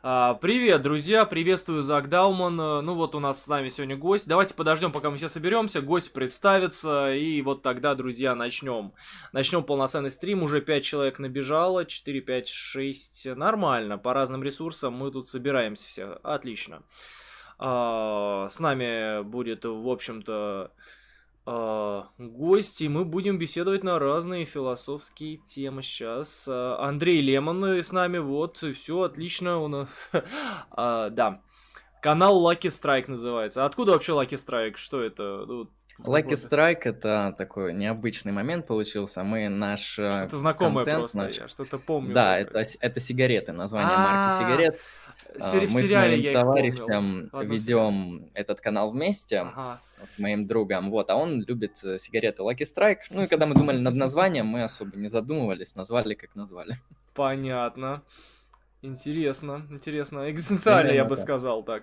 А, привет, друзья, приветствую Зак Дауман. Ну вот у нас с нами сегодня гость. Давайте подождем, пока мы все соберемся, гость представится, и вот тогда, друзья, начнем. Начнем полноценный стрим, уже 5 человек набежало, 4, 5, 6, нормально, по разным ресурсам мы тут собираемся все, отлично. А, с нами будет, в общем-то, э, гости. Мы будем беседовать на разные философские темы сейчас. Э, Андрей Лемон с нами, вот, все отлично. Нас... а, да. Канал Lucky Strike называется. Откуда вообще Lucky Strike? Что это? Ну, Lucky Strike это такой необычный момент получился. Мы наш э, Что-то знакомое контент, просто, наш... я что-то помню. Да, это, это сигареты, название марки сигарет. А, мы с моим товарищем ведем этот канал вместе с моим другом, вот, а он любит э, сигареты Lucky Strike. Ну и когда мы думали над названием, мы особо не задумывались, назвали как назвали. Понятно. Интересно, интересно. Экзистенциально, я бы сказал так.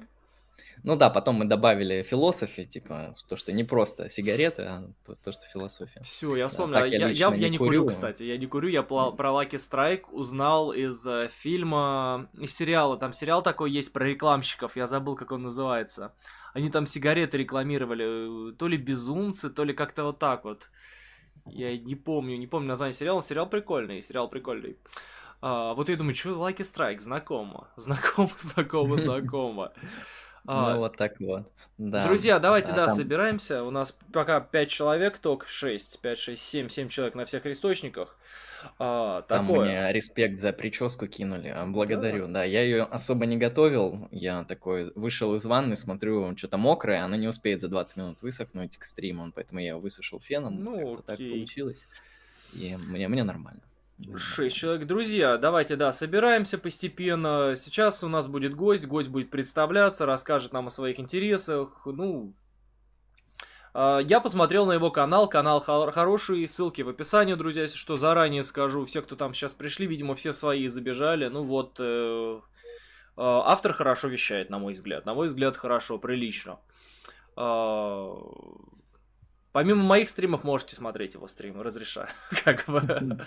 Ну да, потом мы добавили философии, типа, то, что не просто сигареты, а то, то что философия. Все, я вспомнил. Да, я, я, я, я не курю, курю, кстати, я не курю. Я про Lucky Strike узнал из э, фильма, из сериала. Там сериал такой есть про рекламщиков, я забыл, как он называется. Они там сигареты рекламировали, то ли безумцы, то ли как-то вот так вот. Я не помню, не помню название сериала. Сериал прикольный, сериал прикольный. А, вот я думаю, что Lucky Strike, знакомо, знакомо, знакомо, знакомо. А, ну, вот так вот. Да. Друзья, давайте, да, да там... собираемся. У нас пока 5 человек, только 6, 5, 6, 7, 7 человек на всех источниках. А, там такое. мне респект за прическу кинули. А, благодарю. Да. да, я ее особо не готовил. Я такой вышел из ванны, смотрю, что-то мокрое, она не успеет за 20 минут высохнуть к стриму, поэтому я ее высушил феном. Ну, так получилось. И мне, мне нормально. Шесть человек. Друзья, давайте, да, собираемся постепенно. Сейчас у нас будет гость, гость будет представляться, расскажет нам о своих интересах. Ну, а, я посмотрел на его канал, канал хороший, ссылки в описании, друзья, если что, заранее скажу. Все, кто там сейчас пришли, видимо, все свои забежали. Ну вот, э, а, автор хорошо вещает, на мой взгляд. На мой взгляд, хорошо, прилично. Э, помимо моих стримов можете смотреть его стримы, разрешаю. Как бы.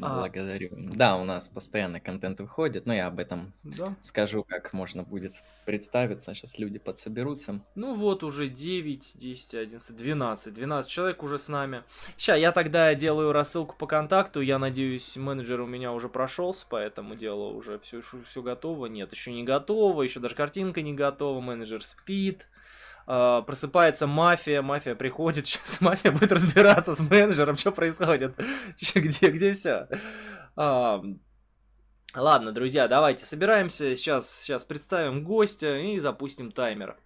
А. Благодарю. Да, у нас постоянно контент выходит, но я об этом да. скажу, как можно будет представиться. Сейчас люди подсоберутся. Ну вот уже 9, 10, 11, 12. 12 человек уже с нами. Сейчас я тогда делаю рассылку по контакту. Я надеюсь, менеджер у меня уже прошелся по этому делу. Уже все, все готово. Нет, еще не готово. Еще даже картинка не готова. Менеджер спит. Uh, просыпается мафия, мафия приходит, сейчас мафия будет разбираться с менеджером, что происходит, где, где все. Ладно, друзья, давайте собираемся, сейчас, сейчас представим гостя и запустим таймер.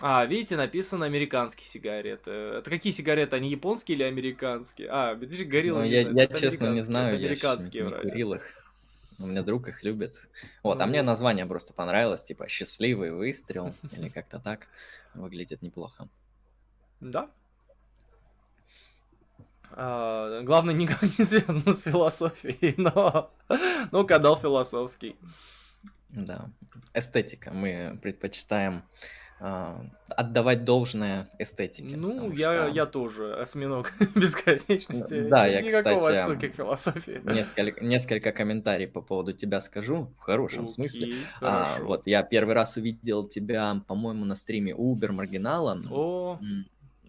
А, видите, написано американские сигареты. Это какие сигареты? Они японские или американские? А, видишь, горилла. Ну, я, я честно не знаю, я американские не, не курил их. У меня друг их любит. Вот, ну, а мне название просто понравилось, типа «Счастливый выстрел» или как-то так. Выглядит неплохо. Да. А, главное, никак не связано с философией, но, но канал философский. Да. Эстетика. Мы предпочитаем отдавать должное эстетике. Ну, я, что... я тоже осьминог бесконечности. Да, я, Никакого кстати, отсылки к философии. Несколько, несколько комментариев по поводу тебя скажу, в хорошем Окей, смысле. А, вот я первый раз увидел тебя, по-моему, на стриме Uber Маргинала. О,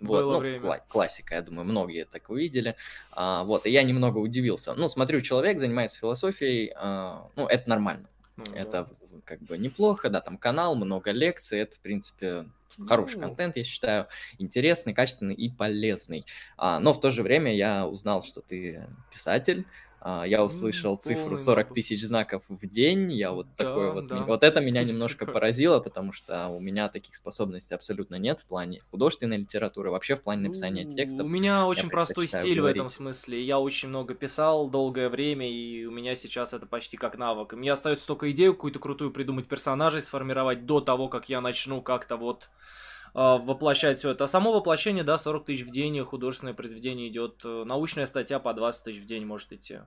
вот, было ну, время. Кла- классика, я думаю, многие так увидели. А, вот, и я немного удивился. Ну, смотрю, человек занимается философией, а, ну, это нормально. Ну, это как бы неплохо, да, там канал, много лекций, это, в принципе, хороший ну. контент, я считаю, интересный, качественный и полезный. А, но в то же время я узнал, что ты писатель, я услышал цифру 40 тысяч знаков в день, я вот да, такой вот, да. вот это меня немножко поразило, потому что у меня таких способностей абсолютно нет в плане художественной литературы, вообще в плане написания текстов. У меня очень простой стиль говорить. в этом смысле, я очень много писал долгое время, и у меня сейчас это почти как навык. Мне остается только идею какую-то крутую придумать персонажей, сформировать до того, как я начну как-то вот а, воплощать все это. А само воплощение, да, 40 тысяч в день, художественное произведение идет, э, научная статья по 20 тысяч в день может идти,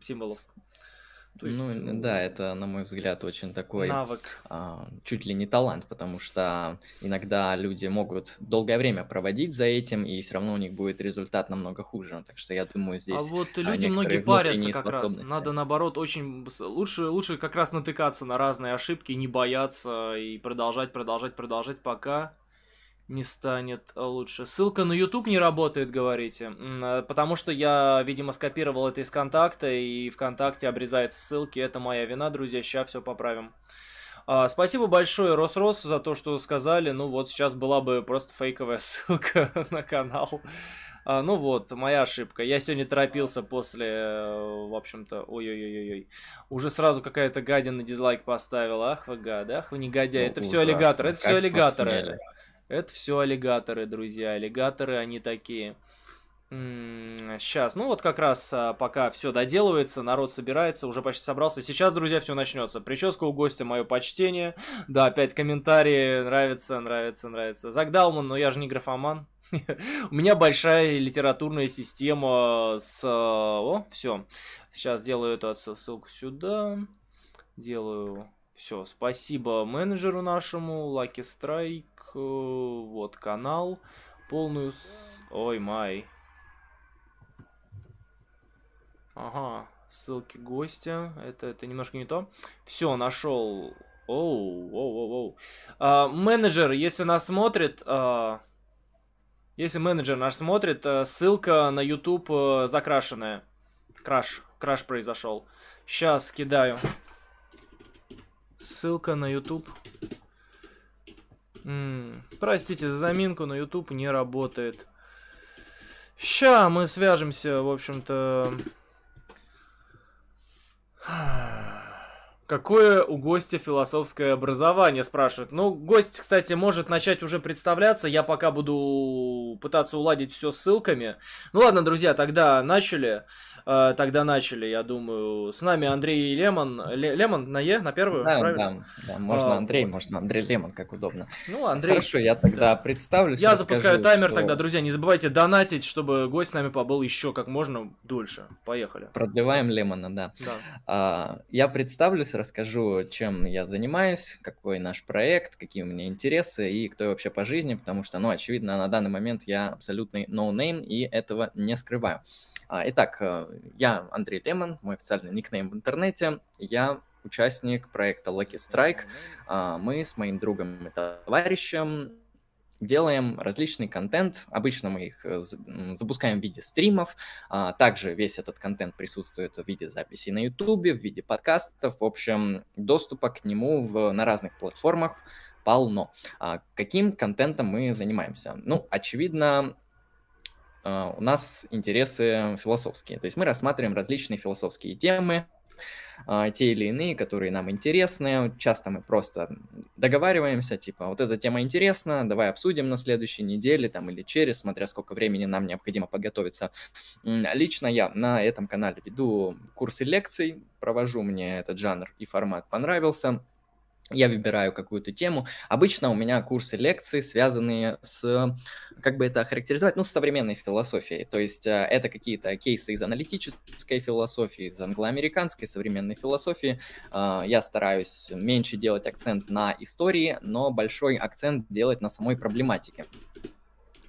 символов. То есть, ну, ну, да, это, на мой взгляд, очень такой... Навык. А, чуть ли не талант, потому что иногда люди могут долгое время проводить за этим, и все равно у них будет результат намного хуже. Так что я думаю, а здесь... А вот люди многие парятся как раз. Надо, наоборот, очень... Лучше, лучше как раз натыкаться на разные ошибки, не бояться и продолжать, продолжать, продолжать, пока не станет лучше. Ссылка на YouTube не работает, говорите. Э, потому что я, видимо, скопировал это из контакта, и ВКонтакте обрезается ссылки. Это моя вина, друзья. Сейчас все поправим. А, спасибо большое, Рос-Рос, за то, что сказали. Ну вот, сейчас была бы просто фейковая ссылка на канал. А, ну вот, моя ошибка. Я сегодня торопился после, э, в общем-то, ой-ой-ой-ой. Уже сразу какая-то гадина дизлайк поставила. Ах вы гад, ах вы негодяй. Ну, это все аллигаторы, это все аллигаторы. Посмели. Это все аллигаторы, друзья. Аллигаторы, они такие. Сейчас, ну вот как раз а, пока все доделывается, народ собирается, уже почти собрался. Сейчас, друзья, все начнется. Прическа у гостя, мое почтение. Да, опять комментарии, нравится, нравится, нравится. Загдалман, но я же не графоман. У меня большая литературная система с... А, о, все. Сейчас делаю эту ссылку сюда. Делаю... Все, спасибо менеджеру нашему, Lucky Strike. Э, вот канал. Полную... Ой, май. Ага, ссылки гостя. Это, это немножко не то. Все, нашел. Оу, оу, оу, оу. А, менеджер, если нас смотрит... А... Если менеджер наш смотрит, а, ссылка на YouTube а, закрашенная. Краш, краш произошел. Сейчас кидаю. Ссылка на YouTube. М простите за заминку, но YouTube не работает. Ща мы свяжемся, в общем-то... Какое у гостя философское образование, спрашивают. Ну, гость, кстати, может начать уже представляться. Я пока буду пытаться уладить все ссылками. Ну ладно, друзья, тогда начали. Э, тогда начали, я думаю. С нами Андрей Лемон. Лемон на Е, на первую, да, правильно? Да, да, можно а, Андрей, можно Андрей Лемон, как удобно. Ну, Андрей. Хорошо, я тогда да. представлюсь. Я запускаю таймер что... тогда, друзья. Не забывайте донатить, чтобы гость с нами побыл еще как можно дольше. Поехали. Продлеваем Лемона, да. да. А, я представлюсь, расскажу, чем я занимаюсь, какой наш проект, какие у меня интересы и кто я вообще по жизни, потому что, ну, очевидно, на данный момент я абсолютный no-name и этого не скрываю. А, итак, э, я Андрей Лемон, мой официальный никнейм в интернете. Я участник проекта Lucky Strike. А, мы с моим другом и товарищем делаем различный контент. Обычно мы их э, запускаем в виде стримов. А, также весь этот контент присутствует в виде записей на YouTube, в виде подкастов. В общем, доступа к нему в, на разных платформах полно. Каким контентом мы занимаемся? Ну, очевидно, у нас интересы философские. То есть мы рассматриваем различные философские темы, а, те или иные, которые нам интересны. Часто мы просто договариваемся, типа, вот эта тема интересна, давай обсудим на следующей неделе там, или через, смотря сколько времени нам необходимо подготовиться. Лично я на этом канале веду курсы лекций, провожу, мне этот жанр и формат понравился я выбираю какую-то тему. Обычно у меня курсы лекций, связанные с, как бы это охарактеризовать, ну, с современной философией. То есть э, это какие-то кейсы из аналитической философии, из англоамериканской современной философии. А, я стараюсь меньше делать акцент на истории, но большой акцент делать на самой проблематике.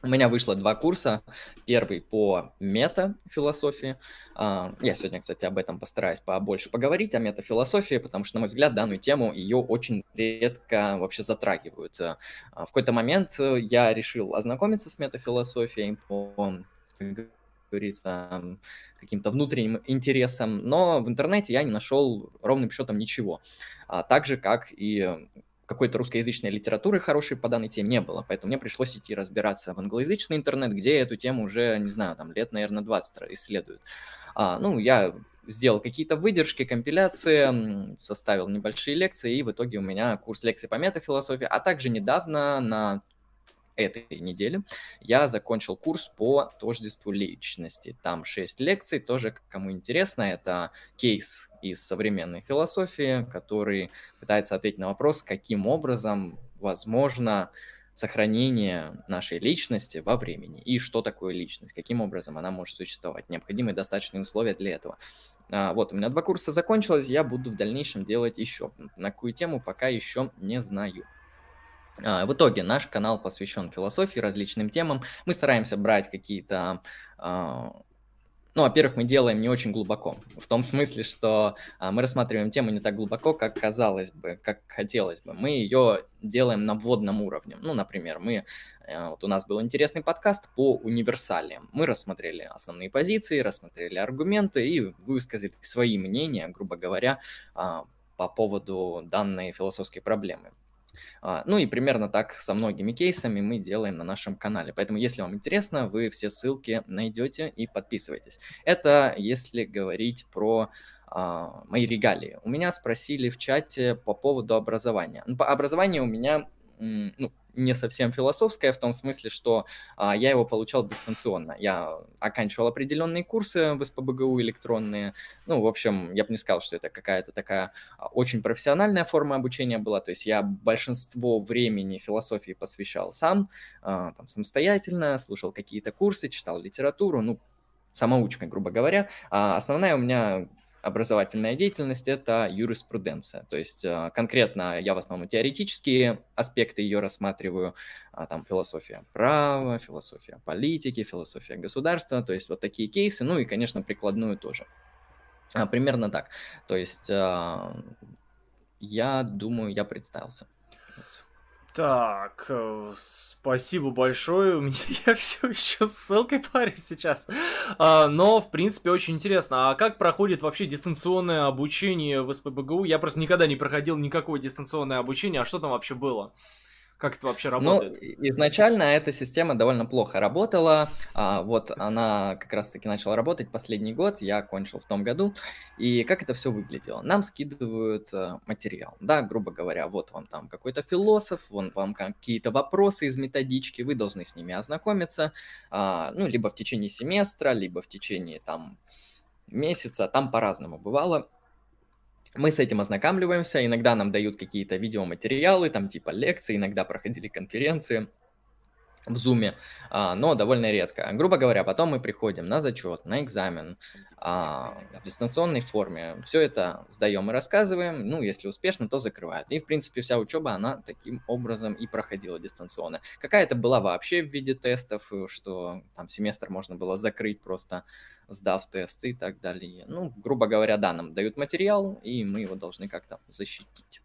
У меня вышло два курса. Первый по метафилософии. А, я сегодня, кстати, об этом постараюсь побольше поговорить, о метафилософии, потому что, на мой взгляд, данную тему ее очень редко вообще затрагивают. А, в какой-то момент я решил ознакомиться с метафилософией по говорится, каким-то внутренним интересом, но в интернете я не нашел ровным счетом ничего. А, так же, как и какой-то русскоязычной литературы хорошей по данной теме не было, поэтому мне пришлось идти разбираться в англоязычный интернет, где эту тему уже, не знаю, там лет, наверное, 20 исследуют. А, ну, я сделал какие-то выдержки, компиляции, составил небольшие лекции, и в итоге у меня курс лекций по метафилософии, а также недавно на этой неделе я закончил курс по тождеству личности. Там 6 лекций, тоже кому интересно, это кейс из современной философии, который пытается ответить на вопрос, каким образом возможно сохранения нашей личности во времени. И что такое личность, каким образом она может существовать. Необходимые достаточные условия для этого. А, вот, у меня два курса закончилось, я буду в дальнейшем делать еще. На какую тему пока еще не знаю. А, в итоге наш канал посвящен философии, различным темам. Мы стараемся брать какие-то а, ну, во-первых, мы делаем не очень глубоко. В том смысле, что а, мы рассматриваем тему не так глубоко, как казалось бы, как хотелось бы. Мы ее делаем на вводном уровне. Ну, например, мы, а, вот у нас был интересный подкаст по универсалиям. Мы рассмотрели основные позиции, рассмотрели аргументы и высказали свои мнения, грубо говоря, а, по поводу данной философской проблемы. А, ну и примерно так со многими кейсами мы делаем на нашем канале. Поэтому, если вам интересно, вы все ссылки найдете и подписывайтесь. Это если говорить про а, мои регалии. У меня спросили в чате по поводу образования. Ну, образование у меня ну, не совсем философское, в том смысле, что а, я его получал дистанционно. Я оканчивал определенные курсы в СПБГУ электронные. Ну, в общем, я бы не сказал, что это какая-то такая а, очень профессиональная форма обучения была. То есть я большинство времени философии посвящал сам, а, там, самостоятельно, слушал какие-то курсы, читал литературу, ну, самоучкой, грубо говоря. А основная у меня образовательная деятельность – это юриспруденция. То есть а, конкретно я в основном теоретические аспекты ее рассматриваю, а, там философия права, философия политики, философия государства, то есть вот такие кейсы, ну и, конечно, прикладную тоже. А, примерно так. То есть я думаю, я представился. Так, э, спасибо большое. У меня я все еще с ссылкой парень сейчас. А, но, в принципе, очень интересно. А как проходит вообще дистанционное обучение в СПБГУ? Я просто никогда не проходил никакое дистанционное обучение. А что там вообще было? Как это вообще ну, работает? Ну, изначально эта система довольно плохо работала. А, вот она как раз-таки начала работать последний год, я кончил в том году. И как это все выглядело? Нам скидывают а, материал, да, грубо говоря, вот вам там какой-то философ, вон вам какие-то вопросы из методички, вы должны с ними ознакомиться, а, ну, либо в течение семестра, либо в течение там месяца, там по-разному бывало. Мы с этим ознакомливаемся, иногда нам дают какие-то видеоматериалы, там типа лекции, иногда проходили конференции в Zoom, а, но довольно редко. Грубо говоря, потом мы приходим на зачет, на экзамен а, в дистанционной форме. Все это сдаем и рассказываем. Ну, если успешно, то закрывают. И, в принципе, вся учеба, она таким образом и проходила дистанционно. Какая-то была вообще в виде тестов, что там семестр можно было закрыть просто сдав тесты и так далее. Ну, грубо говоря, да, нам дают материал, и мы его должны как-то защитить.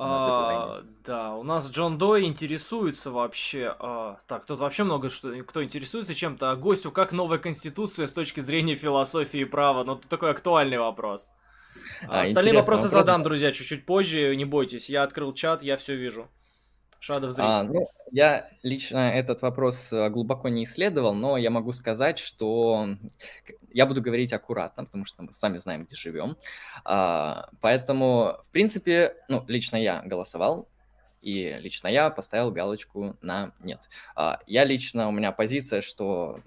А, да, у нас Джон Дой интересуется вообще. А, так, тут вообще много что, кто интересуется чем-то. А гостю, как новая конституция с точки зрения философии и права? Ну, тут такой актуальный вопрос. А, остальные вопросы вопрос. задам, друзья, чуть-чуть позже, не бойтесь. Я открыл чат, я все вижу. Шадов а, ну, я лично этот вопрос э, глубоко не исследовал, но я могу сказать, что я буду говорить аккуратно, потому что мы сами знаем, где живем. А, поэтому, в принципе, ну, лично я голосовал, и лично я поставил галочку на нет. А, я лично, у меня позиция, что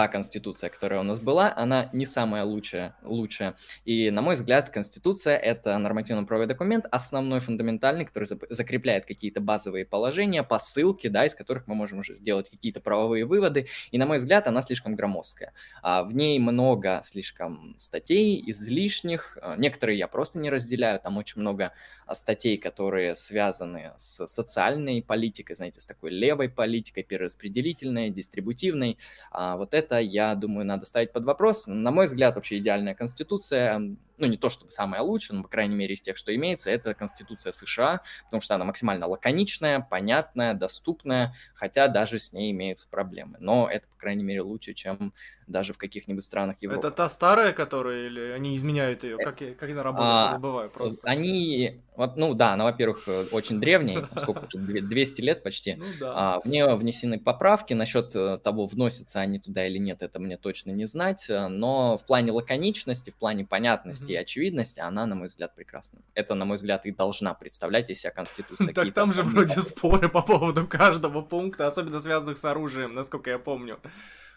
та конституция, которая у нас была, она не самая лучшая. лучшая. И, на мой взгляд, конституция — это нормативно-правовой документ, основной, фундаментальный, который закрепляет какие-то базовые положения, посылки, да, из которых мы можем уже делать какие-то правовые выводы. И, на мой взгляд, она слишком громоздкая. А в ней много слишком статей, излишних. А, некоторые я просто не разделяю. Там очень много а, статей, которые связаны с социальной политикой, знаете, с такой левой политикой, перераспределительной, дистрибутивной. Вот это, я думаю, надо ставить под вопрос. На мой взгляд, вообще идеальная конституция ну, не то чтобы самая лучшая, но, по крайней мере, из тех, что имеется, это Конституция США, потому что она максимально лаконичная, понятная, доступная, хотя даже с ней имеются проблемы. Но это, по крайней мере, лучше, чем даже в каких-нибудь странах Европы. Это та старая, которая, или они изменяют ее? Как, как она работает? А, бывает просто. Они, вот, ну да, она, во-первых, очень древняя, сколько уже, 200 лет почти. Ну, да. а, в нее внесены поправки, насчет э, того, вносятся они туда или нет, это мне точно не знать, но в плане лаконичности, в плане понятности и очевидность, она, на мой взгляд, прекрасна. Это, на мой взгляд, и должна представлять из себя Конституция. Так там же вроде споры по поводу каждого пункта, особенно связанных с оружием, насколько я помню.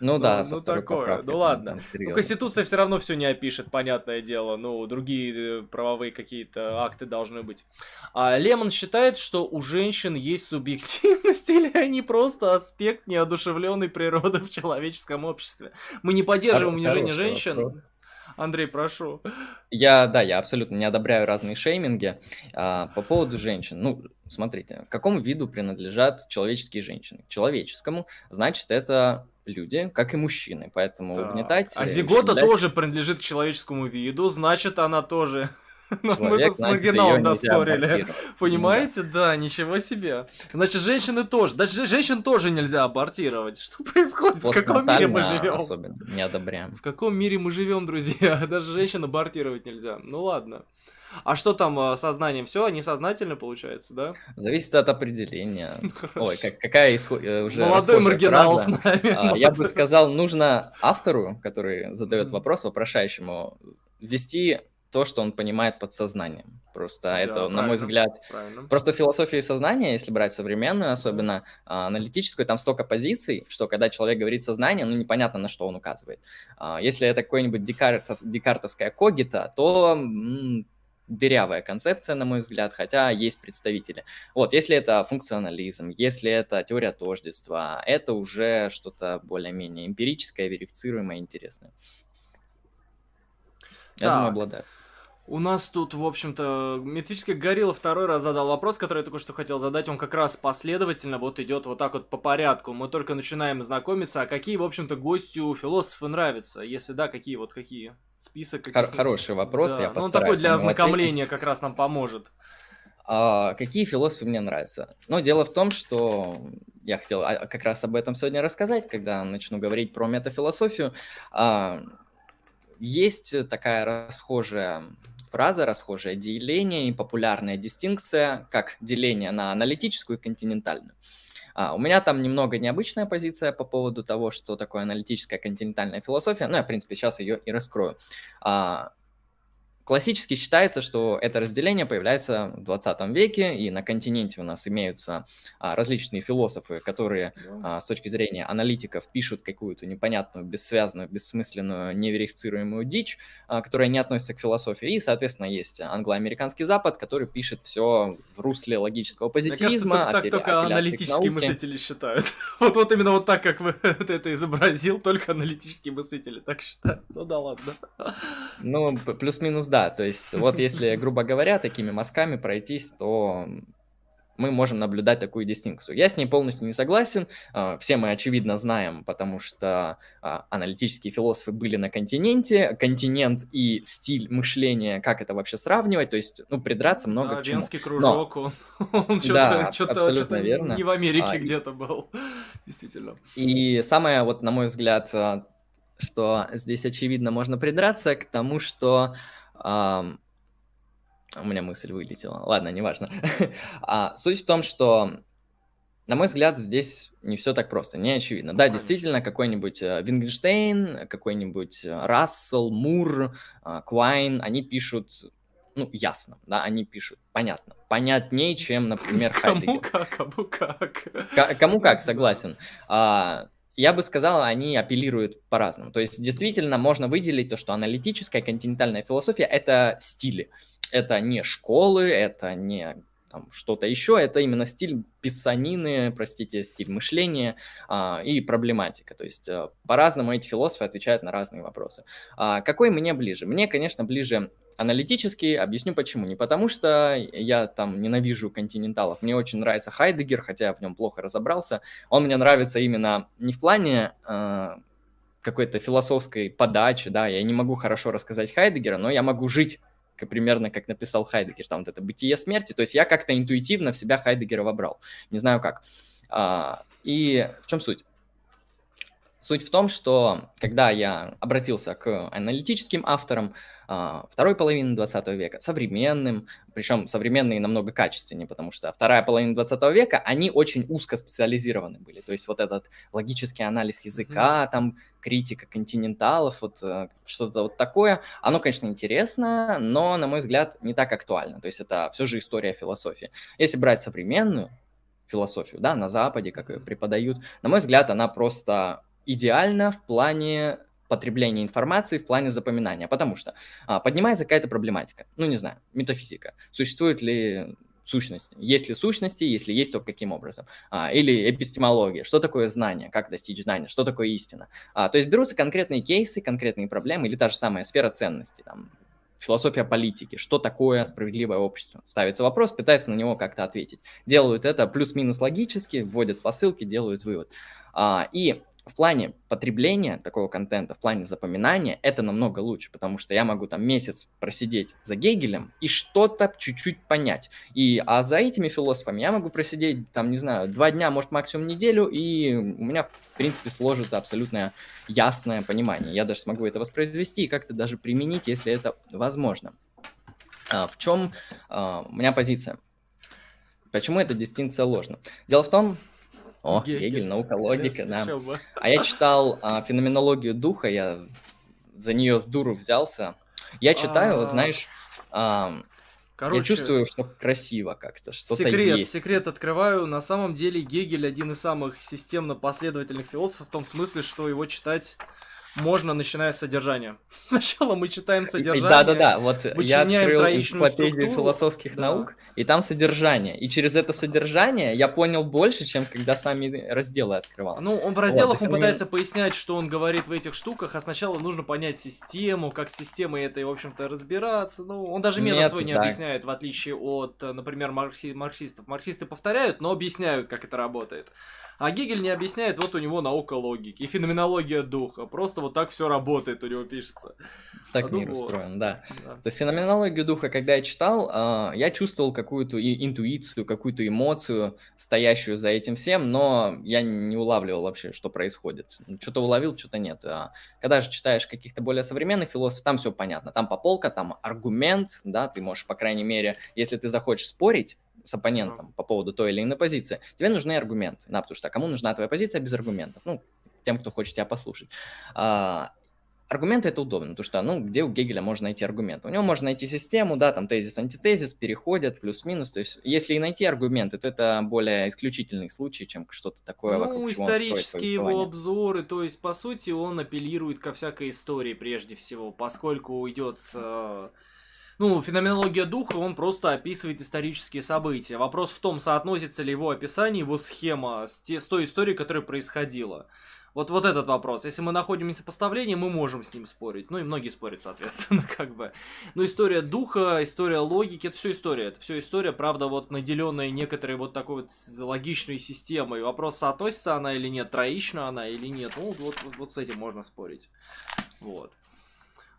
Ну да, ну такое. Ну ладно. Ну, Конституция все равно все не опишет, понятное дело. Ну, другие э, правовые какие-то акты должны быть. А Лемон считает, что у женщин есть субъективность или они просто аспект неодушевленной природы в человеческом обществе. Мы не поддерживаем унижение женщин. Вопрос. Андрей, прошу. Я, да, я абсолютно не одобряю разные шейминги. А, по поводу женщин, ну, смотрите, к какому виду принадлежат человеческие женщины? К человеческому, значит, это люди, как и мужчины, поэтому так. угнетать... А зигота тоже принадлежит к человеческому виду, значит, она тоже ну, мы тут с маргиналом доспорили. Понимаете? Да. ничего себе. Значит, женщины тоже. Даже женщин тоже нельзя абортировать. Что происходит? В каком мире мы живем? Особенно не одобряем. В каком мире мы живем, друзья? Даже женщин абортировать нельзя. Ну ладно. А что там э, сознанием? Все несознательно получается, да? Зависит от определения. Ой, как, какая исход... Э, уже Молодой маргинал фраза. с нами. А, я бы сказал, нужно автору, который задает вопрос, вопрошающему, ввести то, что он понимает под сознанием. Просто да, это, на мой взгляд, правильно. просто философия сознания, если брать современную, особенно а, аналитическую, там столько позиций, что когда человек говорит сознание, ну непонятно, на что он указывает. А, если это какой-нибудь декартов, декартовская когита, то м- дырявая концепция, на мой взгляд, хотя есть представители. Вот, если это функционализм, если это теория тождества, это уже что-то более-менее эмпирическое, верифицируемое, интересное. Я так. думаю, обладаю. У нас тут, в общем-то, метрический горилла второй раз задал вопрос, который я только что хотел задать. Он как раз последовательно вот идет вот так вот по порядку. Мы только начинаем знакомиться. А какие, в общем-то, гостю философы нравятся? Если да, какие вот какие? Список Хор- Хороший вопрос, да. я постараюсь. Ну, он такой для ознакомления как раз нам поможет. А, какие философы мне нравятся? Но дело в том, что я хотел а, как раз об этом сегодня рассказать, когда начну говорить про метафилософию. А, есть такая расхожая фраза, расхожее деление и популярная дистинкция, как деление на аналитическую и континентальную. А, у меня там немного необычная позиция по поводу того, что такое аналитическая континентальная философия. Ну, я, в принципе, сейчас ее и раскрою. А, Классически считается, что это разделение появляется в 20 веке, и на континенте у нас имеются а, различные философы, которые а, с точки зрения аналитиков пишут какую-то непонятную, бессвязную, бессмысленную, неверифицируемую дичь, а, которая не относится к философии. И, соответственно, есть англоамериканский Запад, который пишет все в русле логического позитивизма. Мне кажется, так, так только аналитические мыслители считают. Вот, вот именно вот так, как вы это изобразил, только аналитические мыслители так считают. Ну да ладно. Ну, плюс-минус да, то есть вот если, грубо говоря, такими мазками пройтись, то мы можем наблюдать такую дистинкцию. Я с ней полностью не согласен. А, все мы, очевидно, знаем, потому что а, аналитические философы были на континенте. Континент и стиль мышления, как это вообще сравнивать? То есть, ну, придраться много да, к чему. Венский кружок, Но... он, он что-то, да, что-то, что-то верно. не в Америке а, где-то был. Действительно. И самое, вот, на мой взгляд, что здесь, очевидно, можно придраться к тому, что Um, у меня мысль вылетела. Ладно, неважно. а, суть в том, что, на мой взгляд, здесь не все так просто, не очевидно. Да, действительно, какой-нибудь э, Вингенштейн, какой-нибудь э, Рассел, Мур, э, Квайн, они пишут ну, ясно, да, они пишут, понятно, понятнее, чем, например, Хайдегер. Кому как, кому как. кому как, согласен. А, я бы сказал, они апеллируют по-разному. То есть действительно можно выделить то, что аналитическая континентальная философия – это стили. Это не школы, это не там, что-то еще, это именно стиль писанины, простите, стиль мышления а, и проблематика. То есть а, по-разному эти философы отвечают на разные вопросы. А, какой мне ближе? Мне, конечно, ближе аналитический, объясню почему. Не потому что я там ненавижу континенталов, мне очень нравится Хайдегер, хотя я в нем плохо разобрался. Он мне нравится именно не в плане э, какой-то философской подачи, да, я не могу хорошо рассказать Хайдегера, но я могу жить как, примерно как написал Хайдегер, там вот это бытие смерти, то есть я как-то интуитивно в себя Хайдегера вобрал, не знаю как. А, и в чем суть? Суть в том, что когда я обратился к аналитическим авторам а, второй половины 20 века, современным, причем современные намного качественнее, потому что вторая половина 20 века, они очень узко специализированы были. То есть вот этот логический анализ языка, mm-hmm. там критика континенталов, вот э, что-то вот такое, оно, конечно, интересно, но, на мой взгляд, не так актуально. То есть это все же история философии. Если брать современную философию, да, на Западе, как ее преподают, на мой взгляд, она просто идеально в плане потребления информации, в плане запоминания, потому что а, поднимается какая-то проблематика, ну, не знаю, метафизика, существует ли сущности, есть ли сущности, если есть, то каким образом, а, или эпистемология, что такое знание, как достичь знания, что такое истина, а, то есть берутся конкретные кейсы, конкретные проблемы, или та же самая сфера ценностей, там, философия политики, что такое справедливое общество. Ставится вопрос, пытается на него как-то ответить. Делают это плюс-минус логически, вводят посылки, делают вывод. А, и в плане потребления такого контента, в плане запоминания, это намного лучше, потому что я могу там месяц просидеть за Гегелем и что-то чуть-чуть понять. И, а за этими философами я могу просидеть, там, не знаю, два дня, может, максимум неделю, и у меня, в принципе, сложится абсолютно ясное понимание. Я даже смогу это воспроизвести и как-то даже применить, если это возможно. А, в чем а, у меня позиция? Почему эта дистинкция ложна? Дело в том, о, Гегель, Гегель наука, логика, да. А я читал а, феноменологию духа, я за нее с дуру взялся. Я читаю, вот, а. знаешь, а, Короче, я чувствую, что красиво как-то, что-то секрет, есть. Секрет открываю. На самом деле Гегель один из самых системно последовательных философов в том смысле, что его читать можно, начиная с содержания. Сначала мы читаем содержание. Да-да-да, вот я открыл энциклопедию философских да. наук, и там содержание. И через это содержание я понял больше, чем когда сами разделы открывал. Ну, он в разделах вот, он пытается пояснять, что он говорит в этих штуках, а сначала нужно понять систему, как с системой этой, в общем-то, разбираться. Ну, он даже метод Нет, свой не да. объясняет, в отличие от, например, маркси- марксистов. Марксисты повторяют, но объясняют, как это работает. А Гегель не объясняет, вот у него наука логики и феноменология духа. Просто вот так все работает, у него пишется. Так а мир вот. устроен, да. да. То есть феноменологию духа, когда я читал, а, я чувствовал какую-то интуицию, какую-то эмоцию, стоящую за этим всем, но я не улавливал вообще, что происходит. Что-то уловил, что-то нет. А когда же читаешь каких-то более современных философов, там все понятно. Там пополка, там аргумент, да, ты можешь, по крайней мере, если ты захочешь спорить, с оппонентом по поводу той или иной позиции, тебе нужны аргументы. Да, потому что кому нужна твоя позиция без аргументов? Ну, тем, кто хочет тебя послушать. А, аргументы это удобно, потому что, ну, где у Гегеля можно найти аргументы? У него можно найти систему, да, там тезис, антитезис, переходят, плюс-минус. То есть, если и найти аргументы, то это более исключительный случай, чем что-то такое ну, вокруг исторические его обзоры, то есть, по сути, он апеллирует ко всякой истории прежде всего, поскольку идет... Э ну, феноменология духа, он просто описывает исторические события. Вопрос в том, соотносится ли его описание, его схема с, те, с той историей, которая происходила. Вот, вот этот вопрос. Если мы находим несопоставление, мы можем с ним спорить. Ну и многие спорят, соответственно, как бы. Но история духа, история логики, это все история. Это все история, правда, вот наделенная некоторой вот такой вот логичной системой. Вопрос, соотносится она или нет, троична она или нет. Ну, вот, вот, вот с этим можно спорить. Вот.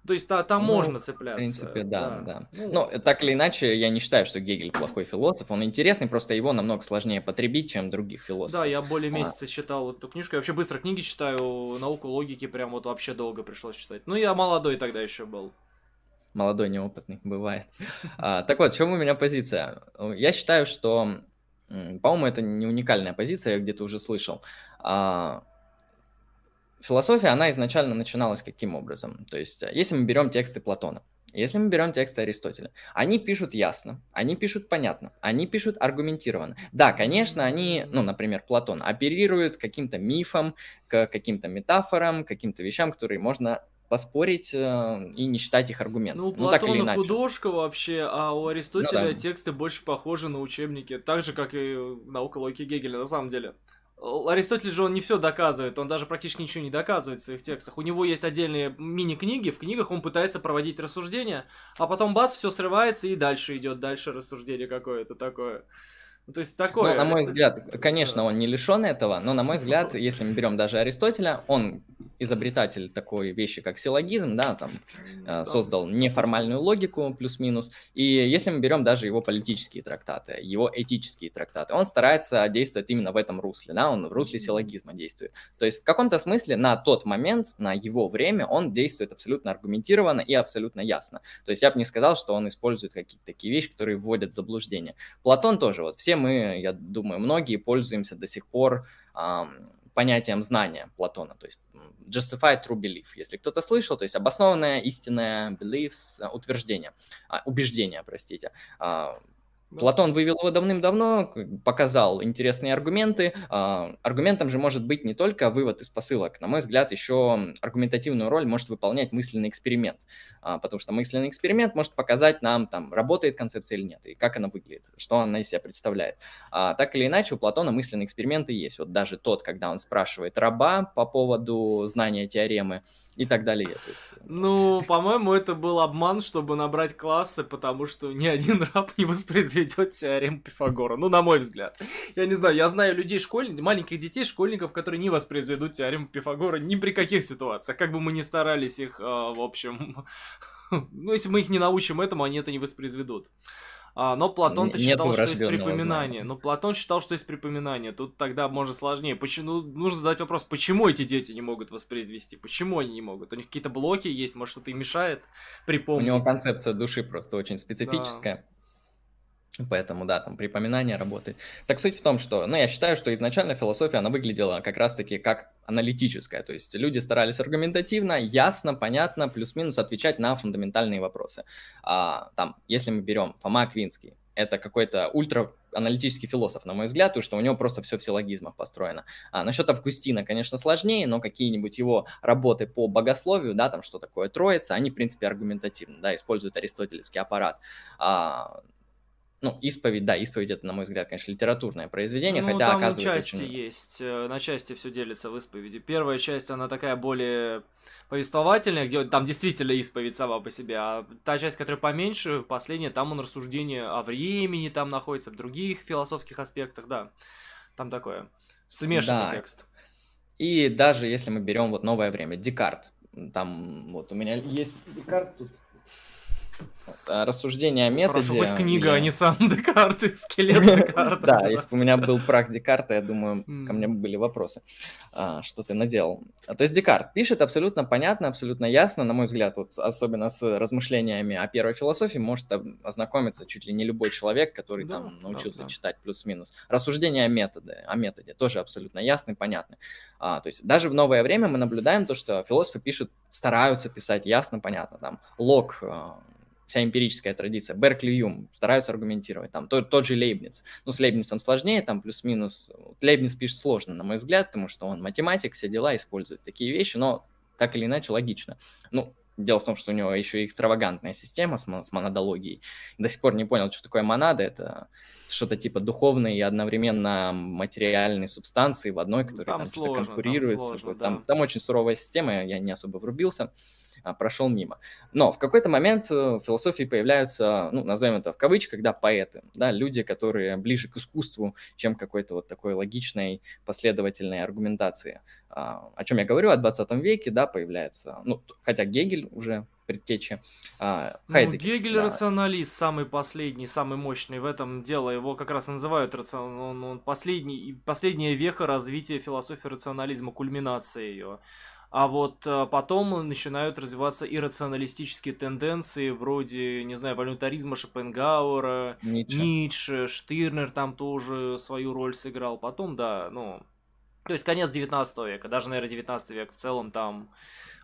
То есть та, там ну, можно цепляться. В принципе, да, да. да. Ну, Но так или иначе, я не считаю, что Гегель плохой философ. Он интересный, просто его намного сложнее потребить, чем других философов. Да, я более а. месяца а. читал эту книжку. Я вообще быстро книги читаю, науку логики прям вот вообще долго пришлось читать. Ну, я молодой тогда еще был. Молодой, неопытный, бывает. а, так вот, в чем у меня позиция? Я считаю, что, по-моему, это не уникальная позиция, я где-то уже слышал. А, философия, она изначально начиналась каким образом? То есть, э, если мы берем тексты Платона, если мы берем тексты Аристотеля, они пишут ясно, они пишут понятно, они пишут аргументированно. Да, конечно, они, ну, например, Платон оперирует каким-то мифом, к каким-то метафорам, каким-то вещам, которые можно поспорить э, и не считать их аргументом. Ну, у ну, Платона художка вообще, а у Аристотеля ну, да. тексты больше похожи на учебники, так же, как и наука логики Гегеля на самом деле. Аристотель же он не все доказывает, он даже практически ничего не доказывает в своих текстах. У него есть отдельные мини-книги, в книгах он пытается проводить рассуждения, а потом бац, все срывается и дальше идет, дальше рассуждение какое-то такое. Ну, то есть такое. Ну, на мой взгляд, конечно, он не лишен этого, но на мой взгляд, если мы берем даже Аристотеля, он изобретатель такой вещи, как силлогизм, да, там э, создал неформальную логику плюс-минус. И если мы берем даже его политические трактаты, его этические трактаты, он старается действовать именно в этом русле, да, он в русле силлогизма действует. То есть в каком-то смысле на тот момент, на его время, он действует абсолютно аргументированно и абсолютно ясно. То есть я бы не сказал, что он использует какие-то такие вещи, которые вводят в заблуждение. Платон тоже, вот все мы, я думаю, многие пользуемся до сих пор понятием знания Платона, то есть justified true belief. Если кто-то слышал, то есть обоснованное истинное beliefs, утверждение, а, убеждение, простите. Платон вывел его давным-давно, показал интересные аргументы. А, аргументом же может быть не только вывод из посылок. На мой взгляд, еще аргументативную роль может выполнять мысленный эксперимент. А, потому что мысленный эксперимент может показать нам, там, работает концепция или нет, и как она выглядит, что она из себя представляет. А, так или иначе, у Платона мысленные эксперименты есть. Вот даже тот, когда он спрашивает раба по поводу знания теоремы, и так далее. Есть... Э, ну, по-моему, это был обман, чтобы набрать классы, потому что ни один раб не воспроизведет теорему Пифагора. Ну, на мой взгляд. Я не знаю, я знаю людей, школьников, маленьких детей, школьников, которые не воспроизведут теорему Пифагора ни при каких ситуациях. Как бы мы ни старались их, э, в общем... Ну, если мы их не научим этому, они это не воспроизведут. А, но Платон-то считал, что есть припоминание. Знания. Но Платон считал, что есть припоминание. Тут тогда можно сложнее. Почему? Ну, нужно задать вопрос, почему эти дети не могут воспроизвести? Почему они не могут? У них какие-то блоки есть, может, что-то им мешает припомнить. У него концепция души просто очень специфическая. Да. Поэтому, да, там припоминание работает. Так суть в том, что, ну, я считаю, что изначально философия, она выглядела как раз-таки как аналитическая. То есть люди старались аргументативно, ясно, понятно, плюс-минус отвечать на фундаментальные вопросы. А, там, если мы берем Фома Аквинский, это какой-то ультра аналитический философ, на мой взгляд, то что у него просто все в силлогизмах построено. А насчет Августина, конечно, сложнее, но какие-нибудь его работы по богословию, да, там что такое Троица, они, в принципе, аргументативны, да, используют аристотелевский аппарат. А, ну, исповедь, да, исповедь это, на мой взгляд, конечно, литературное произведение, ну, хотя там оказывается части очень... есть, э, на части все делится в исповеди. Первая часть, она такая более повествовательная, где там действительно исповедь сама по себе, а та часть, которая поменьше, последняя, там он рассуждение о времени там находится, в других философских аспектах, да, там такое, смешанный да. текст. И даже если мы берем вот новое время, Декарт, там вот у меня есть Декарт тут рассуждение о методе. Хорошо, хоть книга, я... а не сам Декарт, скелет Декарта. Да, если бы у меня был прах Декарта, я думаю, ко мне были вопросы, а, что ты наделал. То есть Декарт пишет абсолютно понятно, абсолютно ясно, на мой взгляд, вот особенно с размышлениями о первой философии может ознакомиться чуть ли не любой человек, который там научился читать плюс-минус. Рассуждение о методе, о методе тоже абсолютно ясный, понятный. А, то есть даже в новое время мы наблюдаем то, что философы пишут, стараются писать ясно, понятно. Там Лок, а, вся эмпирическая традиция. Беркли Юм стараются аргументировать. Там тот, тот же Лейбниц. Ну, с Лейбницем сложнее, там плюс-минус. Лейбниц пишет сложно, на мой взгляд, потому что он математик, все дела, использует такие вещи, но так или иначе логично. Ну, Дело в том, что у него еще и экстравагантная система с, с монадологией. До сих пор не понял, что такое монада. Это что-то типа духовной и одновременно материальной субстанции в одной, которая там, там что-то конкурирует. Там, сложно, там, да. там очень суровая система, я не особо врубился. А, прошел мимо. Но в какой-то момент э, в философии появляются, ну, назовем это в кавычках, да, поэты, да, люди, которые ближе к искусству, чем какой-то вот такой логичной, последовательной аргументации. А, о чем я говорю, о 20 веке, да, появляется, ну, хотя Гегель уже предтечи. А, Ну, Гегель да. рационалист, самый последний, самый мощный в этом дело. Его как раз называют рацион... он, он последний, последняя веха развития философии рационализма, кульминация ее. А вот э, потом начинают развиваться иррационалистические тенденции, вроде, не знаю, волюнтаризма Шопенгауэра, Ницше. Ницше, Штирнер там тоже свою роль сыграл. Потом, да, ну... То есть конец 19 века, даже, наверное, 19 век в целом там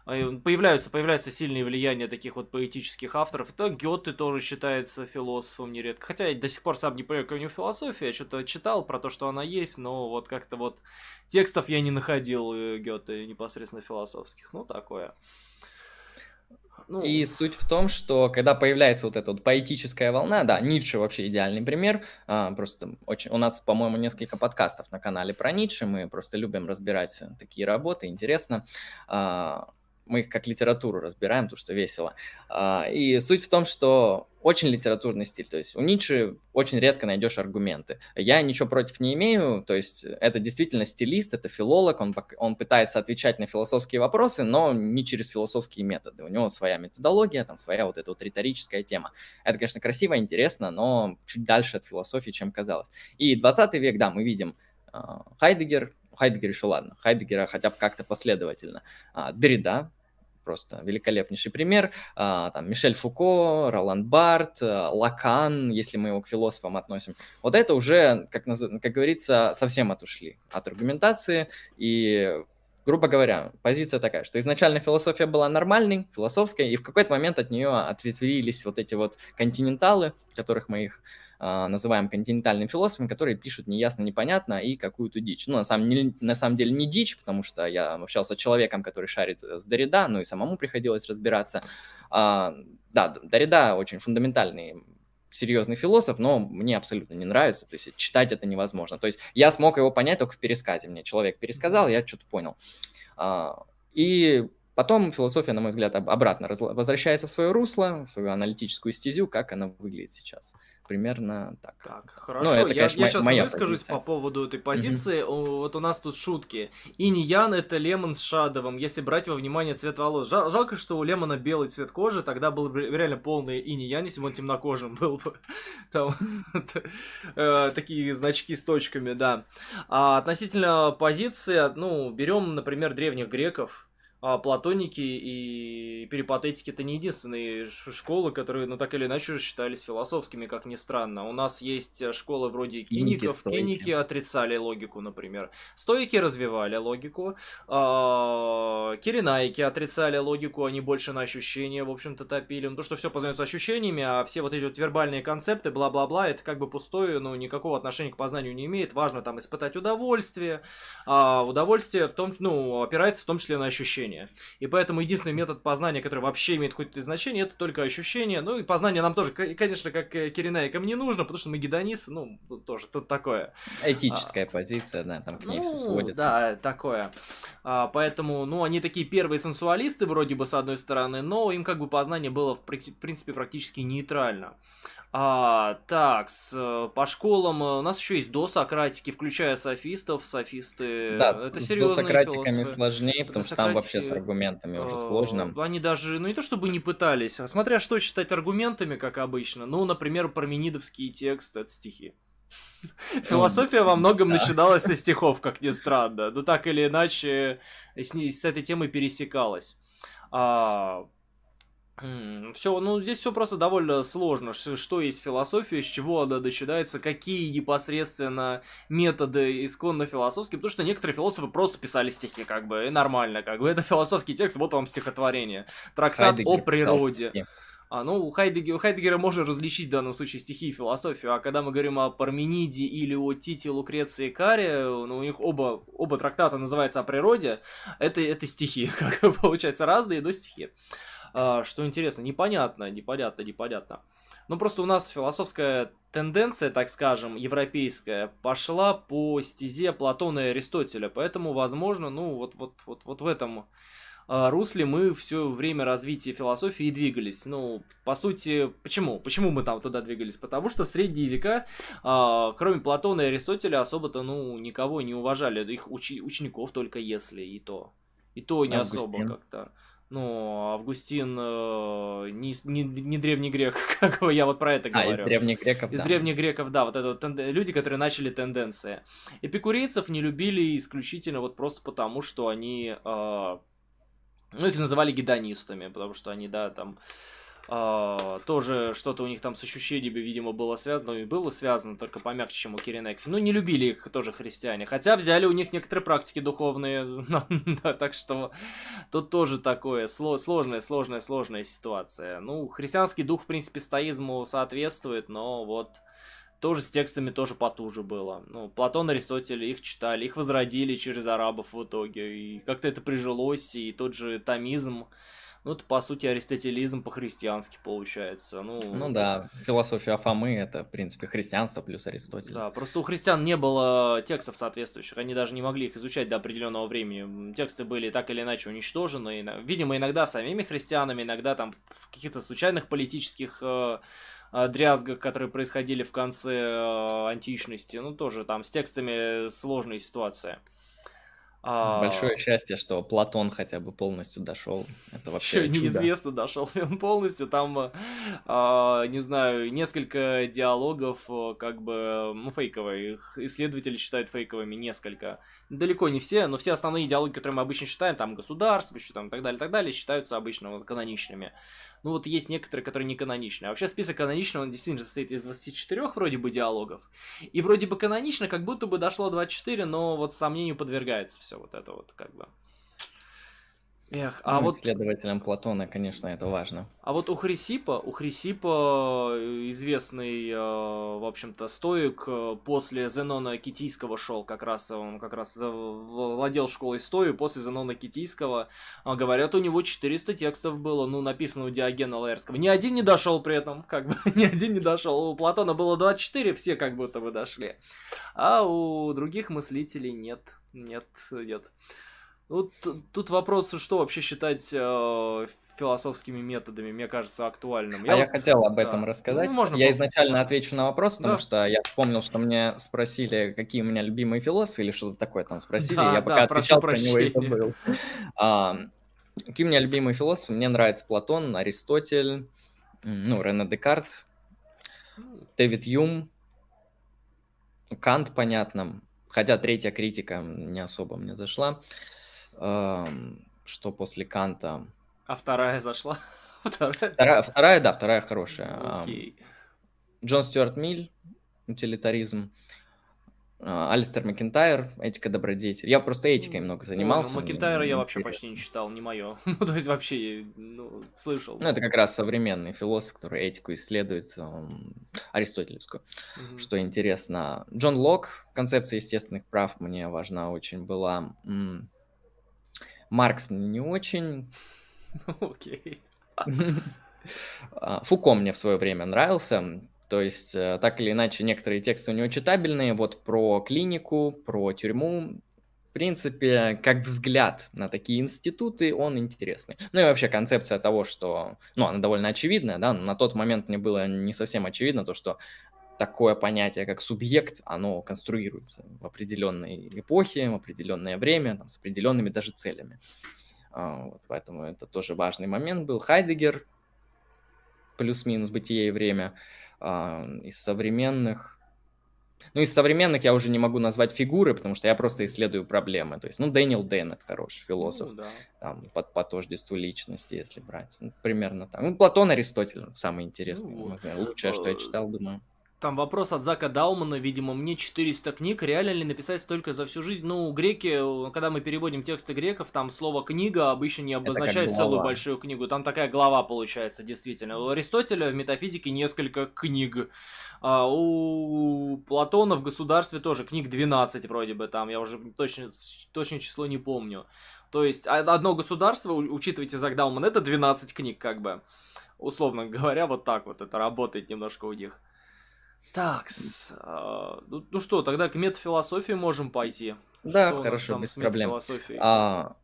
появляются, появляются сильные влияния таких вот поэтических авторов. То Гёте тоже считается философом нередко. Хотя я до сих пор сам не понимаю, какая у него философия. Я что-то читал про то, что она есть, но вот как-то вот текстов я не находил э, Гёте непосредственно философских. Ну, такое. Ну... И суть в том, что когда появляется вот эта вот поэтическая волна, да, Ницше вообще идеальный пример, а, просто очень, у нас, по-моему, несколько подкастов на канале про Ницше, мы просто любим разбирать такие работы, интересно. А, мы их как литературу разбираем, то, что весело. А, и суть в том, что очень литературный стиль, то есть у Ницше очень редко найдешь аргументы. Я ничего против не имею, то есть это действительно стилист, это филолог, он, он пытается отвечать на философские вопросы, но не через философские методы. У него своя методология, там своя вот эта вот риторическая тема. Это, конечно, красиво, интересно, но чуть дальше от философии, чем казалось. И 20 век, да, мы видим а, Хайдегер, Хайдегер еще ладно, Хайдегера хотя бы как-то последовательно. А, Деррида, просто великолепнейший пример. А, там Мишель Фуко, Роланд Барт, э, Лакан, если мы его к философам относим. Вот это уже, как, как говорится, совсем отушли от аргументации и грубо говоря, позиция такая, что изначально философия была нормальной, философской, и в какой-то момент от нее ответвились вот эти вот континенталы, которых мы их называем континентальными философами, которые пишут неясно, непонятно и какую-то дичь. Ну, на самом, не, на самом деле не дичь, потому что я общался с человеком, который шарит с Дорида, ну и самому приходилось разбираться. А, да, Дорида очень фундаментальный серьезный философ, но мне абсолютно не нравится, то есть читать это невозможно. То есть я смог его понять только в пересказе. Мне человек пересказал, я что-то понял. А, и потом философия, на мой взгляд, обратно возвращается в свое русло, в свою аналитическую стезю, как она выглядит сейчас примерно так. Так, хорошо. Ну, это, конечно, я, я сейчас моя выскажусь позиция. по поводу этой позиции. Mm-hmm. Вот у нас тут шутки. Иньян это Лемон с Шадовым, если брать во внимание цвет волос. Жал, жалко, что у Лемона белый цвет кожи, тогда был бы реально полный Иньян, если бы он темнокожим был бы. Там э, такие значки с точками, да. А относительно позиции, ну, берем, например, древних греков, а платоники и перипатетики это не единственные школы, которые, ну, так или иначе, считались философскими, как ни странно. У нас есть э, школы вроде киников. Киники, киники отрицали логику, например. Стойки развивали логику. А, киринайки отрицали логику, они больше на ощущения, в общем-то, топили. Ну, то, что все познается ощущениями, а все вот эти вот вербальные концепты, бла-бла-бла, это как бы пустое, ну, никакого отношения к познанию не имеет. Важно там испытать удовольствие. А удовольствие в том, ну, опирается в том числе на ощущения ощущения. И поэтому единственный метод познания, который вообще имеет какое-то значение, это только ощущение. Ну и познание нам тоже, конечно, как э, Киренаикам не нужно, потому что мы гедонисты, ну, тоже тут такое. Этическая а, позиция, да, там к ней ну, все сводится. Да, такое. А, поэтому, ну, они такие первые сенсуалисты, вроде бы, с одной стороны, но им как бы познание было, в принципе, практически нейтрально. А, так, с, э, по школам э, у нас еще есть досократики, включая софистов. Софисты да, это с досократиками философы. сложнее, потому что там вообще с аргументами уже сложно. Э, они даже, ну не то чтобы не пытались, а смотря что считать аргументами, как обычно. Ну, например, парменидовские тексты, это стихи. Философия во многом начиналась со стихов, как ни странно. Но так или иначе с этой темой пересекалась. А, все, ну здесь все просто довольно сложно. Что есть философия, с чего она начинается, какие непосредственно методы исконно философские, потому что некоторые философы просто писали стихи, как бы, и нормально, как бы. Это философский текст, вот вам стихотворение. Трактат Хайдегер, о природе. Да. А, ну, у Хайдегера, у Хайдегера можно различить в данном случае стихи и философию, а когда мы говорим о Пармениде или о Тите, Лукреции и Каре, ну, у них оба, оба трактата называются о природе, это, это стихи, как получается, разные, но стихи. А, что интересно, непонятно, непонятно, непонятно. Ну, просто у нас философская тенденция, так скажем, европейская, пошла по стезе Платона и Аристотеля, поэтому, возможно, ну, вот, вот, вот, вот в этом а, русле мы все время развития философии и двигались. Ну, по сути, почему? Почему мы там туда двигались? Потому что в средние века, а, кроме Платона и Аристотеля, особо-то, ну, никого не уважали. Их учи- учеников только если, и то. И то не Августин. особо как-то. Ну, Августин э, не, не, не древний грек, как я вот про это а, говорю. из древних греков, Из да. древних греков, да, вот это вот тен... люди, которые начали тенденции. Эпикурейцев не любили исключительно вот просто потому, что они, э, ну, их называли гедонистами, потому что они, да, там Uh, тоже что-то у них там с ощущениями, видимо, было связано, и было связано, только помягче, чем у Киринеки. Ну, не любили их тоже христиане. Хотя взяли у них некоторые практики духовные. да, так что тут тоже такое сложная, сложная, сложная ситуация. Ну, христианский дух, в принципе, стоизму соответствует, но вот тоже с текстами тоже потуже было. Ну, Платон, Аристотель, их читали, их возродили через арабов в итоге. И как-то это прижилось, и тот же томизм, Ну, это, по сути, аристотелизм по-христиански получается. Ну, ну да, философия Фомы — это, в принципе, христианство плюс Аристотель. Да, просто у христиан не было текстов соответствующих, они даже не могли их изучать до определенного времени. Тексты были так или иначе уничтожены, видимо, иногда самими христианами, иногда там в каких-то случайных политических э, э, дрязгах, которые происходили в конце э, античности. Ну, тоже там с текстами сложная ситуация. А, Большое счастье, что Платон хотя бы полностью дошел. Это вообще Еще неизвестно, дошел ли он полностью. Там, а, не знаю, несколько диалогов, э, как бы, ну, фейковые. Их исследователи считают фейковыми несколько. Далеко не все, но все основные диалоги, которые мы обычно считаем, там, государство, там, и так далее, так далее, считаются обычно вот, каноничными. Ну вот есть некоторые, которые не каноничные. А вообще список каноничный, он действительно состоит из 24 вроде бы диалогов. И вроде бы канонично, как будто бы дошло 24, но вот сомнению подвергается все вот это вот как бы. Эх, а ну, вот... Исследователям Платона, конечно, это важно. А вот у Хрисипа, у Хрисипа э, известный, э, в общем-то, стоик э, после Зенона Китийского шел, как раз он как раз владел школой стою, после Зенона Китийского, говорят, у него 400 текстов было, ну, написано у Диогена Лаэрского. Ни один не дошел при этом, как бы, ни один не дошел. У Платона было 24, все как будто бы дошли. А у других мыслителей нет, нет, нет. Ну, тут вопрос, что вообще считать э, философскими методами, мне кажется, актуальным. Я а вот, я хотел об этом да. рассказать. Ну, можно я просто... изначально отвечу на вопрос, потому да. что я вспомнил, что мне спросили, какие у меня любимые философы или что-то такое там спросили. Да, я пока да, отвечал про него и забыл. А, какие у меня любимые философы? Мне нравится Платон, Аристотель, ну, Рене Декарт, Дэвид Юм, Кант, понятно. Хотя третья критика не особо мне зашла что после Канта... А вторая зашла? вторая? Вторая, вторая, да, вторая хорошая. Okay. Джон Стюарт Миль, утилитаризм. А, Алистер Макентайр, этика добродетель. Я просто этикой много занимался. Ну, Макентайра я вообще почти не читал, не мое. ну, то есть вообще, ну, слышал. Ну, это как раз современный философ, который этику исследует, um, аристотелевскую. Mm-hmm. Что интересно. Джон Лок, концепция естественных прав мне важна очень была. Маркс мне не очень. Окей. А, Фуко мне в свое время нравился. То есть, э, так или иначе, некоторые тексты у него читабельные. Вот про клинику, про тюрьму. В принципе, как взгляд на такие институты, он интересный. Ну и вообще концепция того, что, ну, она довольно очевидная, да, но на тот момент мне было не совсем очевидно то, что такое понятие, как субъект, оно конструируется в определенной эпохе, в определенное время, там, с определенными даже целями. А, вот, поэтому это тоже важный момент был. Хайдегер, плюс-минус бытие и время, а, из современных... Ну, из современных я уже не могу назвать фигуры, потому что я просто исследую проблемы. То есть, ну, Дэниел Дэннет хороший философ, ну, да. там, под, по тождеству личности, если брать. Ну, примерно так. Ну, Платон, Аристотель самый интересный. Ну, лучшее, что я читал, думаю. Там вопрос от Зака Даумана, видимо, мне 400 книг, реально ли написать столько за всю жизнь? Ну, греки, когда мы переводим тексты греков, там слово «книга» обычно не обозначает целую большую книгу, там такая глава получается, действительно. У Аристотеля в метафизике несколько книг, а у Платона в государстве тоже книг 12 вроде бы там, я уже точно, точное число не помню. То есть а, одно государство, учитывайте Зак Дауман, это 12 книг как бы. Условно говоря, вот так вот это работает немножко у них. Так, а, ну, ну что, тогда к метафилософии можем пойти. Да, что хорошо, без проблем. А,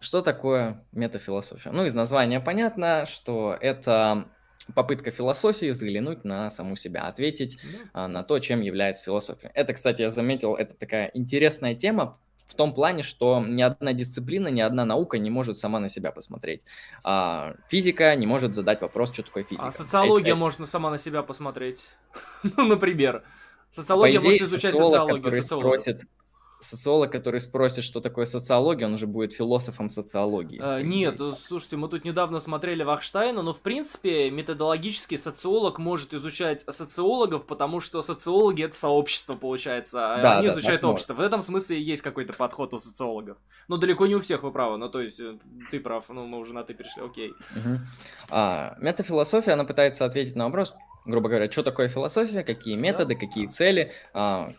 что такое метафилософия? Ну, из названия понятно, что это попытка философии взглянуть на саму себя, ответить а, на то, чем является философия. Это, кстати, я заметил, это такая интересная тема, в том плане, что ни одна дисциплина, ни одна наука не может сама на себя посмотреть. А, физика не может задать вопрос, что такое физика. А социология это... может сама на себя посмотреть. ну, например. Социология может изучать социологию. Спросит, социолог, который спросит, что такое социология, он уже будет философом социологии. А, нет, слушайте, мы тут недавно смотрели Вахштайна, но в принципе методологически социолог может изучать социологов, потому что социологи это сообщество получается, а да, они да, изучают общество. В этом смысле есть какой-то подход у социологов. Но далеко не у всех вы правы, ну то есть э, ты прав, ну мы уже на ты перешли, окей. Угу. А, метафилософия, она пытается ответить на вопрос, грубо говоря, что такое философия, какие методы, да. какие цели, а,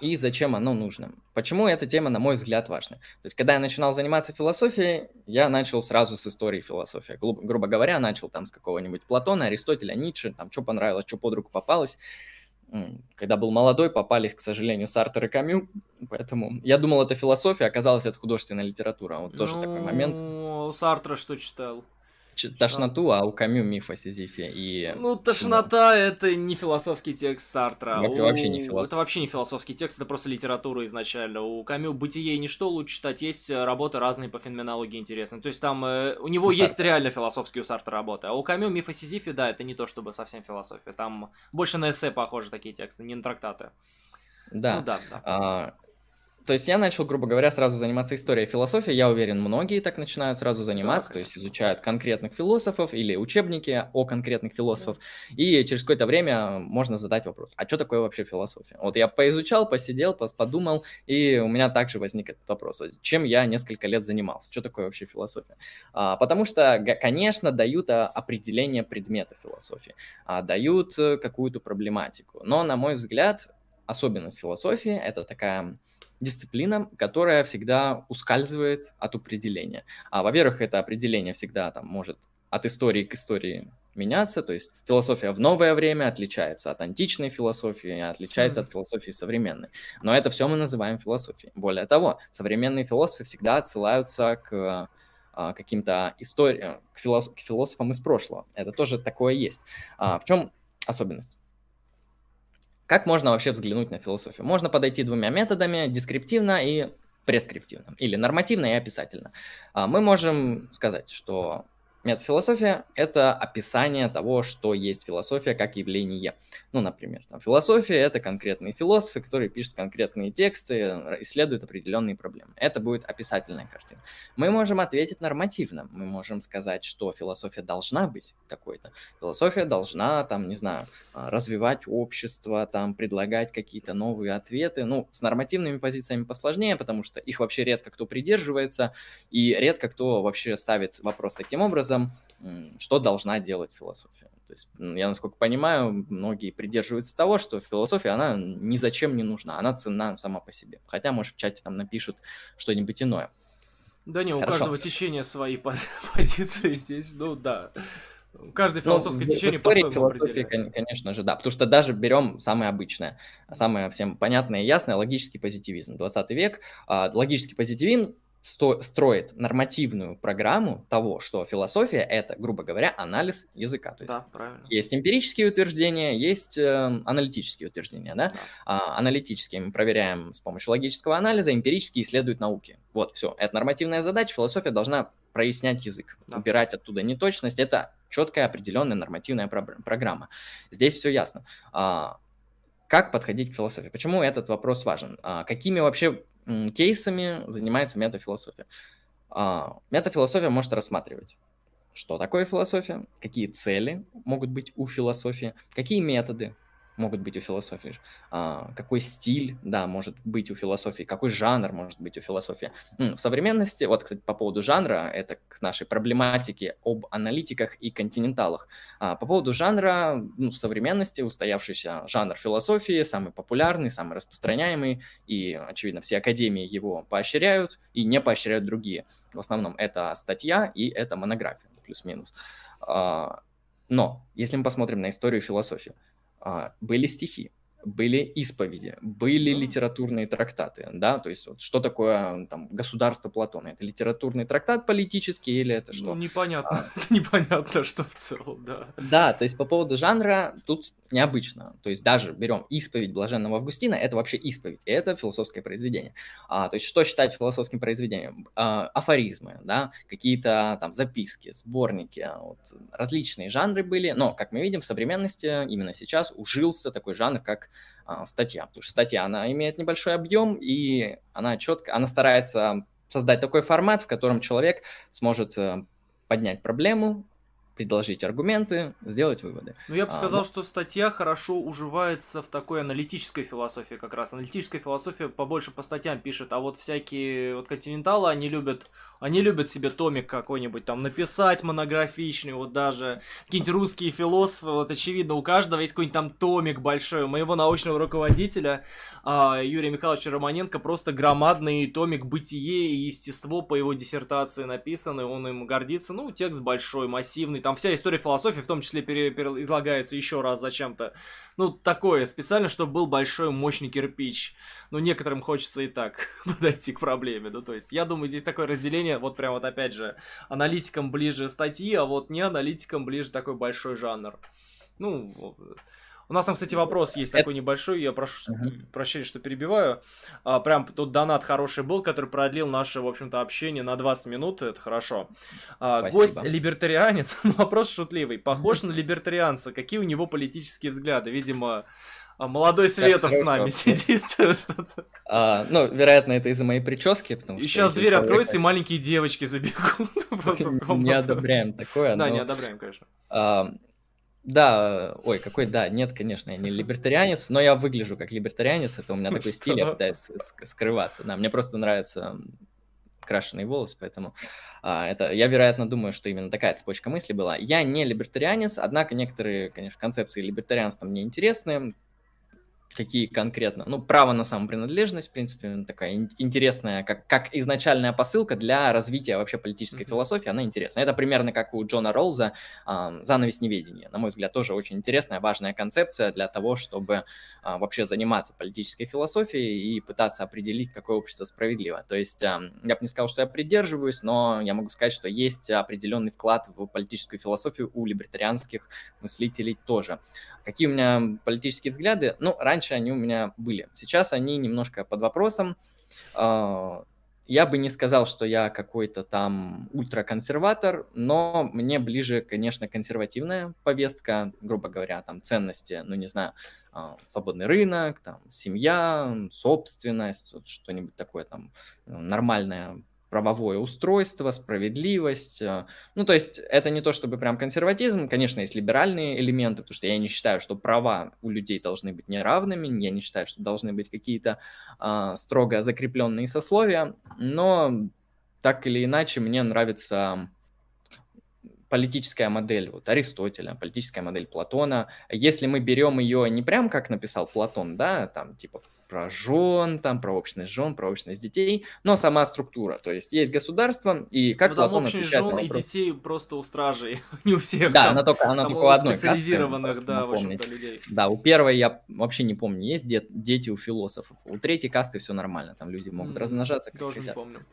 и зачем оно нужно. Почему эта тема, на мой взгляд, важна? То есть, когда я начинал заниматься философией, я начал сразу с истории философии. Гру- грубо говоря, начал там с какого-нибудь Платона, Аристотеля, Ницше, там, что понравилось, что под руку попалось. Когда был молодой, попались, к сожалению, Сартер и Камю, поэтому я думал, это философия, оказалось, это художественная литература. Вот тоже ну, такой момент. Ну, Сартра что читал? Тошноту, а у Камю миф о Сизифе. И... Ну, тошнота да. это не философский текст Сартра. Вообще, у... вообще не философский. Это вообще не философский текст, это просто литература изначально. У Камю «Бытие и ничто» лучше читать, есть э, работы разные по феноменологии интересные. То есть там э, у него у есть Сартра. реально философские у Сартра работы. А у Камю миф о Сизифе, да, это не то чтобы совсем философия. Там больше на эссе похожи такие тексты, не на трактаты. Да. Ну, да, да. А, то есть я начал, грубо говоря, сразу заниматься историей философии. Я уверен, многие так начинают сразу заниматься, да, то есть изучают конкретных философов или учебники о конкретных философов. И через какое-то время можно задать вопрос, а что такое вообще философия? Вот я поизучал, посидел, подумал, и у меня также возник этот вопрос, чем я несколько лет занимался, что такое вообще философия? А, потому что, конечно, дают а, определение предмета философии, а, дают э, какую-то проблематику, но, на мой взгляд, особенность философии – это такая дисциплина, которая всегда ускальзывает от определения. А, во-первых, это определение всегда там может от истории к истории меняться, то есть философия в новое время отличается от античной философии, отличается mm. от философии современной. Но это все мы называем философией. Более того, современные философы всегда отсылаются к а, каким-то историям, к, философ, к философам из прошлого. Это тоже такое есть. А, в чем особенность? Как можно вообще взглянуть на философию? Можно подойти двумя методами, дескриптивно и прескриптивно, или нормативно и описательно. А, мы можем сказать, что Метафилософия – это описание того, что есть философия как явление. Ну, например, там, философия – это конкретные философы, которые пишут конкретные тексты, исследуют определенные проблемы. Это будет описательная картина. Мы можем ответить нормативно. Мы можем сказать, что философия должна быть какой-то. Философия должна, там, не знаю, развивать общество, там, предлагать какие-то новые ответы. Ну, с нормативными позициями посложнее, потому что их вообще редко кто придерживается, и редко кто вообще ставит вопрос таким образом, образом, что должна делать философия. То есть, я, насколько понимаю, многие придерживаются того, что философия, она ни зачем не нужна, она ценна сама по себе. Хотя, может, в чате там напишут что-нибудь иное. Да не, у Хорошо. каждого течения свои позиции здесь, ну да. Каждое ну, философское ну, течение по-своему конечно же, да. Потому что даже берем самое обычное, самое всем понятное и ясное, логический позитивизм. 20 век. А, логический позитивизм сто, строит нормативную программу того, что философия это, грубо говоря, анализ языка. То есть да, правильно. есть эмпирические утверждения, есть э, аналитические утверждения. Да? Да. А, аналитические мы проверяем с помощью логического анализа, эмпирические исследуют науки. Вот, все. Это нормативная задача. Философия должна прояснять язык, да. убирать оттуда неточность. Это четкая определенная нормативная про- программа. Здесь все ясно. А, как подходить к философии? Почему этот вопрос важен? А, какими вообще кейсами занимается метафилософия. А, метафилософия может рассматривать, что такое философия, какие цели могут быть у философии, какие методы могут быть у философии, а, какой стиль, да, может быть у философии, какой жанр может быть у философии. В современности, вот, кстати, по поводу жанра, это к нашей проблематике об аналитиках и континенталах. А, по поводу жанра, ну, в современности устоявшийся жанр философии, самый популярный, самый распространяемый, и, очевидно, все академии его поощряют и не поощряют другие. В основном это статья и это монография, плюс-минус. А, но, если мы посмотрим на историю философии, были стихи, были исповеди, были литературные трактаты, да, то есть вот что такое там государство Платона? Это литературный трактат политический или это что? Ну, непонятно, а... непонятно, что в целом, да. Да, то есть по поводу жанра тут необычно, то есть даже берем исповедь Блаженного Августина, это вообще исповедь, это философское произведение. А, то есть что считать философским произведением? А, афоризмы, да, какие-то там записки, сборники, вот, различные жанры были, но, как мы видим, в современности именно сейчас ужился такой жанр, как а, статья. Потому что статья, она имеет небольшой объем, и она четко, она старается создать такой формат, в котором человек сможет э, поднять проблему, предложить аргументы, сделать выводы. Ну, я бы сказал, а, но... что статья хорошо уживается в такой аналитической философии как раз. Аналитическая философия побольше по статьям пишет, а вот всякие вот континенталы, они любят, они любят себе томик какой-нибудь там написать монографичный, вот даже какие-нибудь русские философы, вот очевидно, у каждого есть какой-нибудь там томик большой. У моего научного руководителя а, Юрия Михайловича Романенко просто громадный томик «Бытие и естество» по его диссертации написаны, он им гордится. Ну, текст большой, массивный, там вся история философии, в том числе, пере, пере, излагается еще раз зачем-то. Ну, такое, специально, чтобы был большой, мощный кирпич. Ну, некоторым хочется и так подойти к проблеме. Ну, то есть, я думаю, здесь такое разделение, вот прям вот опять же, аналитикам ближе статьи, а вот не аналитикам ближе такой большой жанр. Ну, у нас там, кстати, вопрос есть такой небольшой, я прошу uh-huh. прощения, что перебиваю. А, прям тут донат хороший был, который продлил наше, в общем-то, общение на 20 минут, это хорошо. А, гость либертарианец, вопрос шутливый, похож на либертарианца, какие у него политические взгляды? Видимо, а молодой Светов с нами сидит. а, ну, вероятно, это из-за моей прически. Потому и сейчас дверь откроется, и маленькие девочки забегут. Не одобряем такое. Да, не одобряем, конечно. Да, ой, какой, да, нет, конечно, я не либертарианец, но я выгляжу как либертарианец, это у меня такой стиль, я пытаюсь скрываться, да, мне просто нравятся крашеные волосы, поэтому а, это, я, вероятно, думаю, что именно такая цепочка мысли была. Я не либертарианец, однако некоторые, конечно, концепции либертарианства мне интересны, какие конкретно. Ну, право на самопринадлежность, в принципе, такая интересная, как, как изначальная посылка для развития вообще политической mm-hmm. философии, она интересна. Это примерно как у Джона Роллза э, «Занавес неведения». На мой взгляд, тоже очень интересная, важная концепция для того, чтобы э, вообще заниматься политической философией и пытаться определить, какое общество справедливо. То есть, э, я бы не сказал, что я придерживаюсь, но я могу сказать, что есть определенный вклад в политическую философию у либертарианских мыслителей тоже. Какие у меня политические взгляды? Ну, раньше они у меня были. Сейчас они немножко под вопросом. А, я бы не сказал, что я какой-то там ультраконсерватор, но мне ближе, конечно, консервативная повестка, грубо говоря, там ценности, ну не знаю, а, свободный рынок, там семья, собственность, что-нибудь такое там нормальное правовое устройство, справедливость. Э, ну, то есть это не то чтобы прям консерватизм, конечно, есть либеральные элементы, потому что я не считаю, что права у людей должны быть неравными, я не считаю, что должны быть какие-то а, строго закрепленные сословия, но так или иначе мне нравится политическая модель вот, Аристотеля, политическая модель Платона. Если мы берем ее не прям как написал Платон, да, там типа про жен, там, про общность жен, про общность детей, но сама структура. То есть есть государство, и как ну, Платон общность жен и детей просто у стражей, не у всех. Да, она только, она только у одной специализированных, касты, да, в общем-то, людей. Да, у первой я вообще не помню, есть дет, дети у философов. У третьей касты все нормально, там люди могут mm-hmm. размножаться. Как Тоже хотят. не помню.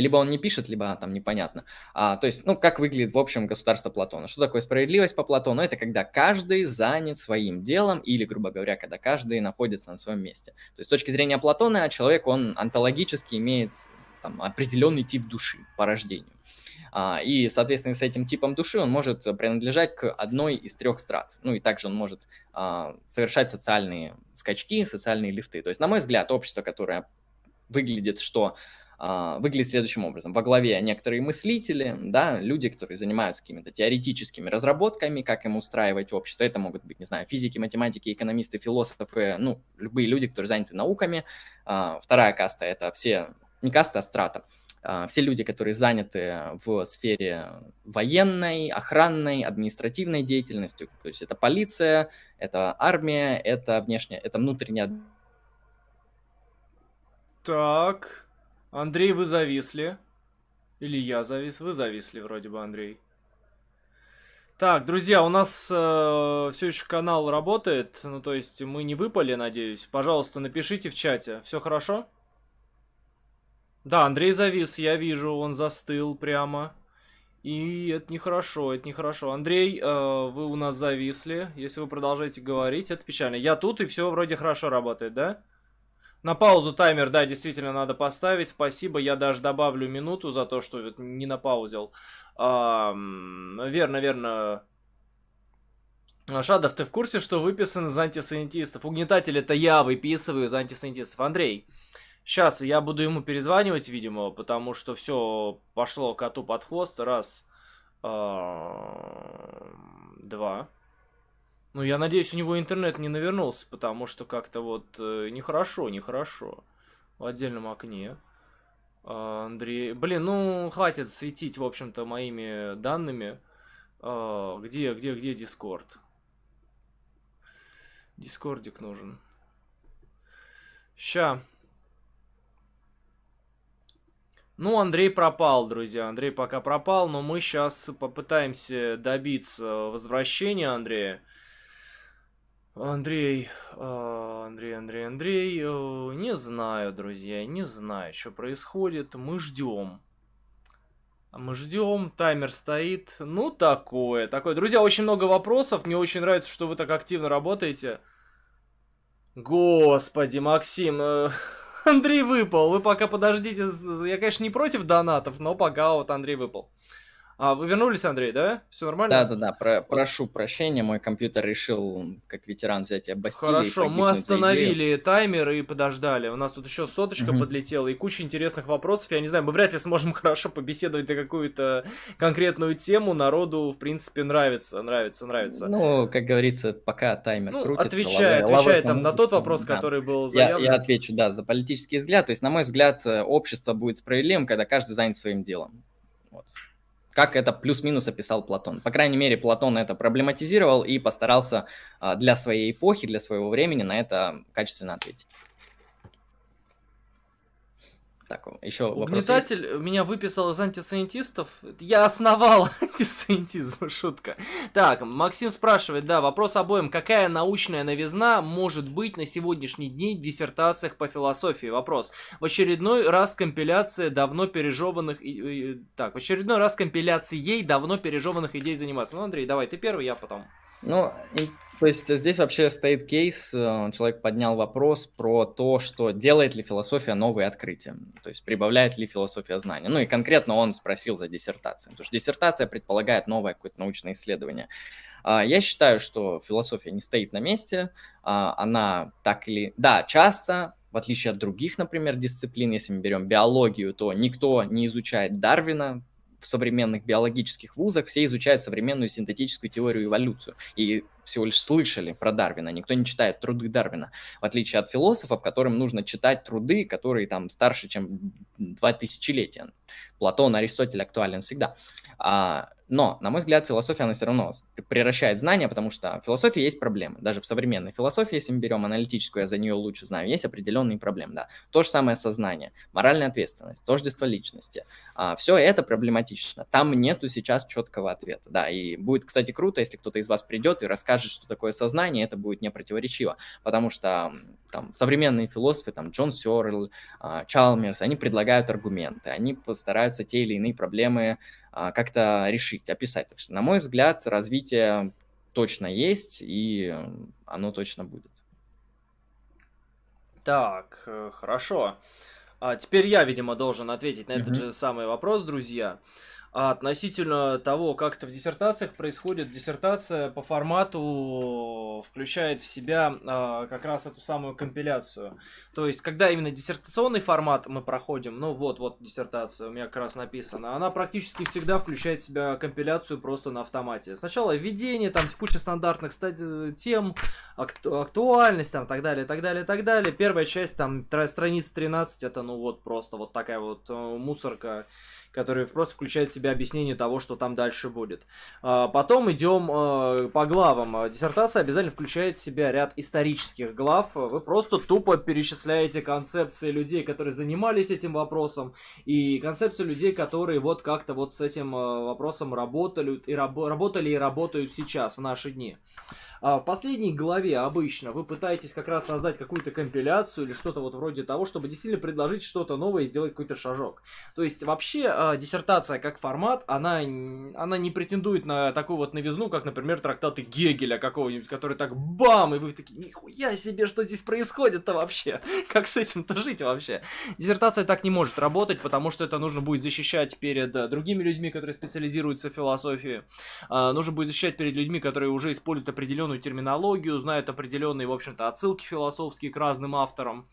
Либо он не пишет, либо там непонятно. А, то есть, ну, как выглядит в общем государство Платона? Что такое справедливость по Платону? Это когда каждый занят своим делом, или, грубо говоря, когда каждый находится на своем месте. То есть, с точки зрения Платона, человек, он онтологически имеет там, определенный тип души по рождению. А, и, соответственно, с этим типом души он может принадлежать к одной из трех страт. Ну и также он может а, совершать социальные скачки, социальные лифты. То есть, на мой взгляд, общество, которое выглядит, что выглядит следующим образом. Во главе некоторые мыслители, да, люди, которые занимаются какими-то теоретическими разработками, как им устраивать общество. Это могут быть, не знаю, физики, математики, экономисты, философы, ну, любые люди, которые заняты науками. А, вторая каста – это все, не каста, а страта. А, все люди, которые заняты в сфере военной, охранной, административной деятельностью. То есть это полиция, это армия, это внешняя, это внутренняя... Так, Андрей, вы зависли. Или я завис? Вы зависли вроде бы, Андрей. Так, друзья, у нас э, все еще канал работает, ну то есть мы не выпали, надеюсь. Пожалуйста, напишите в чате. Все хорошо? Да, Андрей завис, я вижу, он застыл прямо. И это нехорошо, это нехорошо. Андрей, э, вы у нас зависли. Если вы продолжаете говорить, это печально. Я тут, и все вроде хорошо работает, да? На паузу таймер, да, действительно надо поставить. Спасибо, я даже добавлю минуту за то, что не напаузил. А, верно, верно. Шадов, ты в курсе, что выписан из антисанитистов? Угнетатель это я выписываю из антисанитистов. Андрей, сейчас я буду ему перезванивать, видимо, потому что все пошло коту под хвост. Раз. Два. Ну, я надеюсь, у него интернет не навернулся, потому что как-то вот э, нехорошо, нехорошо. В отдельном окне. А, Андрей... Блин, ну, хватит светить, в общем-то, моими данными. А, где, где, где Дискорд? Дискордик нужен. Ща. Ну, Андрей пропал, друзья. Андрей пока пропал, но мы сейчас попытаемся добиться возвращения Андрея. Андрей, а, Андрей, Андрей, Андрей, э, не знаю, друзья, не знаю, что происходит. Мы ждем. Мы ждем, таймер стоит. Ну, такое, такое. Друзья, очень много вопросов. Мне очень нравится, что вы так активно работаете. Господи, Максим, э, Андрей выпал. Вы пока подождите. Я, конечно, не против донатов, но пока вот Андрей выпал. А, вы вернулись, Андрей, да? Все нормально? Да-да-да, про прошу прощения, мой компьютер решил, как ветеран, взять Бастилии. Хорошо, мы остановили таймер и подождали. У нас тут еще соточка угу. подлетела и куча интересных вопросов. Я не знаю, мы вряд ли сможем хорошо побеседовать на какую-то конкретную тему. Народу, в принципе, нравится, нравится, нравится. Ну, как говорится, пока таймер ну, крутится. Отвечай, лавы, отвечай там на тот вопрос, да. который был заявлен. Я, я отвечу, да, за политический взгляд. То есть, на мой взгляд, э, общество будет справедливым, когда каждый занят своим делом. Вот как это плюс-минус описал Платон. По крайней мере, Платон это проблематизировал и постарался а, для своей эпохи, для своего времени на это качественно ответить. Так, еще Угнетатель есть? меня выписал из антисайентистов. Я основал антисайентизм, шутка. Так, Максим спрашивает, да, вопрос обоим. Какая научная новизна может быть на сегодняшний день в диссертациях по философии? Вопрос. В очередной раз компиляция давно пережеванных... Так, в очередной раз компиляцией давно пережеванных идей заниматься. Ну, Андрей, давай, ты первый, я потом. Ну, то есть здесь вообще стоит кейс, э, человек поднял вопрос про то, что делает ли философия новые открытия, то есть прибавляет ли философия знания. Ну и конкретно он спросил за диссертацию, потому что диссертация предполагает новое какое-то научное исследование. А, я считаю, что философия не стоит на месте, а, она так или... Да, часто в отличие от других, например, дисциплин, если мы берем биологию, то никто не изучает Дарвина, в современных биологических вузах все изучают современную синтетическую теорию эволюцию и всего лишь слышали про Дарвина, никто не читает труды Дарвина, в отличие от философов, которым нужно читать труды, которые там старше, чем два тысячелетия. Платон, Аристотель актуален всегда. А, но, на мой взгляд, философия, она все равно превращает знания, потому что в философии есть проблемы. Даже в современной философии, если мы берем аналитическую, я за нее лучше знаю, есть определенные проблемы, да. То же самое сознание, моральная ответственность, тождество личности. А, все это проблематично. Там нету сейчас четкого ответа, да. И будет, кстати, круто, если кто-то из вас придет и расскажет, что такое сознание, это будет не противоречиво, потому что там современные философы, там Джон Сёрл, а, Чалмерс, они предлагают аргументы, они постараются те или иные проблемы а, как-то решить, описать. Так что, на мой взгляд, развитие точно есть, и оно точно будет. Так, э, хорошо. А теперь я, видимо, должен ответить на этот же самый вопрос, друзья. А относительно того, как это в диссертациях происходит, диссертация по формату включает в себя а, как раз эту самую компиляцию. То есть, когда именно диссертационный формат мы проходим, ну вот, вот диссертация, у меня как раз написано, она практически всегда включает в себя компиляцию просто на автомате. Сначала введение, там куча стандартных стадий, тем, акту, актуальность, там, так далее, так далее, так далее. Первая часть, там, страница 13, это, ну вот, просто вот такая вот э, мусорка который просто включает в себя объяснение того, что там дальше будет. А, потом идем а, по главам. А, диссертация обязательно включает в себя ряд исторических глав. Вы просто тупо перечисляете концепции людей, которые занимались этим вопросом, и концепцию людей, которые вот как-то вот с этим вопросом работали и, раб- работали и работают сейчас, в наши дни. А в последней главе обычно вы пытаетесь как раз создать какую-то компиляцию или что-то вот вроде того, чтобы действительно предложить что-то новое и сделать какой-то шажок. То есть вообще э, диссертация как формат, она, она не претендует на такую вот новизну, как, например, трактаты Гегеля какого-нибудь, который так бам, и вы такие, нихуя себе, что здесь происходит-то вообще? Как с этим-то жить вообще? Диссертация так не может работать, потому что это нужно будет защищать перед э, другими людьми, которые специализируются в философии. Э, нужно будет защищать перед людьми, которые уже используют определенную терминологию, знают определенные, в общем-то, отсылки философские к разным авторам.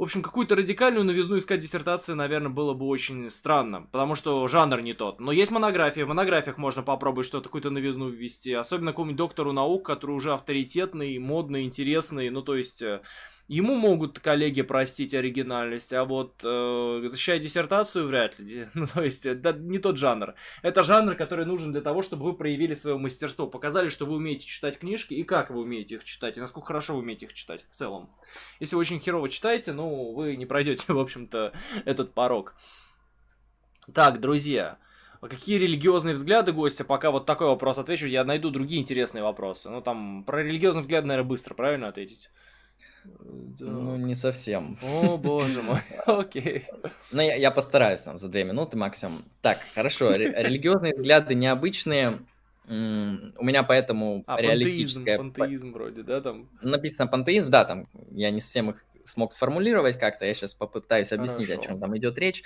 В общем, какую-то радикальную новизну искать диссертации, наверное, было бы очень странно, потому что жанр не тот. Но есть монографии, в монографиях можно попробовать что-то, какую-то новизну ввести, особенно какому-нибудь доктору наук, который уже авторитетный, модный, интересный, ну то есть э, Ему могут коллеги простить оригинальность, а вот э, защищать диссертацию вряд ли. Ну, то есть, это не тот жанр. Это жанр, который нужен для того, чтобы вы проявили свое мастерство, показали, что вы умеете читать книжки и как вы умеете их читать, и насколько хорошо вы умеете их читать в целом. Если вы очень херово читаете, ну, вы не пройдете, в общем-то, этот порог. Так, друзья, а какие религиозные взгляды гостя? Пока вот такой вопрос отвечу, я найду другие интересные вопросы. Ну, там, про религиозный взгляд, наверное, быстро, правильно ответить? Ну, не совсем. О, боже мой, окей. Ну, я, я постараюсь там за две минуты максимум. Так, хорошо, религиозные взгляды необычные. У меня поэтому а, реалистическая... Пантеизм, пантеизм вроде, да, там? Написано пантеизм, да, там я не совсем их смог сформулировать как-то, я сейчас попытаюсь объяснить, Хорошо. о чем там идет речь.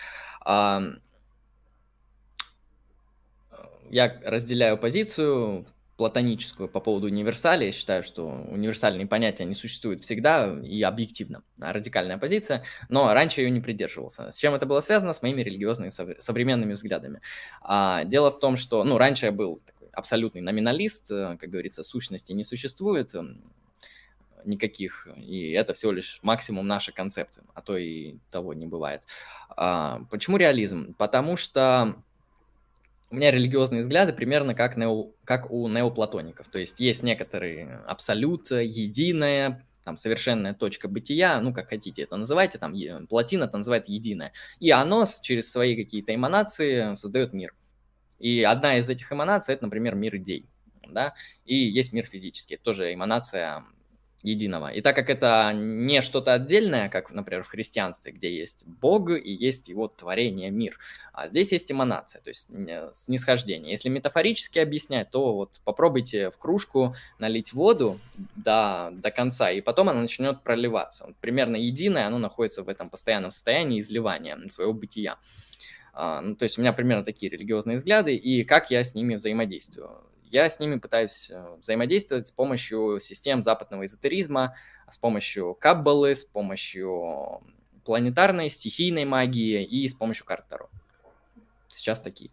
Я разделяю позицию платоническую по поводу универсалии. Я считаю, что универсальные понятия не существуют всегда и объективно. Радикальная позиция, но раньше ее не придерживался. С чем это было связано? С моими религиозными современными взглядами. А, дело в том, что, ну, раньше я был такой абсолютный номиналист, э, как говорится, сущности не существует никаких, и это всего лишь максимум нашей концепции, а то и того не бывает. А, почему реализм? Потому что у меня религиозные взгляды примерно как, нео, как у неоплатоников. То есть есть некоторые абсолют, единое, там совершенная точка бытия, ну как хотите это называйте, там плотина это называет единое. И оно через свои какие-то эманации создает мир. И одна из этих эманаций это, например, мир идей. Да? И есть мир физический, тоже эманация единого. И так как это не что-то отдельное, как, например, в христианстве, где есть Бог и есть его творение, мир, а здесь есть эманация, то есть снисхождение. Если метафорически объяснять, то вот попробуйте в кружку налить воду до, до конца, и потом она начнет проливаться. Вот примерно единое, оно находится в этом постоянном состоянии изливания своего бытия. А, ну, то есть у меня примерно такие религиозные взгляды, и как я с ними взаимодействую я с ними пытаюсь э, взаимодействовать с помощью систем западного эзотеризма, с помощью каббалы, с помощью планетарной, стихийной магии и с помощью карт Таро. Сейчас такие.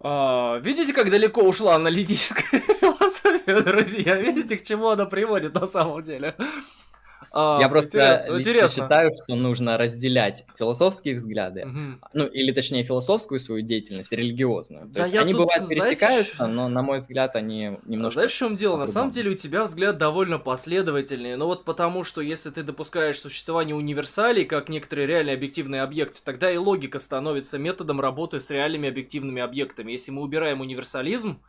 А, видите, как далеко ушла аналитическая философия, друзья? Видите, к чему она приводит на самом деле? А, я просто интересно. считаю, что нужно разделять философские взгляды, угу. ну или точнее философскую свою деятельность, религиозную. То да есть они тут, бывают знаешь, пересекаются, но на мой взгляд они немножко. Знаешь, в чем дело? На самом деле у тебя взгляд довольно последовательный, но вот потому что если ты допускаешь существование универсалей как некоторые реальные объективные объекты, тогда и логика становится методом работы с реальными объективными объектами. Если мы убираем универсализм,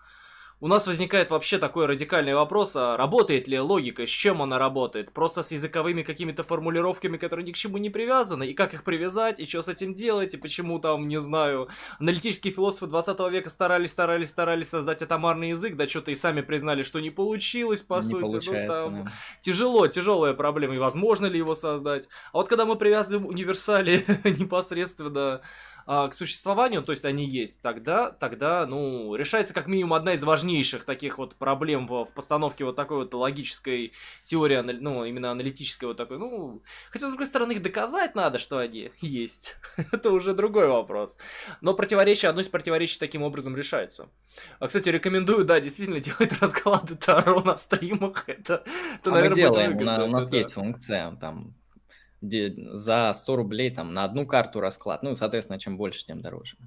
у нас возникает вообще такой радикальный вопрос, а работает ли логика, с чем она работает? Просто с языковыми какими-то формулировками, которые ни к чему не привязаны, и как их привязать, и что с этим делать, и почему там, не знаю, аналитические философы 20 века старались, старались, старались создать атомарный язык, да что-то и сами признали, что не получилось, по не сути. Ну, там, да. Тяжело, тяжелая проблема, и возможно ли его создать. А вот когда мы привязываем универсали непосредственно к существованию, то есть они есть, тогда, тогда, ну, решается как минимум одна из важнейших таких вот проблем в, в постановке вот такой вот логической теории, ну, именно аналитической вот такой, ну, хотя, с другой стороны, их доказать надо, что они есть. Это уже другой вопрос. Но противоречие, одно из противоречий таким образом решается. А, кстати, рекомендую, да, действительно делать расклады Таро на стримах. Это, это а наверное, мы делаем, у нас, есть функция, там, за 100 рублей там на одну карту расклад. Ну, соответственно, чем больше, тем дороже.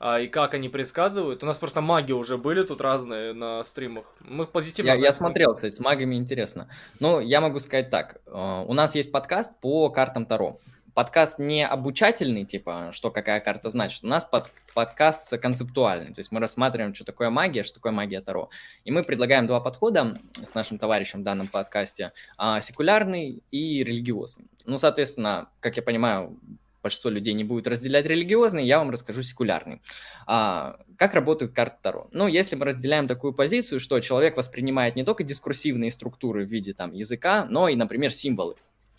А и как они предсказывают? У нас просто маги уже были тут разные на стримах. Мы позитивно... Я, я смотрел, кстати, с магами интересно. Ну, я могу сказать так. Э, у нас есть подкаст по картам Таро подкаст не обучательный, типа, что какая карта значит. У нас под, подкаст концептуальный. То есть мы рассматриваем, что такое магия, что такое магия Таро. И мы предлагаем два подхода с нашим товарищем в данном подкасте. А, секулярный и религиозный. Ну, соответственно, как я понимаю, большинство людей не будет разделять религиозный, я вам расскажу секулярный. А, как работают карты Таро? Ну, если мы разделяем такую позицию, что человек воспринимает не только дискурсивные структуры в виде там языка, но и, например, символы.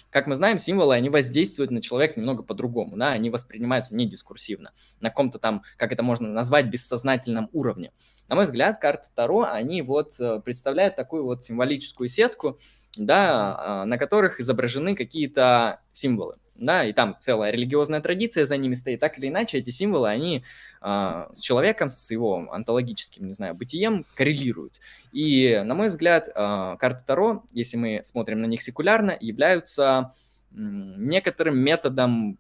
Как мы знаем, символы, они воздействуют на человека немного по-другому, да, они воспринимаются не дискурсивно, на каком-то там, как это можно назвать, бессознательном уровне. На мой взгляд, карты Таро, они вот э, представляют такую вот символическую сетку, да, а, на которых изображены какие-то символы. Да, и там целая религиозная традиция за ними стоит, так или иначе эти символы, они э, с человеком, с его онтологическим, не знаю, бытием коррелируют. И, на мой взгляд, э, карты Таро, если мы смотрим на них секулярно, являются некоторым методом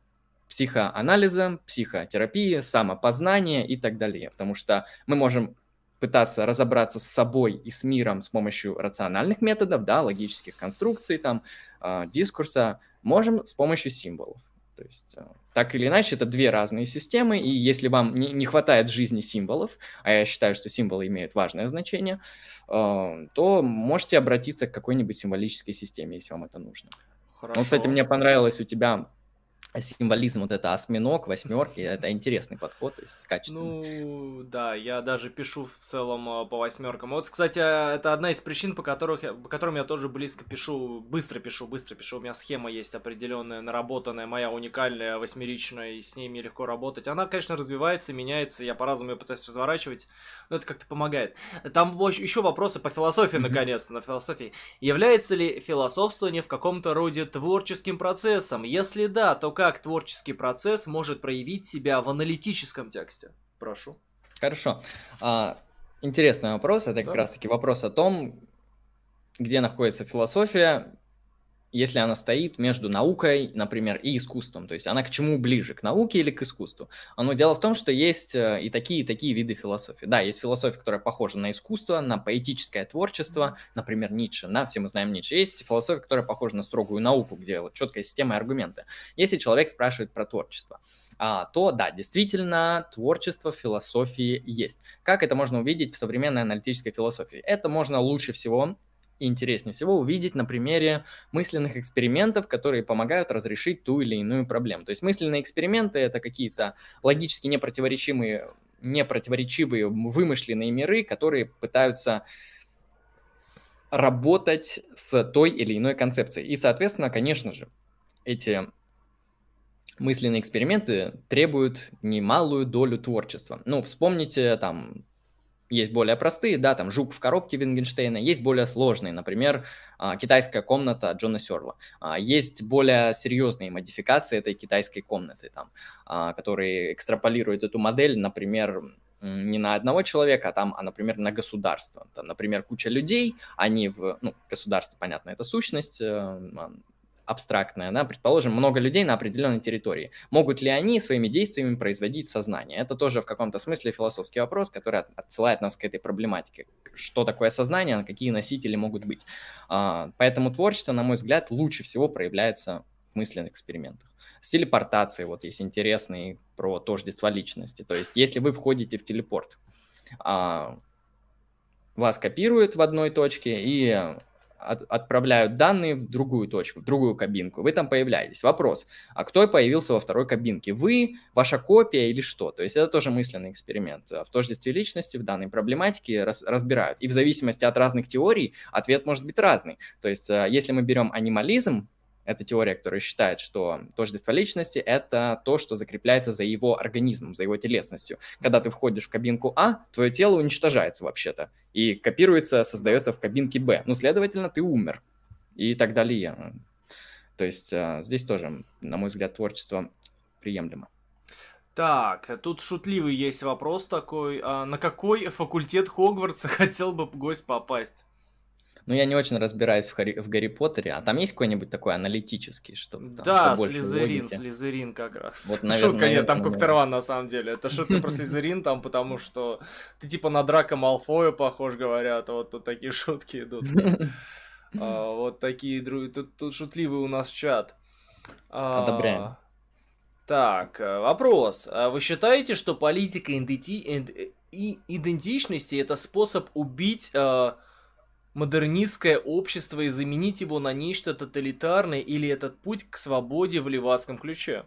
психоанализа, психотерапии, самопознания и так далее. Потому что мы можем пытаться разобраться с собой и с миром с помощью рациональных методов, да, логических конструкций, там, э, дискурса, можем с помощью символов. То есть, э, так или иначе, это две разные системы, и если вам не, не хватает жизни символов, а я считаю, что символы имеют важное значение, э, то можете обратиться к какой-нибудь символической системе, если вам это нужно. Хорошо. Ну, кстати, мне понравилось у тебя символизм вот это осьминог, восьмерки, это интересный подход, то есть качественный. Ну, да, я даже пишу в целом а, по восьмеркам. Вот, кстати, это одна из причин, по, которых я, по которым я тоже близко пишу, быстро пишу, быстро пишу. У меня схема есть определенная, наработанная, моя уникальная, восьмеричная, и с ней мне легко работать. Она, конечно, развивается, меняется, я по-разному ее пытаюсь разворачивать, но это как-то помогает. Там еще вопросы по философии, mm-hmm. наконец-то, на философии. Является ли философствование в каком-то роде творческим процессом? Если да, то как творческий процесс может проявить себя в аналитическом тексте? Прошу. Хорошо. А, интересный вопрос. Это да. как раз-таки вопрос о том, где находится философия если она стоит между наукой, например, и искусством, то есть она к чему ближе, к науке или к искусству. Но дело в том, что есть э, и такие, и такие виды философии. Да, есть философия, которая похожа на искусство, на поэтическое творчество, например, Ницше, да, все мы знаем Ницше. Есть философия, которая похожа на строгую науку, где вот четкая система и аргументы. Если человек спрашивает про творчество, а, то да, действительно, творчество в философии есть. Как это можно увидеть в современной аналитической философии? Это можно лучше всего и интереснее всего увидеть на примере мысленных экспериментов, которые помогают разрешить ту или иную проблему. То есть мысленные эксперименты — это какие-то логически непротиворечивые, непротиворечивые вымышленные миры, которые пытаются работать с той или иной концепцией. И, соответственно, конечно же, эти мысленные эксперименты требуют немалую долю творчества. Ну, вспомните там есть более простые, да, там «Жук в коробке» Вингенштейна, есть более сложные, например, а, «Китайская комната» Джона Сёрла. А, есть более серьезные модификации этой китайской комнаты, там, а, которые экстраполируют эту модель, например, не на одного человека, а там, а, например, на государство. Там, например, куча людей, они в, ну, государство, понятно, это сущность, э, абстрактная, да, предположим, много людей на определенной территории. Могут ли они своими действиями производить сознание? Это тоже в каком-то смысле философский вопрос, который отсылает нас к этой проблематике. Что такое сознание, какие носители могут быть? А, поэтому творчество, на мой взгляд, лучше всего проявляется в мысленных экспериментах. С телепортацией вот есть интересный про тождество личности. То есть если вы входите в телепорт, а, вас копируют в одной точке, и от, отправляют данные в другую точку, в другую кабинку. Вы там появляетесь. Вопрос, а кто появился во второй кабинке? Вы, ваша копия или что? То есть это тоже мысленный эксперимент. В тождестве личности в данной проблематике раз, разбирают. И в зависимости от разных теорий ответ может быть разный. То есть э, если мы берем анимализм, это теория, которая считает, что тождество личности – это то, что закрепляется за его организмом, за его телесностью. Когда ты входишь в кабинку А, твое тело уничтожается вообще-то и копируется, создается в кабинке Б. Ну, следовательно, ты умер и так далее. То есть а, здесь тоже, на мой взгляд, творчество приемлемо. Так, тут шутливый есть вопрос такой. А на какой факультет Хогвартса хотел бы гость попасть? Ну, я не очень разбираюсь в, Харри, в Гарри Поттере, а там есть какой-нибудь такой аналитический, чтобы там Да, Слизерин, логики. Слизерин как раз. Вот, наверное, шутка нет, там Коктерван на самом деле. Это шутка про Слизерин там, потому что ты типа на Драка Малфоя похож, говорят, вот тут такие шутки идут. А, вот такие, тут шутливый у нас чат. А, Одобряем. Так, э, вопрос. А вы считаете, что политика идентичности это способ убить э, модернистское общество и заменить его на нечто тоталитарное или этот путь к свободе в левацком ключе?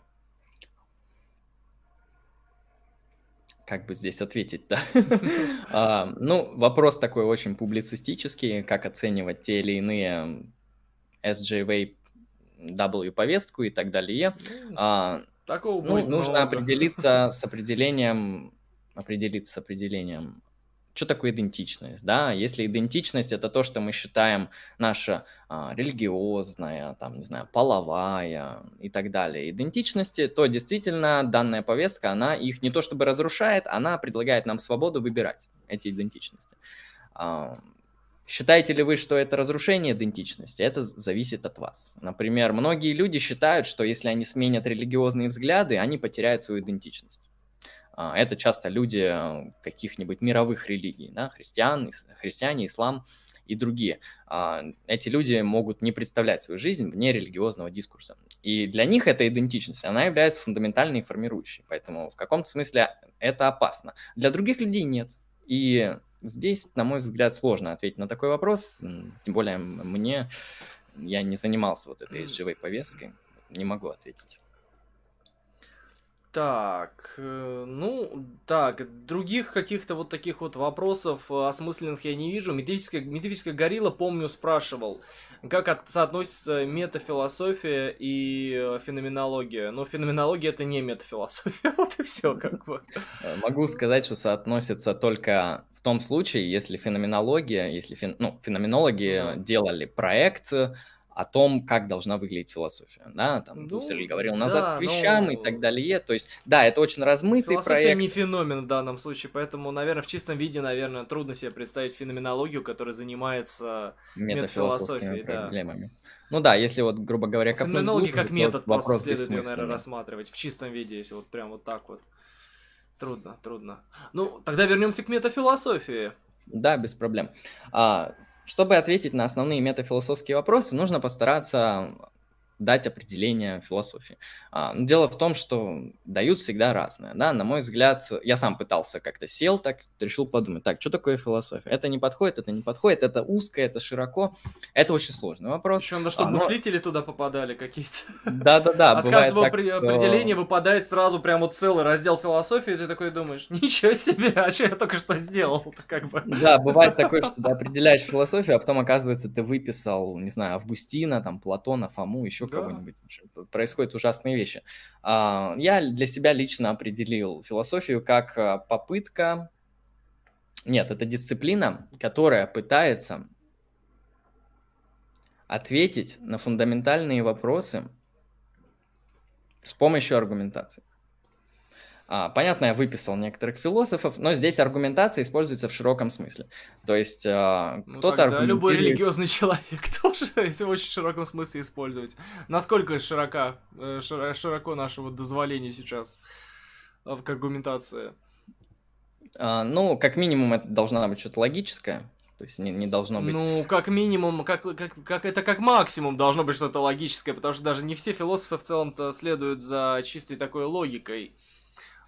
Как бы здесь ответить-то? а, ну, вопрос такой очень публицистический, как оценивать те или иные SJW повестку и так далее. А, Такого ну, нужно определиться с определением, определиться с определением что такое идентичность, да? Если идентичность это то, что мы считаем наша а, религиозная, там, не знаю, половая и так далее идентичности, то действительно данная повестка, она их не то чтобы разрушает, она предлагает нам свободу выбирать эти идентичности. А, считаете ли вы, что это разрушение идентичности? Это зависит от вас. Например, многие люди считают, что если они сменят религиозные взгляды, они потеряют свою идентичность. А, это часто люди каких-нибудь мировых религий, да, христиан, христиане, ислам и другие. А, эти люди могут не представлять свою жизнь вне религиозного дискурса. И для них эта идентичность, она является фундаментальной и формирующей. Поэтому в каком-то смысле это опасно. Для других людей нет. И здесь, на мой взгляд, сложно ответить на такой вопрос. Тем более мне, я не занимался вот этой живой повесткой, не могу ответить. Так, э, ну, так, других каких-то вот таких вот вопросов э, осмысленных я не вижу. Метафизическая, метафизическая горилла, помню, спрашивал, как от, соотносится метафилософия и э, феноменология. Но феноменология это не метафилософия, вот и все как бы. Могу сказать, что соотносится только в том случае, если феноменология, если фен, ну, феноменологи mm-hmm. делали проект о том, как должна выглядеть философия. Да, там ну, Гуссель говорил назад да, к вещам но... и так далее. То есть, да, это очень размытый Философия проект. не феномен в данном случае, поэтому, наверное, в чистом виде, наверное, трудно себе представить феноменологию, которая занимается метафилософией. Да. проблемами. Ну да, если вот, грубо говоря, как Феноменологи как метод просто следует ее, наверное, рассматривать в чистом виде, если вот прям вот так вот. Трудно, трудно. Ну, тогда вернемся к метафилософии. Да, без проблем. А, чтобы ответить на основные метафилософские вопросы, нужно постараться дать определение философии. А, но дело в том, что дают всегда разное. Да? На мой взгляд, я сам пытался как-то сел, так решил подумать, так, что такое философия? Это не подходит, это не подходит, это узко, это широко. Это очень сложный вопрос. Причем, да чтобы а, мыслители туда попадали какие-то. Да-да-да. От каждого так, определения что... выпадает сразу прям вот целый раздел философии, и ты такой думаешь, ничего себе, а что я только что сделал? Как бы. Да, бывает такое, что ты определяешь философию, а потом оказывается ты выписал, не знаю, Августина, там, Платона, Фому, еще. Кого-нибудь. Происходят ужасные вещи. А, я для себя лично определил философию как а, попытка... Нет, это дисциплина, которая пытается ответить на фундаментальные вопросы с помощью аргументации. А, понятно, я выписал некоторых философов, но здесь аргументация используется в широком смысле. То есть а, ну, кто-то аргументирует... любой религиозный человек тоже если в очень широком смысле использовать. Насколько широка, э, широко нашего дозволения сейчас э, к аргументации? А, ну, как минимум, это должна быть что-то логическое. То есть не, не должно быть... Ну, как минимум, как, как, как это как максимум должно быть что-то логическое, потому что даже не все философы в целом-то следуют за чистой такой логикой.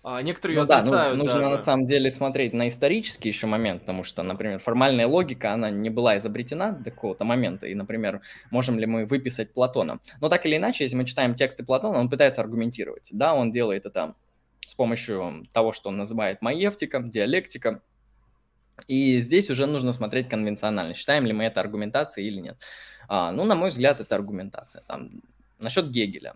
А некоторые ну, да, отрицают нужно даже. на самом деле смотреть на исторический еще момент, потому что, например, формальная логика, она не была изобретена до какого-то момента, и, например, можем ли мы выписать Платона. Но так или иначе, если мы читаем тексты Платона, он пытается аргументировать. Да, он делает это с помощью того, что он называет маевтика, диалектика, и здесь уже нужно смотреть конвенционально, считаем ли мы это аргументацией или нет. А, ну, на мой взгляд, это аргументация. Там, насчет Гегеля.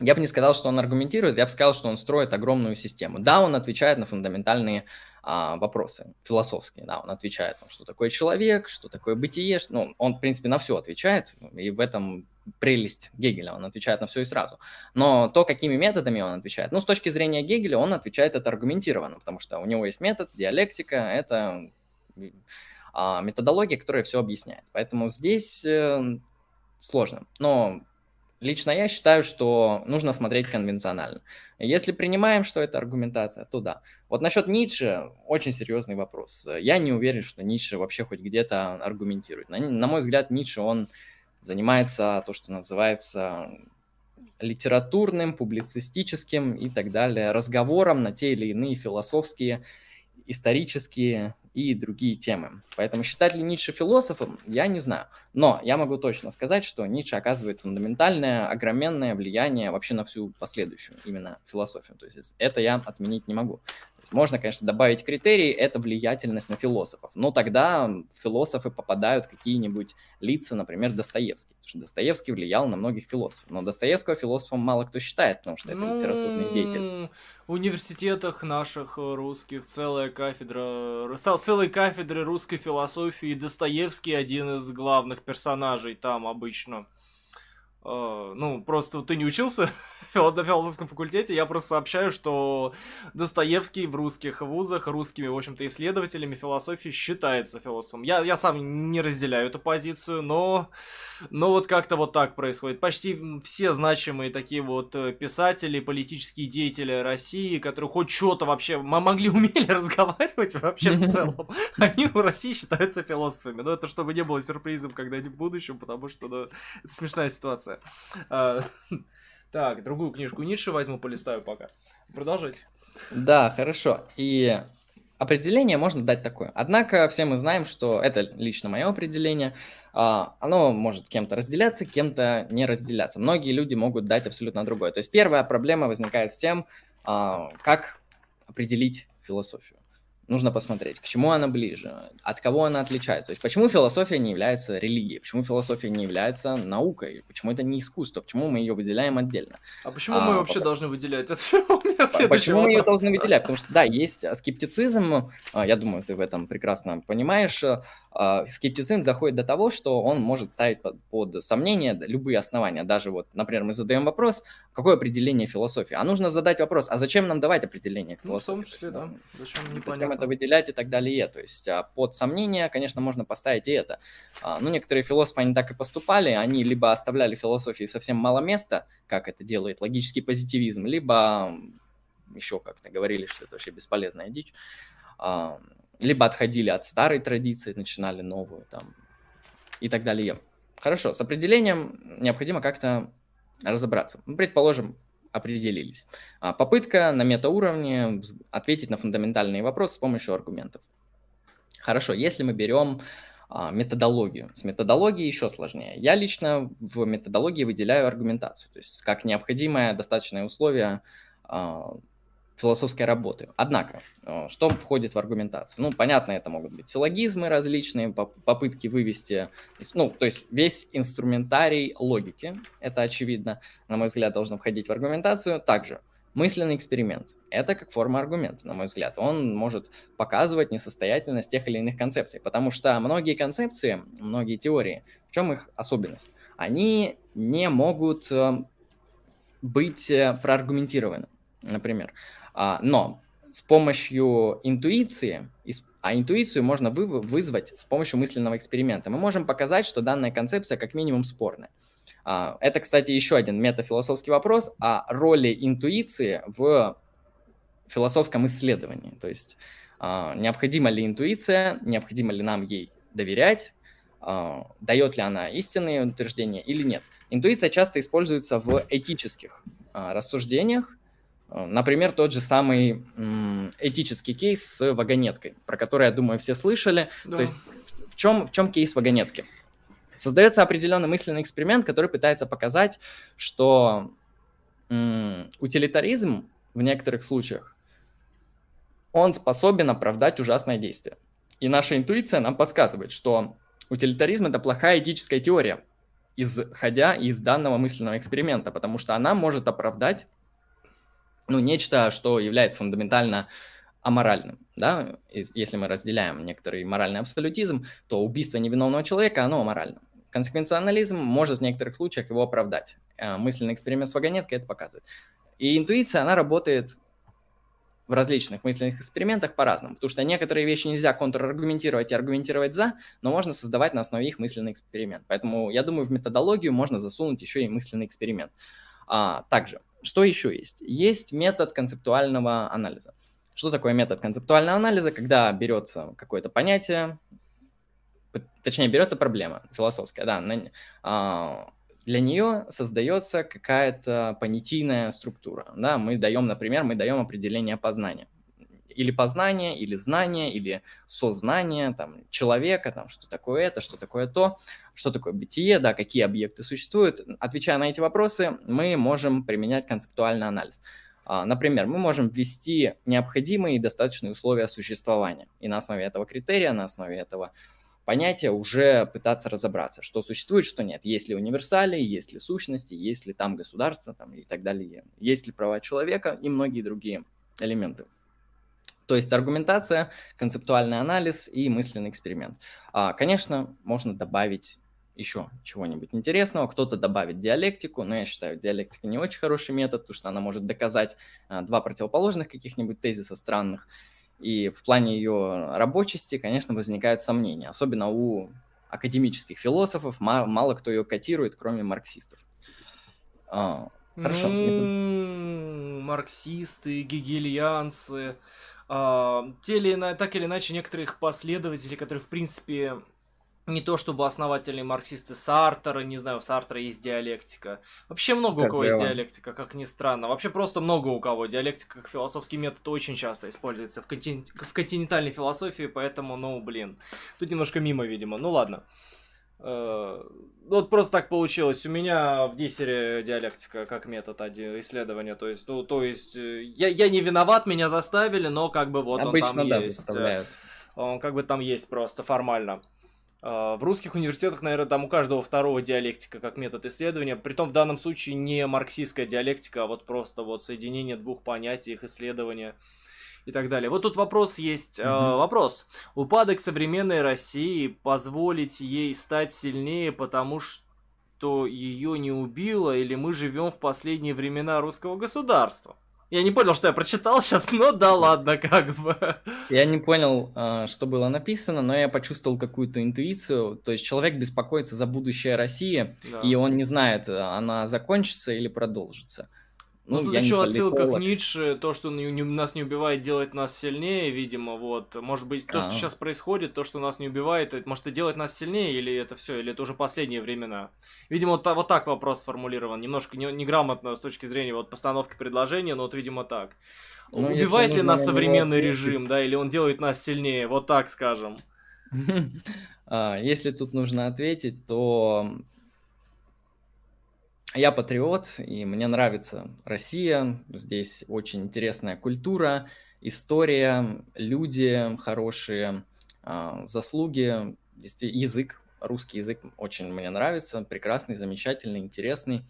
Я бы не сказал, что он аргументирует, я бы сказал, что он строит огромную систему. Да, он отвечает на фундаментальные а, вопросы, философские, да, он отвечает, что такое человек, что такое бытие, ну, он, в принципе, на все отвечает, и в этом прелесть Гегеля, он отвечает на все и сразу. Но то, какими методами он отвечает, ну, с точки зрения Гегеля, он отвечает это аргументированно, потому что у него есть метод, диалектика, это а, методология, которая все объясняет. Поэтому здесь э, сложно. Но Лично я считаю, что нужно смотреть конвенционально. Если принимаем, что это аргументация, то да. Вот насчет Ницше очень серьезный вопрос. Я не уверен, что Ницше вообще хоть где-то аргументирует. На, на мой взгляд, Ницше, он занимается то, что называется литературным, публицистическим и так далее разговором на те или иные философские, исторические и другие темы. Поэтому считать ли Ницше философом, я не знаю. Но я могу точно сказать, что Ницше оказывает фундаментальное, огроменное влияние вообще на всю последующую именно философию. То есть это я отменить не могу. Можно, конечно, добавить критерий, это влиятельность на философов. Но тогда философы попадают какие-нибудь лица, например, Достоевский. Потому что Достоевский влиял на многих философов. Но Достоевского философом мало кто считает, потому что это ну, литературный деятель. В университетах наших русских целая кафедра, целые кафедры русской философии. Достоевский один из главных персонажей там обычно. Uh, ну, просто ты не учился на философском факультете, я просто сообщаю, что Достоевский в русских вузах, русскими, в общем-то, исследователями философии считается философом. Я, я сам не разделяю эту позицию, но, но вот как-то вот так происходит. Почти все значимые такие вот э, писатели, политические деятели России, которые хоть что-то вообще могли, умели разговаривать вообще в целом, они в России считаются философами. Но это чтобы не было сюрпризом когда-нибудь в будущем, потому что ну, это смешная ситуация. А, так, другую книжку Ницше возьму, полистаю пока. Продолжайте. Да, хорошо. И определение можно дать такое. Однако все мы знаем, что это лично мое определение. А, оно может кем-то разделяться, кем-то не разделяться. Многие люди могут дать абсолютно другое. То есть первая проблема возникает с тем, а, как определить философию нужно посмотреть, к чему она ближе, от кого она отличается. То есть почему философия не является религией, почему философия не является наукой, почему это не искусство, почему мы ее выделяем отдельно. А почему а, мы вообще потом... должны выделять это? Почему мы ее должны выделять? Потому что, да, есть скептицизм, а, я думаю, ты в этом прекрасно понимаешь, а, скептицизм доходит до того, что он может ставить под, под сомнение любые основания. Даже вот, например, мы задаем вопрос, какое определение философии? А нужно задать вопрос, а зачем нам давать определение философии? Ну, в том числе, да. Зачем, непонятно это выделять и так далее. То есть а, под сомнение, конечно, можно поставить и это. А, ну, некоторые философы, они так и поступали, они либо оставляли философии совсем мало места, как это делает логический позитивизм, либо еще как-то говорили, что это вообще бесполезная дичь, а, либо отходили от старой традиции, начинали новую там и так далее. Хорошо, с определением необходимо как-то разобраться. Мы, предположим, определились. А, попытка на метауровне ответить на фундаментальные вопросы с помощью аргументов. Хорошо, если мы берем а, методологию. С методологией еще сложнее. Я лично в методологии выделяю аргументацию, то есть как необходимое достаточное условие а, философской работы. Однако, э, что входит в аргументацию? Ну, понятно, это могут быть силлогизмы различные, попытки вывести, ну, то есть весь инструментарий логики, это очевидно, на мой взгляд, должно входить в аргументацию. Также мысленный эксперимент. Это как форма аргумента, на мой взгляд. Он может показывать несостоятельность тех или иных концепций, потому что многие концепции, многие теории, в чем их особенность? Они не могут э, быть э, проаргументированы. Например, но с помощью интуиции, а интуицию можно вы, вызвать с помощью мысленного эксперимента. Мы можем показать, что данная концепция как минимум спорная. А, это, кстати, еще один метафилософский вопрос о роли интуиции в философском исследовании. То есть а, необходима ли интуиция, необходимо ли нам ей доверять, дает ли она истинные утверждения или нет. Интуиция часто используется в этических рассуждениях, например, тот же самый этический кейс с вагонеткой, про который, я думаю, все слышали. Да. То есть в чем, в чем кейс вагонетки? Создается определенный мысленный эксперимент, который пытается показать, что утилитаризм в некоторых случаях, он способен оправдать ужасное действие. И наша интуиция нам подсказывает, что утилитаризм – это плохая этическая теория, исходя из данного мысленного эксперимента, потому что она может оправдать ну, нечто, что является фундаментально аморальным, да, если мы разделяем некоторый моральный абсолютизм, то убийство невиновного человека, оно аморально. Консеквенционализм может в некоторых случаях его оправдать. Э, мысленный эксперимент с вагонеткой это показывает. И интуиция, она работает в различных мысленных экспериментах по-разному, потому что некоторые вещи нельзя контраргументировать и аргументировать за, но можно создавать на основе их мысленный эксперимент. Поэтому я думаю, в методологию можно засунуть еще и мысленный эксперимент. А, также что еще есть? Есть метод концептуального анализа. Что такое метод концептуального анализа? Когда берется какое-то понятие, точнее, берется проблема философская, да, на, а, для нее создается какая-то понятийная структура. Да, мы даем, например, мы даем определение познания или познание, или знание, или сознание там, человека, там, что такое это, что такое то, что такое бытие, да, какие объекты существуют. Отвечая на эти вопросы, мы можем применять концептуальный анализ. А, например, мы можем ввести необходимые и достаточные условия существования. И на основе этого критерия, на основе этого понятия уже пытаться разобраться, что существует, что нет. Есть ли универсалии, есть ли сущности, есть ли там государство там, и так далее. Есть ли права человека и многие другие элементы. То есть аргументация, концептуальный анализ и мысленный эксперимент. А, конечно, можно добавить еще чего-нибудь интересного. Кто-то добавит диалектику, но я считаю, диалектика не очень хороший метод, потому что она может доказать а, два противоположных каких-нибудь тезиса странных. И в плане ее рабочести, конечно, возникают сомнения, особенно у академических философов, мало кто ее котирует, кроме марксистов. А, хорошо. Ну, марксисты, гегельянцы, а, те или иначе, так или иначе, некоторые их последователи, которые, в принципе, не то чтобы основательные марксисты Сартера, не знаю, у Сартера есть диалектика. Вообще много как у кого есть диалектика, как ни странно. Вообще просто много у кого. Диалектика как философский метод очень часто используется в, контин... в континентальной философии, поэтому, ну, блин. Тут немножко мимо, видимо. Ну, ладно. Uh, вот просто так получилось. У меня в диссере диалектика как метод исследования. То есть, ну, то есть, э, я, я не виноват, меня заставили, но как бы вот Обычно, он там да, есть. Заставляют. Он как бы там есть просто формально. В русских университетах, наверное, там у каждого второго диалектика как метод исследования. Притом в данном случае не марксистская диалектика, а вот просто вот соединение двух понятий, их исследования и так далее. Вот тут вопрос есть. Mm-hmm. Э, вопрос. Упадок современной России позволить ей стать сильнее, потому что ее не убило, или мы живем в последние времена русского государства? Я не понял, что я прочитал сейчас, но да ладно, как бы. Я не понял, а, что было написано, но я почувствовал какую-то интуицию. То есть человек беспокоится за будущее России, да. и он не знает, она закончится или продолжится. Ну, ну тут еще отсылка к Ницше, то, что не, не, нас не убивает, делает нас сильнее, видимо, вот. Может быть, то, А-а-а. что сейчас происходит, то, что нас не убивает, это, может, и делает нас сильнее, или это все, или это уже последние времена. Видимо, вот, вот так вопрос сформулирован, немножко не, неграмотно с точки зрения вот постановки предложения, но вот, видимо, так. Ну, убивает ли нас современный режим, да, или он делает нас сильнее, вот так скажем. А, если тут нужно ответить, то я патриот, и мне нравится Россия. Здесь очень интересная культура, история, люди хорошие, а, заслуги, язык, русский язык очень мне нравится, прекрасный, замечательный, интересный,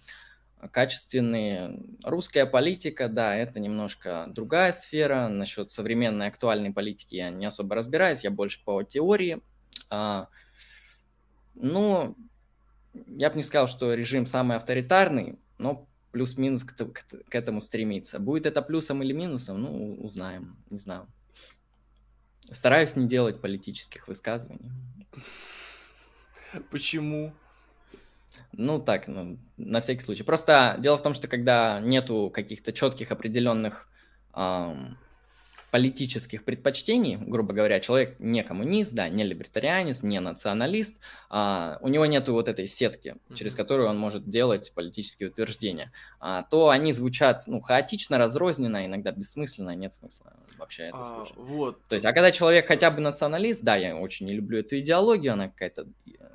качественный. Русская политика, да, это немножко другая сфера. Насчет современной актуальной политики я не особо разбираюсь, я больше по теории. А, ну, я бы не сказал, что режим самый авторитарный, но плюс-минус к, к, к этому стремится. Будет это плюсом или минусом, ну, узнаем, не знаю. Стараюсь не делать политических высказываний. Почему? Ну, так, ну, на всякий случай. Просто дело в том, что когда нету каких-то четких определенных эм, политических предпочтений, грубо говоря, человек не коммунист, да, не либертарианец, не националист, а, у него нету вот этой сетки, через которую он может делать политические утверждения, а, то они звучат, ну, хаотично, разрозненно, иногда бессмысленно, нет смысла вообще это а, слушать. Вот. То есть, а когда человек хотя бы националист, да, я очень не люблю эту идеологию, она какая-то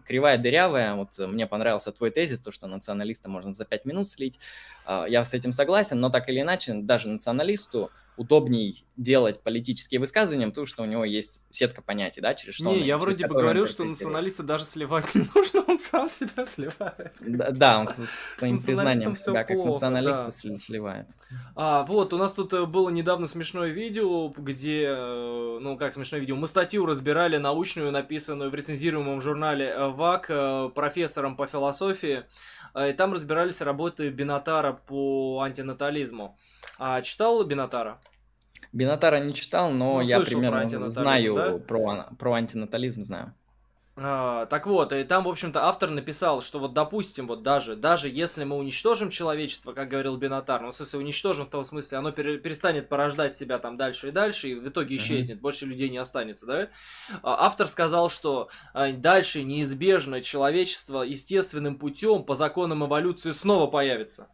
кривая, дырявая, вот мне понравился твой тезис, то, что националиста можно за пять минут слить, а, я с этим согласен, но так или иначе, даже националисту удобней делать политические высказывания, потому что у него есть сетка понятий, да, через что Не, он, я вроде бы говорил, что националиста даже сливать не нужно, он сам себя сливает. Да, да он с своим признанием себя как националиста да. сливает. А, вот, у нас тут э, было недавно смешное видео, где, э, ну, как смешное видео, мы статью разбирали научную, написанную в рецензируемом журнале э, ВАК профессором по философии, и там разбирались работы Бинатара по антинатализму. А читал Бинатара? Бинатара не читал, но ну, я примерно про знаю да? про, про антинатализм, знаю. А, так вот, и там, в общем-то, автор написал, что вот, допустим, вот даже, даже если мы уничтожим человечество, как говорил Бенатар, ну, в смысле, уничтожим в том смысле, оно пере, перестанет порождать себя там дальше и дальше, и в итоге исчезнет, uh-huh. больше людей не останется, да? А, автор сказал, что а, дальше неизбежно человечество естественным путем по законам эволюции снова появится.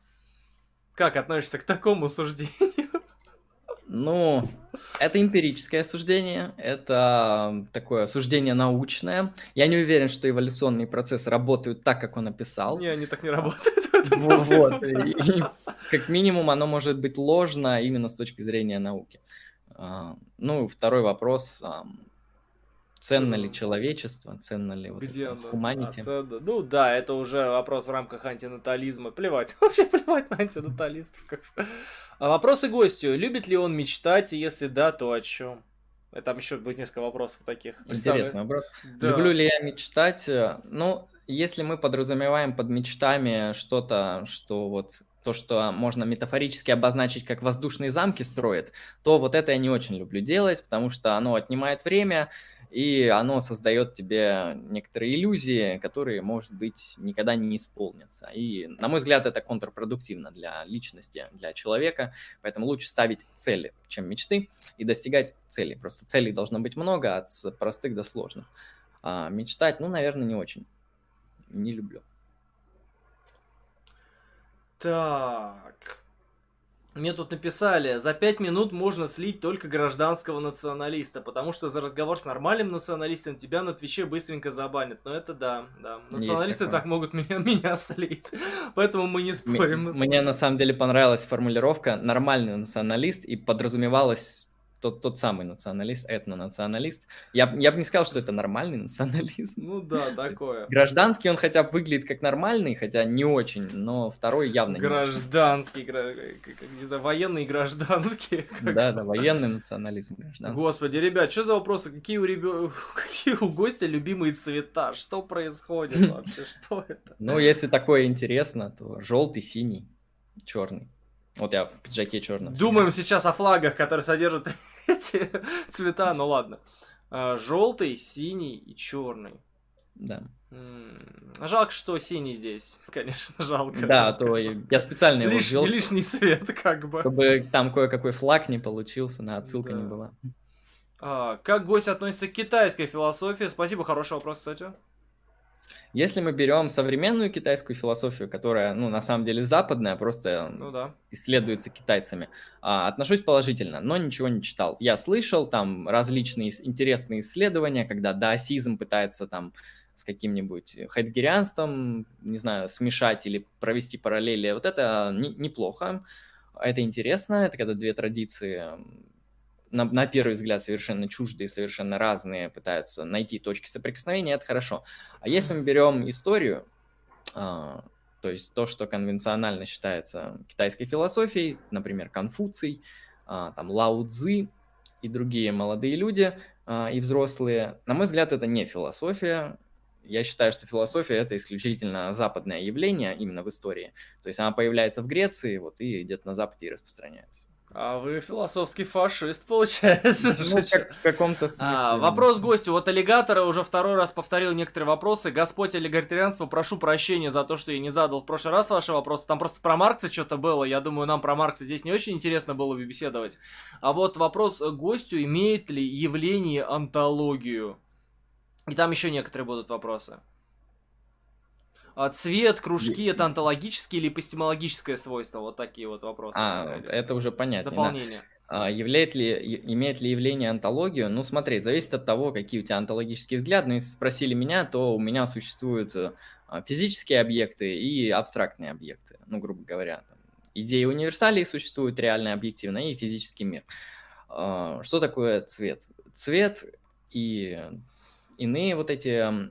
Как относишься к такому суждению? Ну, это эмпирическое суждение, это такое суждение научное. Я не уверен, что эволюционные процессы работают так, как он описал. Не, они так не работают. Вот, как минимум оно может быть ложно именно с точки зрения науки. А, ну, второй вопрос, ценно ли человечество, ценно ли вот Где это humanity? Ценно? Ну да, это уже вопрос в рамках антинатализма. Плевать, вообще плевать на антинаталистов. Как... А вопросы гостю. Любит ли он мечтать, и если да, то о чем? Там еще будет несколько вопросов таких. Интересно, вопрос. Да. Люблю ли я мечтать? Ну, если мы подразумеваем под мечтами что-то, что вот то, что можно метафорически обозначить, как воздушные замки строят, то вот это я не очень люблю делать, потому что оно отнимает время, и оно создает тебе некоторые иллюзии, которые, может быть, никогда не исполнятся. И, на мой взгляд, это контрпродуктивно для личности, для человека, поэтому лучше ставить цели, чем мечты, и достигать целей. Просто целей должно быть много, от простых до сложных. А мечтать, ну, наверное, не очень. Не люблю. Так. Мне тут написали, за пять минут можно слить только гражданского националиста, потому что за разговор с нормальным националистом тебя на Твиче быстренько забанят. Но это да, да. Националисты так могут меня, меня слить. Поэтому мы не спорим. Мне на самом деле понравилась формулировка «нормальный националист» и подразумевалось тот, тот самый националист, этнонационалист. Я, я бы не сказал, что это нормальный национализм. Ну да, такое. Гражданский он хотя бы выглядит как нормальный, хотя не очень, но второй явно Гражданский, гра... не знаю, военный гражданский. Да, да, военный национализм гражданский. Господи, ребят, что за вопросы? Какие у, ребят... Какие у гостя любимые цвета? Что происходит вообще? Что это? Ну, если такое интересно, то желтый, синий, черный. Вот я в пиджаке черном. Думаем сейчас о флагах, которые содержат эти цвета, ну ладно. А, желтый, синий и черный. Да. Жалко, что синий здесь, конечно, жалко. Да, то я специально его Лиш. Лишний цвет, как бы. Чтобы там кое-какой флаг не получился, на отсылка да. не была. А, как гость относится к китайской философии? Спасибо, хороший вопрос, кстати. Если мы берем современную китайскую философию, которая, ну, на самом деле западная, просто ну, да. исследуется китайцами, а, отношусь положительно, но ничего не читал. Я слышал там различные интересные исследования, когда даосизм пытается там с каким-нибудь хайдгерианством, не знаю, смешать или провести параллели. Вот это не, неплохо, это интересно, это когда две традиции на, на первый взгляд совершенно чуждые, совершенно разные, пытаются найти точки соприкосновения, это хорошо. А если мы берем историю, а, то есть то, что конвенционально считается китайской философией, например, Конфуций, а, там Лао Цзы и другие молодые люди а, и взрослые, на мой взгляд, это не философия. Я считаю, что философия это исключительно западное явление именно в истории. То есть она появляется в Греции, вот и где-то на Западе и распространяется. А вы философский фашист, получается. Ну, как, в каком-то смысле. А, вопрос гостю. Вот аллигатора уже второй раз повторил некоторые вопросы. Господь аллигаторианство, прошу прощения за то, что я не задал в прошлый раз ваши вопросы. Там просто про Маркса что-то было. Я думаю, нам про Маркса здесь не очень интересно было бы беседовать. А вот вопрос гостю, имеет ли явление антологию? И там еще некоторые будут вопросы. А цвет, кружки это антологические или эпистемологическое свойство? Вот такие вот вопросы. А, это уже понятно. Дополнение. Да. А, являет ли, имеет ли явление антологию? Ну, смотри, зависит от того, какие у тебя антологические взгляды. Но если спросили меня, то у меня существуют э, физические объекты и абстрактные объекты. Ну, грубо говоря, там, идеи универсалей существуют, реальная объективная и физический мир. А, что такое цвет? Цвет и иные вот эти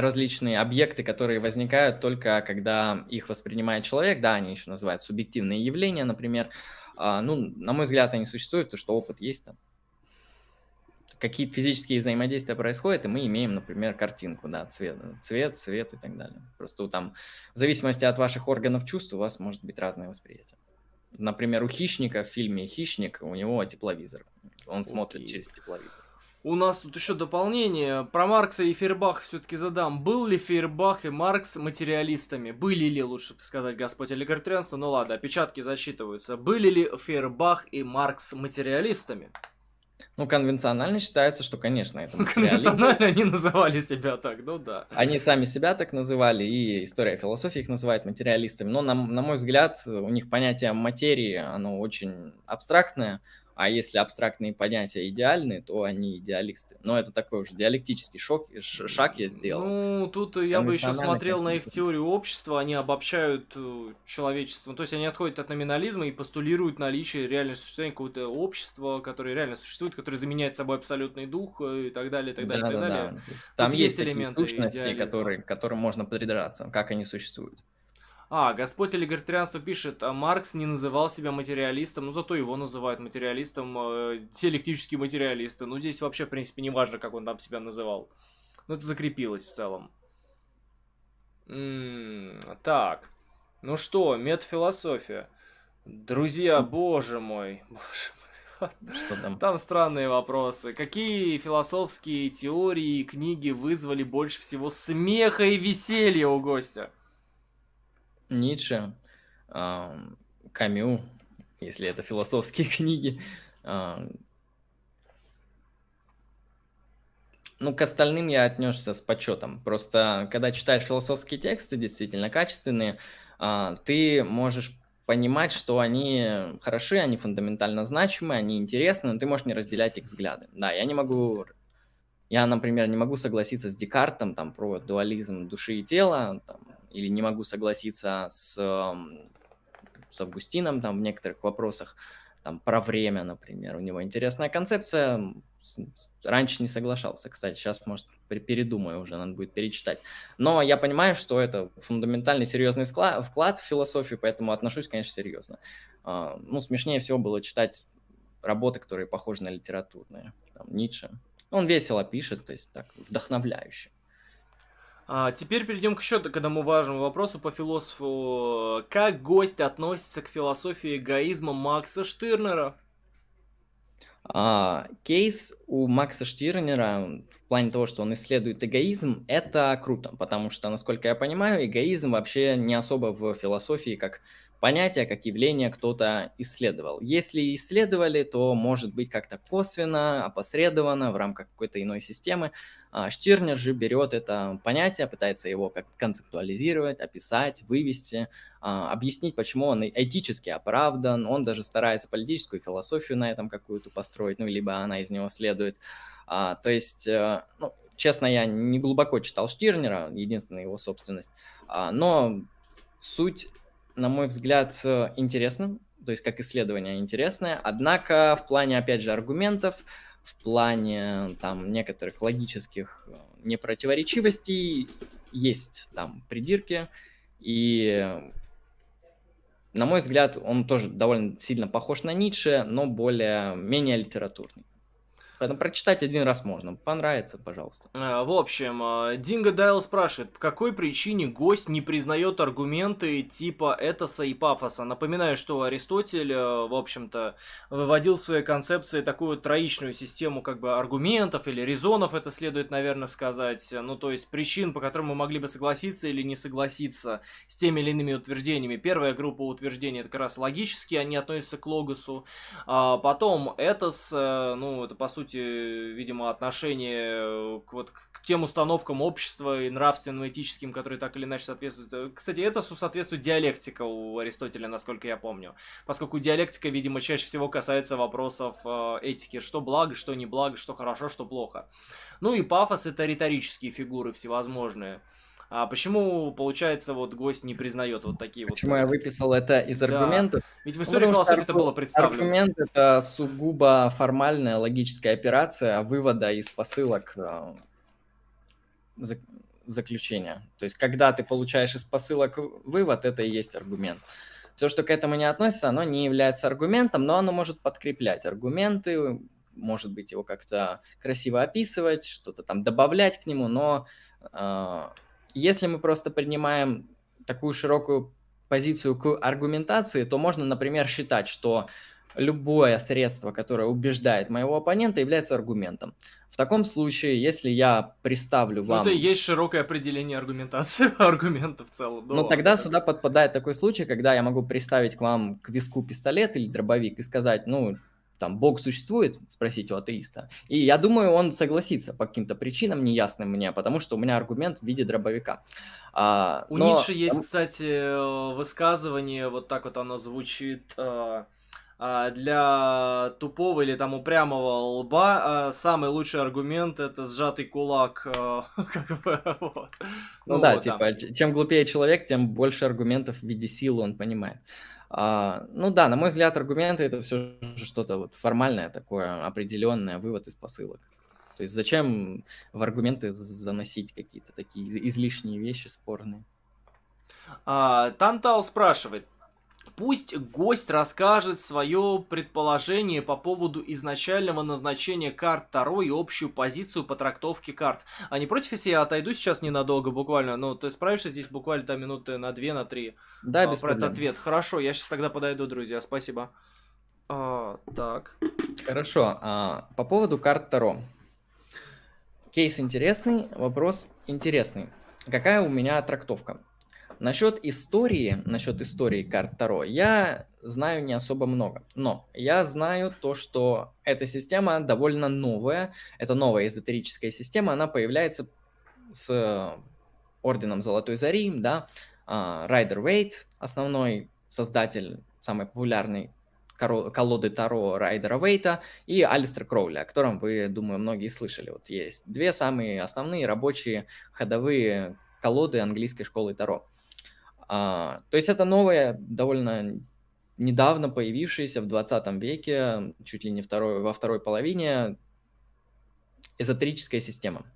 различные объекты, которые возникают только когда их воспринимает человек, да, они еще называют субъективные явления, например. А, ну, на мой взгляд, они существуют, то что опыт есть там. Какие-то физические взаимодействия происходят, и мы имеем, например, картинку, да, цвет, цвет, цвет и так далее. Просто там, в зависимости от ваших органов чувств, у вас может быть разное восприятие. Например, у хищника в фильме «Хищник» у него тепловизор. Он смотрит через тепловизор. У нас тут еще дополнение. Про Маркса и Фейербах все-таки задам. Был ли Фейербах и Маркс материалистами? Были ли, лучше сказать, Господь олигархианство? Ну ладно, опечатки засчитываются. Были ли Фейербах и Маркс материалистами? Ну, конвенционально считается, что, конечно, это Конвенционально они называли себя так, ну да. Они сами себя так называли, и история философии их называет материалистами. Но, на, на мой взгляд, у них понятие материи, оно очень абстрактное, а если абстрактные понятия идеальны, то они идеалисты. Но это такой уже диалектический шок, шаг я сделал. Ну, тут я бы еще смотрел на их теорию общества, они обобщают э, человечество. То есть они отходят от номинализма и постулируют наличие реально существования какого-то общества, которое реально существует, которое заменяет собой абсолютный дух э, и так далее, и так далее, да, и так да, далее. Да. Там есть, есть элементы сущности, которые, к которым можно придраться, как они существуют. А, Господь либертарианство пишет, а Маркс не называл себя материалистом, но зато его называют материалистом, э, диалектический материалист. Ну, здесь вообще, в принципе, не важно, как он там себя называл. Но это закрепилось в целом. М -м так, ну что, метафилософия. Друзья, боже мой, боже мой. Что там? Там странные вопросы. Какие философские теории и книги вызвали больше всего смеха и веселья у гостя? Ницше, Камю, если это философские книги. Ну, к остальным я отнесся с почетом. Просто, когда читаешь философские тексты, действительно качественные, а, ты можешь понимать, что они хороши, они фундаментально значимы, они интересны, но ты можешь не разделять их взгляды. Да, я не могу... Я, например, не могу согласиться с Декартом там, про дуализм души и тела, там, или не могу согласиться с, с Августином там в некоторых вопросах, там про время, например, у него интересная концепция, раньше не соглашался, кстати, сейчас, может, передумаю уже, надо будет перечитать. Но я понимаю, что это фундаментальный серьезный вклад в философию, поэтому отношусь, конечно, серьезно. А, ну, смешнее всего было читать работы, которые похожи на литературные, там, Ницше. Он весело пишет, то есть так, вдохновляюще. А, теперь перейдем к еще к одному важному вопросу по философу. Как гость относится к философии эгоизма Макса Штирнера? А, кейс у Макса Штирнера в плане того, что он исследует эгоизм, это круто, потому что, насколько я понимаю, эгоизм вообще не особо в философии как понятие, как явление кто-то исследовал. Если исследовали, то может быть как-то косвенно, опосредованно в рамках какой-то иной системы. А Штирнер же берет это понятие, пытается его как концептуализировать, описать, вывести, а, объяснить, почему он этически оправдан. Он даже старается политическую философию на этом какую-то построить, ну, либо она из него следует. А, то есть, э, ну, честно, я не глубоко читал Штирнера, единственная его собственность, но суть на мой взгляд, интересным, то есть как исследование интересное, однако в плане, опять же, аргументов, в плане там некоторых логических э, непротиворечивостей есть там придирки, и на мой взгляд, он тоже довольно сильно похож на Ницше, но более, менее литературный. Поэтому прочитать один раз можно. Понравится, пожалуйста. А, в общем, а, Динго Дайл спрашивает, по какой причине гость не признает аргументы типа этоса и пафоса? Напоминаю, что Аристотель, э, в общем-то, выводил в своей концепции такую троичную систему как бы аргументов или резонов, это следует, наверное, сказать. Ну, то есть причин, по которым мы могли бы согласиться или не согласиться с теми или иными утверждениями. Первая группа утверждений это как раз логические, они относятся к логосу. А потом этос, э, ну, это по сути сути, видимо, отношение к, вот, к тем установкам общества и нравственным, этическим, которые так или иначе соответствуют. Кстати, это соответствует диалектика у Аристотеля, насколько я помню. Поскольку диалектика, видимо, чаще всего касается вопросов э, этики, что благо, что не благо, что хорошо, что плохо. Ну и пафос это риторические фигуры всевозможные. А почему, получается, вот гость не признает вот такие почему вот... Почему я выписал это из аргументов? Да. Ведь в истории ну, философии это было представлено. Аргумент — это сугубо формальная логическая операция вывода из посылок э, заключения. То есть, когда ты получаешь из посылок вывод, это и есть аргумент. Все, что к этому не относится, оно не является аргументом, но оно может подкреплять аргументы, может быть, его как-то красиво описывать, что-то там добавлять к нему, но э, если мы просто принимаем такую широкую позицию к аргументации, то можно, например, считать, что любое средство, которое убеждает моего оппонента, является аргументом. В таком случае, если я представлю вам... Ну, это и есть широкое определение аргументации, аргумента в целом. Ну, тогда сюда подпадает такой случай, когда я могу приставить к вам к виску пистолет или дробовик и сказать, ну, там Бог существует, спросить у атеиста. И я думаю, он согласится по каким-то причинам неясным мне, потому что у меня аргумент в виде дробовика. А, у но... Ницше есть, кстати, высказывание, вот так вот оно звучит. А, а, для тупого или там упрямого лба а, самый лучший аргумент это сжатый кулак. Как бы, вот. Ну, ну да, вот, типа, чем глупее человек, тем больше аргументов в виде силы он понимает. А, ну да, на мой взгляд, аргументы это все же что-то вот формальное такое, определенное, вывод из посылок. То есть зачем в аргументы заносить какие-то такие излишние вещи спорные? А, Тантал спрашивает, Пусть гость расскажет свое предположение по поводу изначального назначения карт Таро и общую позицию по трактовке карт. А не против, если я отойду сейчас ненадолго, буквально? Ну, ты справишься здесь буквально там минуты на две, на три? Да, а, без про этот ответ. Хорошо, я сейчас тогда подойду, друзья. Спасибо. А, так. Хорошо. А, по поводу карт Таро. Кейс интересный, вопрос интересный. Какая у меня трактовка? Насчет истории, насчет истории карт Таро, я знаю не особо много. Но я знаю то, что эта система довольно новая. Это новая эзотерическая система. Она появляется с Орденом Золотой Зари, да. Райдер Вейт, основной создатель, самый популярный колоды Таро Райдера Вейта и Алистер Кроули, о котором вы, думаю, многие слышали. Вот есть две самые основные рабочие ходовые колоды английской школы Таро. А, то есть это новая, довольно недавно появившаяся в 20 веке, чуть ли не второй, во второй половине, эзотерическая система.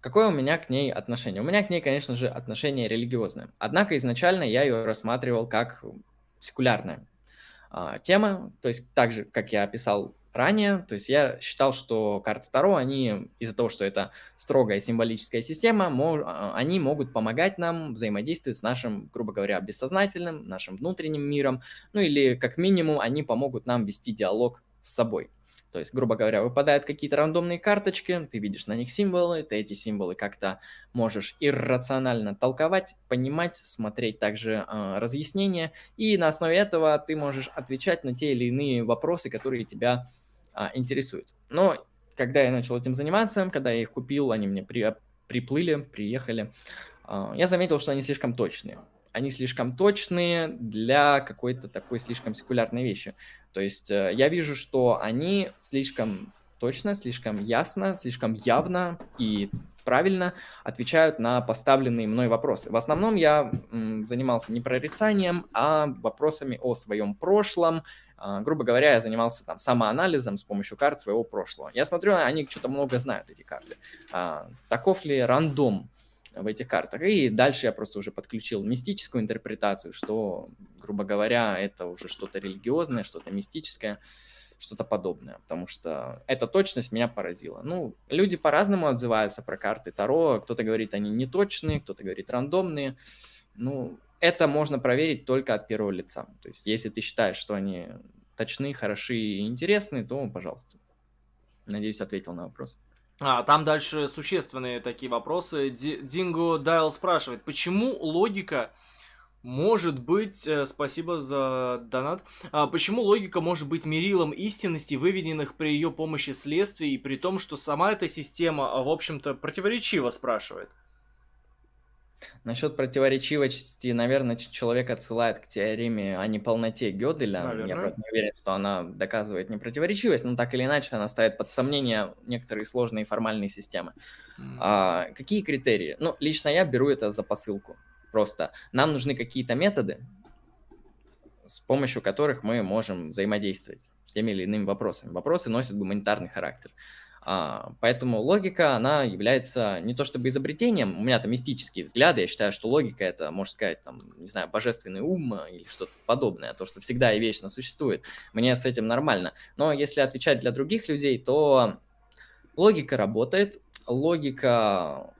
Какое у меня к ней отношение? У меня к ней, конечно же, отношение религиозное. Однако изначально я ее рассматривал как секулярная а, тема, то есть так же, как я описал ранее. То есть я считал, что карты Таро, они из-за того, что это строгая символическая система, а, они могут помогать нам взаимодействовать с нашим, грубо говоря, бессознательным, нашим внутренним миром, ну или как минимум они помогут нам вести диалог с собой. То есть, грубо говоря, выпадают какие-то рандомные карточки, ты видишь на них символы, ты эти символы как-то можешь иррационально толковать, понимать, смотреть также э, разъяснения, и на основе этого ты можешь отвечать на те или иные вопросы, которые тебя а, интересует. Но когда я начал этим заниматься, когда я их купил, они мне при, приплыли, приехали, а, я заметил, что они слишком точные. Они слишком точные для какой-то такой слишком секулярной вещи. То есть э, я вижу, что они слишком точно, слишком ясно, слишком явно и правильно отвечают на поставленные мной вопросы. В основном я занимался не прорицанием, а вопросами о своем прошлом, грубо говоря, я занимался там самоанализом с помощью карт своего прошлого. Я смотрю, они что-то много знают, эти карты. А, таков ли рандом в этих картах? И дальше я просто уже подключил мистическую интерпретацию, что, грубо говоря, это уже что-то религиозное, что-то мистическое, что-то подобное, потому что эта точность меня поразила. Ну, люди по-разному отзываются про карты Таро, кто-то говорит, они неточные, кто-то говорит рандомные. Ну, это можно проверить только от первого лица. То есть, если ты считаешь, что они точны, хороши и интересны, то, пожалуйста. Надеюсь, ответил на вопрос. А, там дальше существенные такие вопросы. Динго Дайл спрашивает, почему логика может быть, э, спасибо за донат, а, почему логика может быть мерилом истинности, выведенных при ее помощи следствий, и при том, что сама эта система, в общем-то, противоречиво спрашивает? Насчет противоречивости, наверное, человек отсылает к теореме о неполноте Гёделя. Наверное. Я правда не уверен, что она доказывает непротиворечивость, но так или иначе она ставит под сомнение некоторые сложные формальные системы. Mm. А, какие критерии? Ну, лично я беру это за посылку. Просто нам нужны какие-то методы, с помощью которых мы можем взаимодействовать с теми или иными вопросами. Вопросы носят гуманитарный характер. Поэтому логика, она является не то чтобы изобретением, у меня там мистические взгляды, я считаю, что логика это, можно сказать, там, не знаю, божественный ум или что-то подобное, то, что всегда и вечно существует. Мне с этим нормально. Но если отвечать для других людей, то логика работает, логика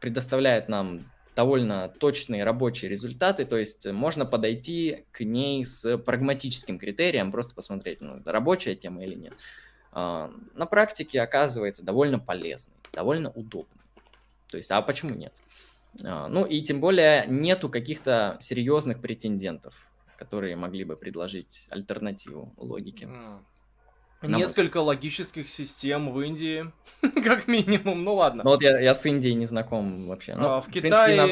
предоставляет нам довольно точные рабочие результаты, то есть можно подойти к ней с прагматическим критерием, просто посмотреть, ну, это рабочая тема или нет. А, на практике оказывается довольно полезный, довольно удобный. То есть, а почему нет? А, ну и тем более нету каких-то серьезных претендентов, которые могли бы предложить альтернативу логике. Несколько логических систем в Индии, как минимум. Ну ладно. Ну вот я, я с Индией не знаком вообще. Ну, а, в, в Китае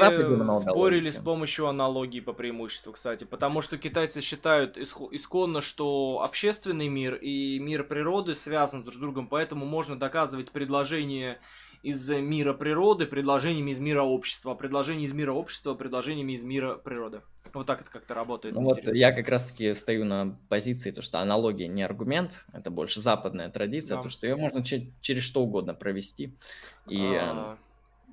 спорили логики. с помощью аналогии по преимуществу, кстати. Потому что китайцы считают исконно, что общественный мир и мир природы связаны друг с другом, поэтому можно доказывать предложение из мира природы предложениями из мира общества, предложения из мира общества предложениями из мира природы. Вот так это как-то работает. Ну вот я как раз-таки стою на позиции, то, что аналогия не аргумент, это больше западная традиция, да. то, что ее можно че- через что угодно провести. И а...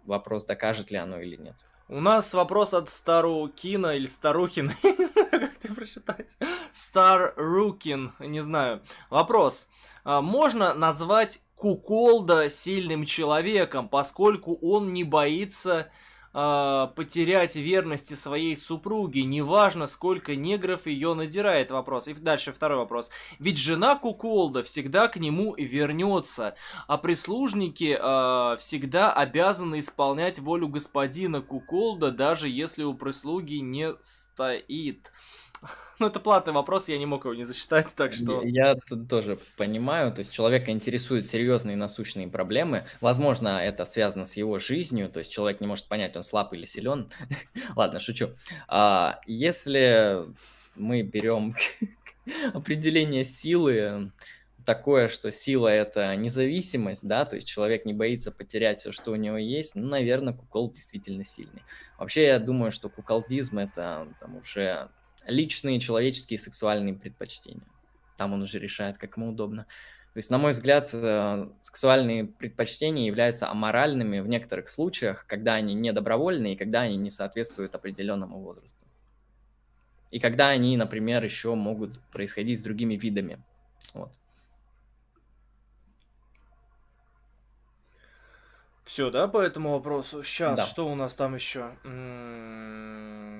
вопрос, докажет ли оно или нет. У нас вопрос от Старукина или Старухина, не знаю, как ты прочитать. Старукин, не знаю. Вопрос. А, можно назвать Куколда сильным человеком, поскольку он не боится э, потерять верности своей супруге, неважно, сколько негров ее надирает. Вопрос. И дальше второй вопрос. Ведь жена Куколда всегда к нему вернется, а прислужники э, всегда обязаны исполнять волю господина Куколда, даже если у прислуги не стоит. Ну, это платный вопрос, я не мог его не засчитать, так что... Я, я тоже понимаю, то есть человека интересуют серьезные насущные проблемы. Возможно, это связано с его жизнью, то есть человек не может понять, он слаб или силен. Ладно, шучу. А, если мы берем определение силы, такое, что сила это независимость, да, то есть человек не боится потерять все, что у него есть, ну, наверное, кукол действительно сильный. Вообще, я думаю, что куколдизм это там уже личные человеческие сексуальные предпочтения. Там он уже решает, как ему удобно. То есть, на мой взгляд, э, сексуальные предпочтения являются аморальными в некоторых случаях, когда они не добровольные и когда они не соответствуют определенному возрасту. И когда они, например, еще могут происходить с другими видами. Вот. Все, да, по этому вопросу? Сейчас, да. что у нас там еще? М-м-м...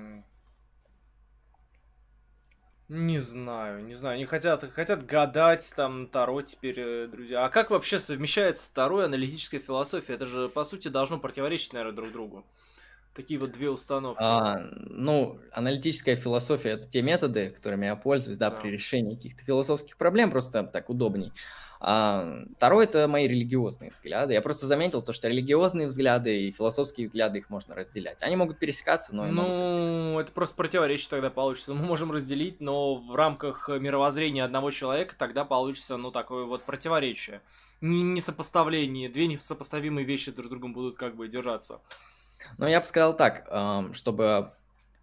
Не знаю, не знаю. Они хотят, хотят гадать там Таро теперь, э, друзья. А как вообще совмещается Таро и аналитическая философия? Это же, по сути, должно противоречить, наверное, друг другу. Такие вот две установки. А, ну, аналитическая философия это те методы, которыми я пользуюсь, да, да. при решении каких-то философских проблем, просто так удобней. А, второе это мои религиозные взгляды. Я просто заметил то, что религиозные взгляды и философские взгляды их можно разделять. Они могут пересекаться, но... Ну, могут... это просто противоречие тогда получится. Мы можем разделить, но в рамках мировоззрения одного человека тогда получится, ну, такое вот противоречие. Несопоставление, две несопоставимые вещи друг с другом будут как бы держаться. Ну, я бы сказал так, чтобы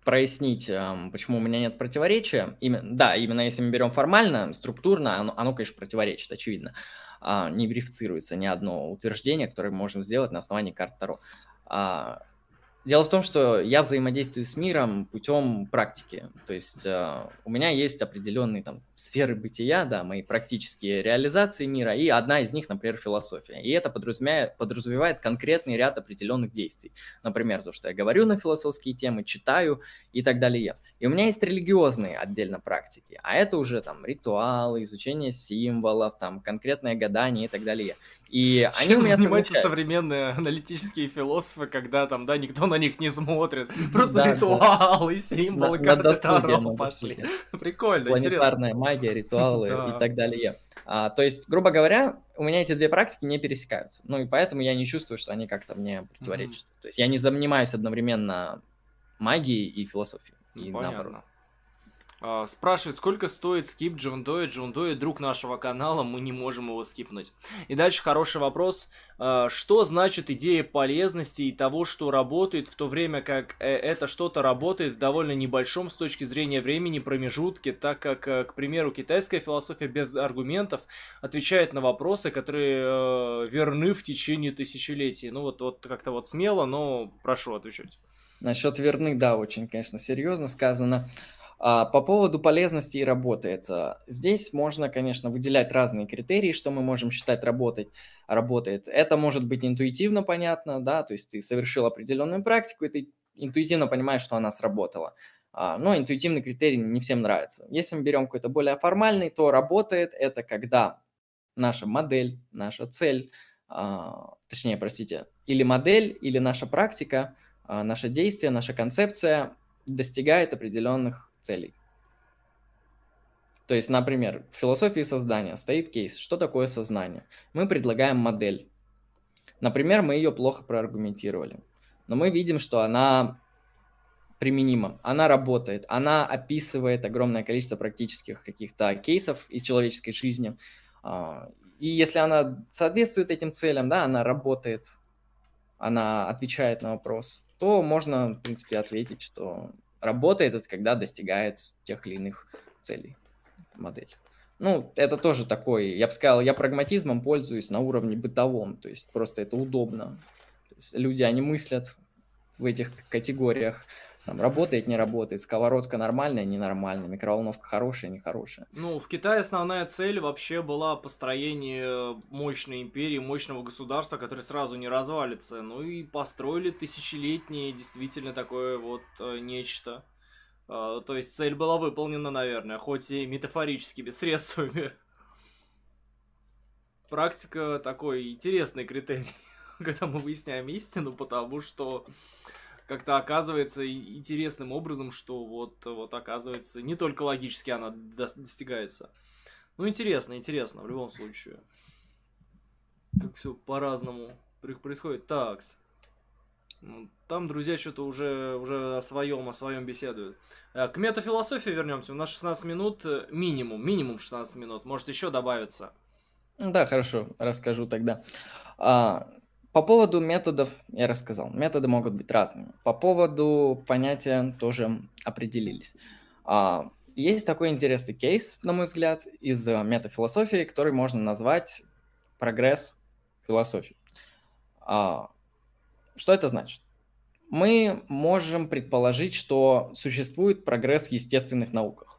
прояснить, почему у меня нет противоречия. Именно, да, именно если мы берем формально, структурно, оно, оно конечно, противоречит, очевидно. А, не верифицируется ни одно утверждение, которое мы можем сделать на основании карт Таро. Дело в том, что я взаимодействую с миром путем практики. То есть э, у меня есть определенные там сферы бытия, да, мои практические реализации мира, и одна из них, например, философия. И это подразумевает, подразумевает конкретный ряд определенных действий. Например, то, что я говорю на философские темы, читаю и так далее. И у меня есть религиозные отдельно практики, а это уже там ритуалы, изучение символов, там конкретное гадание и так далее. И Чем они у меня занимаются получают. современные аналитические философы, когда там, да, никто на них не смотрит. Просто да, ритуалы, да. символы, на, карты Таро пошли. Прикольно, Планетарная интересно. магия, ритуалы и так далее. А, то есть, грубо говоря, у меня эти две практики не пересекаются. Ну и поэтому я не чувствую, что они как-то мне противоречат. Mm-hmm. То есть я не занимаюсь одновременно магией и философией. И Понятно. наоборот. А, спрашивает, сколько стоит скип Джон Дои. Джон Дои друг нашего канала, мы не можем его скипнуть. И дальше хороший вопрос. А, что значит идея полезности и того, что работает, в то время как э, это что-то работает в довольно небольшом с точки зрения времени промежутке, так как, э, к примеру, китайская философия без аргументов отвечает на вопросы, которые э, верны в течение тысячелетий. Ну вот, вот как-то вот смело, но прошу отвечать. Насчет верны, да, очень, конечно, серьезно сказано. А, по поводу полезности и работает. Здесь можно, конечно, выделять разные критерии, что мы можем считать работать, работает. Это может быть интуитивно понятно, да, то есть ты совершил определенную практику, и ты интуитивно понимаешь, что она сработала. А, но интуитивный критерий не всем нравится. Если мы берем какой-то более формальный, то работает это когда наша модель, наша цель, а, точнее, простите, или модель, или наша практика, наше действие, наша концепция достигает определенных целей. То есть, например, в философии создания стоит кейс, что такое сознание. Мы предлагаем модель. Например, мы ее плохо проаргументировали, но мы видим, что она применима, она работает, она описывает огромное количество практических каких-то кейсов из человеческой жизни. А, и если она соответствует этим целям, да, она работает, она отвечает на вопрос, то можно, в принципе, ответить, что работает это когда достигает тех или иных целей модель. Ну, это тоже такой, я бы сказал, я прагматизмом пользуюсь на уровне бытовом, то есть просто это удобно. Люди, они мыслят в этих категориях. Там, работает, не работает, сковородка нормальная, ненормальная, микроволновка хорошая, нехорошая. Ну, в Китае основная цель вообще была построение мощной империи, мощного государства, которое сразу не развалится. Ну и построили тысячелетнее действительно такое вот э, нечто. Э, то есть цель была выполнена, наверное, хоть и метафорическими средствами. Практика такой интересный критерий, когда мы выясняем истину, потому что как-то оказывается интересным образом, что вот, вот оказывается не только логически она достигается. Ну, интересно, интересно, в любом случае. Как все по-разному происходит. Такс. Ну, там друзья что-то уже, уже о своем, о своем беседуют. Э, к метафилософии вернемся. У нас 16 минут э, минимум, минимум 16 минут. Может еще добавиться. Да, хорошо, расскажу тогда. А, по поводу методов я рассказал. Методы могут быть разными. По поводу понятия тоже определились. А, есть такой интересный кейс, на мой взгляд, из метафилософии, который можно назвать прогресс философии. А, что это значит? Мы можем предположить, что существует прогресс в естественных науках.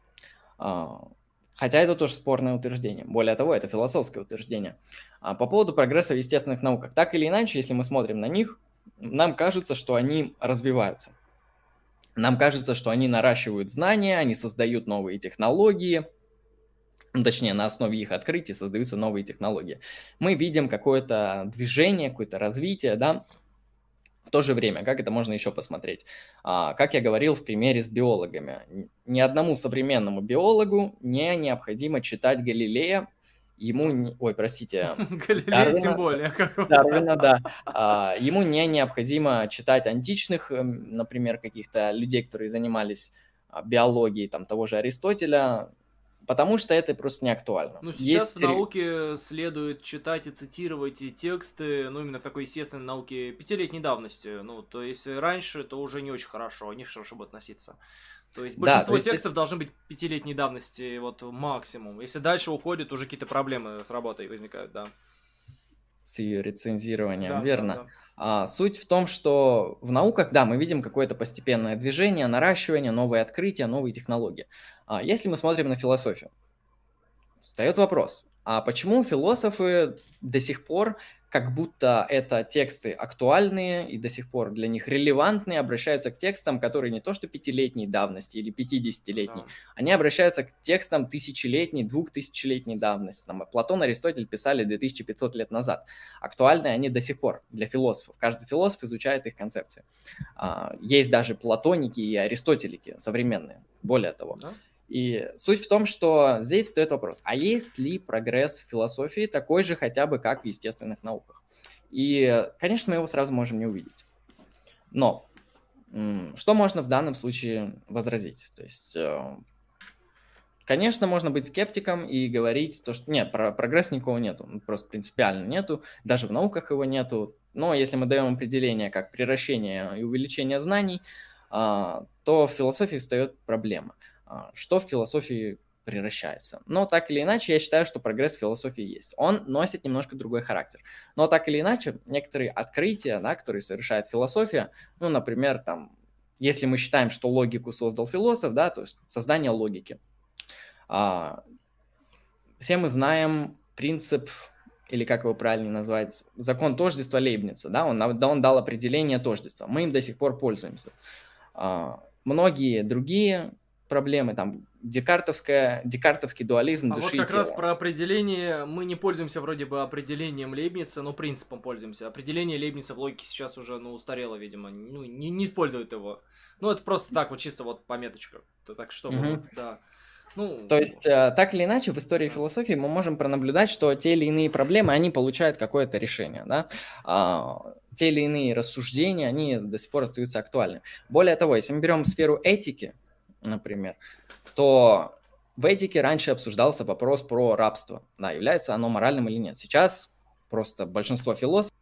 Хотя это тоже спорное утверждение. Более того, это философское утверждение. А по поводу прогресса в естественных науках. Так или иначе, если мы смотрим на них, нам кажется, что они развиваются. Нам кажется, что они наращивают знания, они создают новые технологии, ну, точнее, на основе их открытий создаются новые технологии. Мы видим какое-то движение, какое-то развитие, да, в то же время, как это можно еще посмотреть? А, как я говорил в примере с биологами, ни одному современному биологу не необходимо читать Галилея, ему, не... ой, простите, Галилея тем более. Дарвина, да. А, ему не необходимо читать античных, эм, например, каких-то людей, которые занимались а, биологией, там, того же Аристотеля, Потому что это просто не актуально. Ну, сейчас Есть... в науке следует читать и цитировать и тексты, ну, именно в такой естественной науке пятилетней давности. Ну, то есть раньше, то уже не очень хорошо, не хорошо бы относиться. То есть большинство да, то есть текстов это... должны быть пятилетней давности, вот максимум. Если дальше уходит, уже какие-то проблемы с работой возникают, да. С ее рецензированием, да, верно. Да, да. А, суть в том, что в науках, да, мы видим какое-то постепенное движение, наращивание, новые открытия, новые технологии. А если мы смотрим на философию, встает вопрос, а почему философы до сих пор, как будто это тексты актуальные и до сих пор для них релевантные, обращаются к текстам, которые не то что пятилетней давности или пятидесятилетней, да. они обращаются к текстам тысячелетней, двухтысячелетней давности. Там, Платон, Аристотель писали 2500 лет назад. Актуальны они до сих пор для философов. Каждый философ изучает их концепции. А, есть даже платоники и аристотелики современные, более того. Да? И суть в том, что здесь встает вопрос, а есть ли прогресс в философии такой же хотя бы, как в естественных науках? И, конечно, мы его сразу можем не увидеть. Но что можно в данном случае возразить? То есть, э, конечно, можно быть скептиком и говорить, то, что нет, про прогресс никого нету, просто принципиально нету, даже в науках его нету. Но если мы даем определение как превращение и увеличение знаний, а, то в философии встает проблема – что в философии превращается. Но так или иначе, я считаю, что прогресс в философии есть. Он носит немножко другой характер. Но так или иначе, некоторые открытия, да, которые совершает философия, ну, например, там, если мы считаем, что логику создал философ, да, то есть создание логики. А, все мы знаем принцип, или как его правильно назвать, закон тождества Лейбница, да, он, он дал определение тождества. Мы им до сих пор пользуемся. А, многие другие проблемы, там, декартовская, декартовский дуализм а вот как раз про определение, мы не пользуемся вроде бы определением Лейбница, но принципом пользуемся. Определение Лейбница в логике сейчас уже, ну, устарело, видимо, ну, не, не используют его. Ну, это просто так, вот чисто вот пометочка. Так что, угу. да. Ну, То есть, э, так или иначе, в истории философии мы можем пронаблюдать, что те или иные проблемы, они получают какое-то решение, да? А, те или иные рассуждения, они до сих пор остаются актуальны. Более того, если мы берем сферу этики, например, то в этике раньше обсуждался вопрос про рабство. Да, является оно моральным или нет. Сейчас просто большинство философов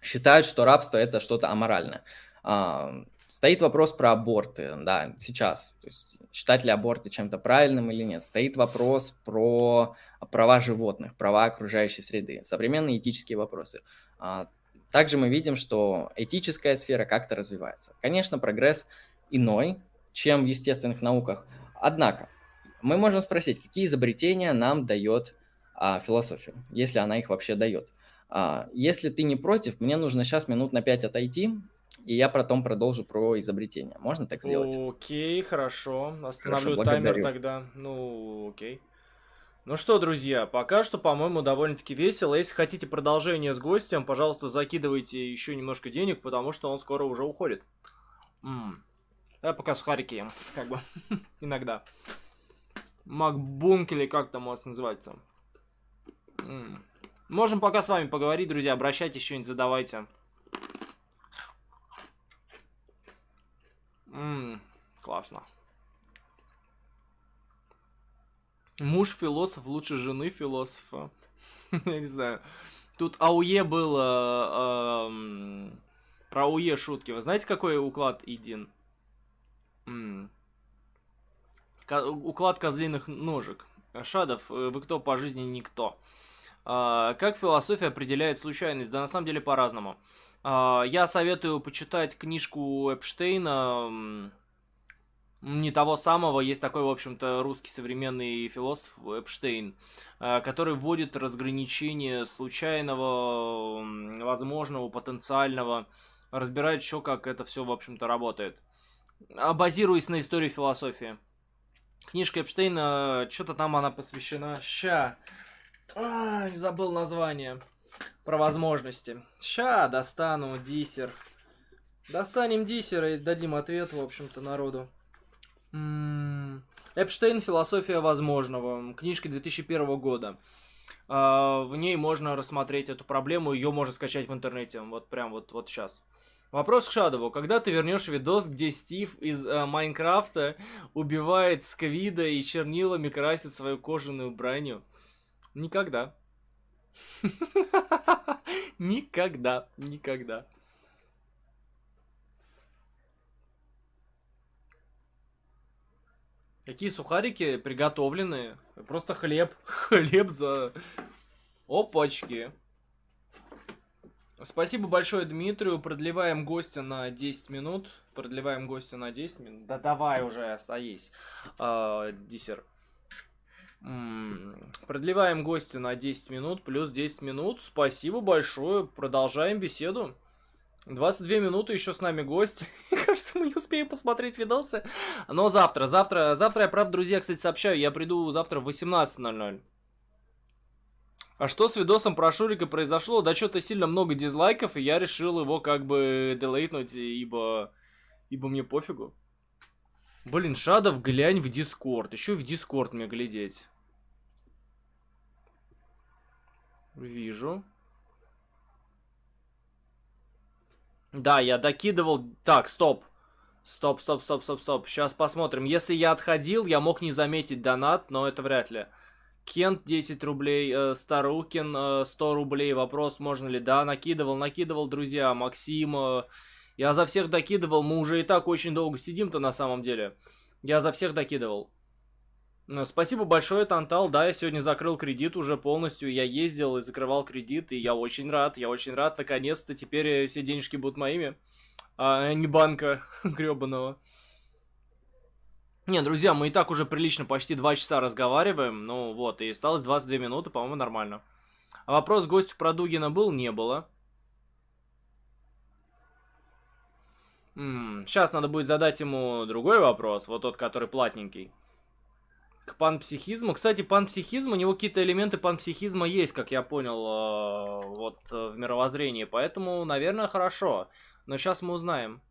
считают, что рабство это что-то аморальное. А, стоит вопрос про аборты, да, сейчас. То есть, считать ли аборты чем-то правильным или нет. Стоит вопрос про права животных, права окружающей среды, современные этические вопросы. Также мы видим, что этическая сфера как-то развивается. Конечно, прогресс иной, чем в естественных науках. Однако, мы можем спросить, какие изобретения нам дает а, философия, если она их вообще дает. А, если ты не против, мне нужно сейчас минут на 5 отойти, и я потом продолжу про изобретение. Можно так сделать? Окей, хорошо. Остановлю хорошо, таймер тогда. Ну, окей. Ну что, друзья, пока что, по-моему, довольно-таки весело. Если хотите продолжение с гостем, пожалуйста, закидывайте еще немножко денег, потому что он скоро уже уходит. М-м. Я пока сухарики ем, как бы, иногда. Макбунк или как там у вас называется. Можем пока с вами поговорить, друзья, обращайтесь, что-нибудь задавайте. Ммм, классно. Муж философ лучше жены философа. Я не знаю. Тут АУЕ было... Э, э, про АУЕ шутки. Вы знаете, какой уклад Идин? Уклад козлиных ножек. Шадов, э, вы кто по жизни никто. А, как философия определяет случайность? Да на самом деле по-разному. А, я советую почитать книжку Эпштейна, не того самого, есть такой, в общем-то, русский современный философ Эпштейн, а, который вводит разграничение случайного, возможного, потенциального, разбирает еще, как это все, в общем-то, работает. А, базируясь на истории философии. Книжка Эпштейна, что-то там она посвящена. Ща. А, забыл название. Про возможности. Ща достану диссер. Достанем диссер и дадим ответ, в общем-то, народу. Эпштейн «Философия возможного». Книжка 2001 года. А, в ней можно рассмотреть эту проблему, ее можно скачать в интернете. Вот прям вот, вот сейчас. Вопрос к Шадову. Когда ты вернешь видос, где Стив из э, Майнкрафта убивает Сквида и чернилами красит свою кожаную броню? Никогда. Никогда. Никогда. Какие сухарики приготовленные? Просто хлеб. Хлеб за... Опачки. Спасибо большое Дмитрию. Продлеваем гостя на 10 минут. Продлеваем гостя на 10 минут. Да давай уже, саись. А, диссер. Продлеваем гостя на 10 минут, плюс 10 минут. Спасибо большое. Продолжаем беседу. 22 минуты еще с нами гость. Кажется, мы не успеем посмотреть видосы. Но завтра, завтра, завтра я, правда, друзья, кстати, сообщаю, я приду завтра в 18.00. А что с видосом про Шурика произошло? Да что-то сильно много дизлайков, и я решил его как бы делейтнуть, ибо... Ибо мне пофигу. Блин, Шадов, глянь в Дискорд. Еще в Дискорд мне глядеть. Вижу. Да, я докидывал... Так, стоп. Стоп, стоп, стоп, стоп, стоп. Сейчас посмотрим. Если я отходил, я мог не заметить донат, но это вряд ли. Кент 10 рублей, э, Старукин э, 100 рублей. Вопрос, можно ли? Да, накидывал, накидывал, друзья. Максим, э, я за всех докидывал. Мы уже и так очень долго сидим-то на самом деле. Я за всех докидывал. Ну, спасибо большое, Тантал. Да, я сегодня закрыл кредит уже полностью. Я ездил и закрывал кредит, и я очень рад. Я очень рад. Наконец-то теперь э, все денежки будут моими, а не банка гребаного. Не, друзья, мы и так уже прилично почти 2 часа разговариваем. Ну вот, и осталось 22 минуты, по-моему, нормально. А вопрос гостю про Дугина был? Не было. М -м, сейчас надо будет задать ему другой вопрос, вот тот, который платненький к панпсихизму. Кстати, панпсихизм, у него какие-то элементы панпсихизма есть, как я понял, э, вот э, в мировоззрении. Поэтому, наверное, хорошо. Но сейчас мы узнаем.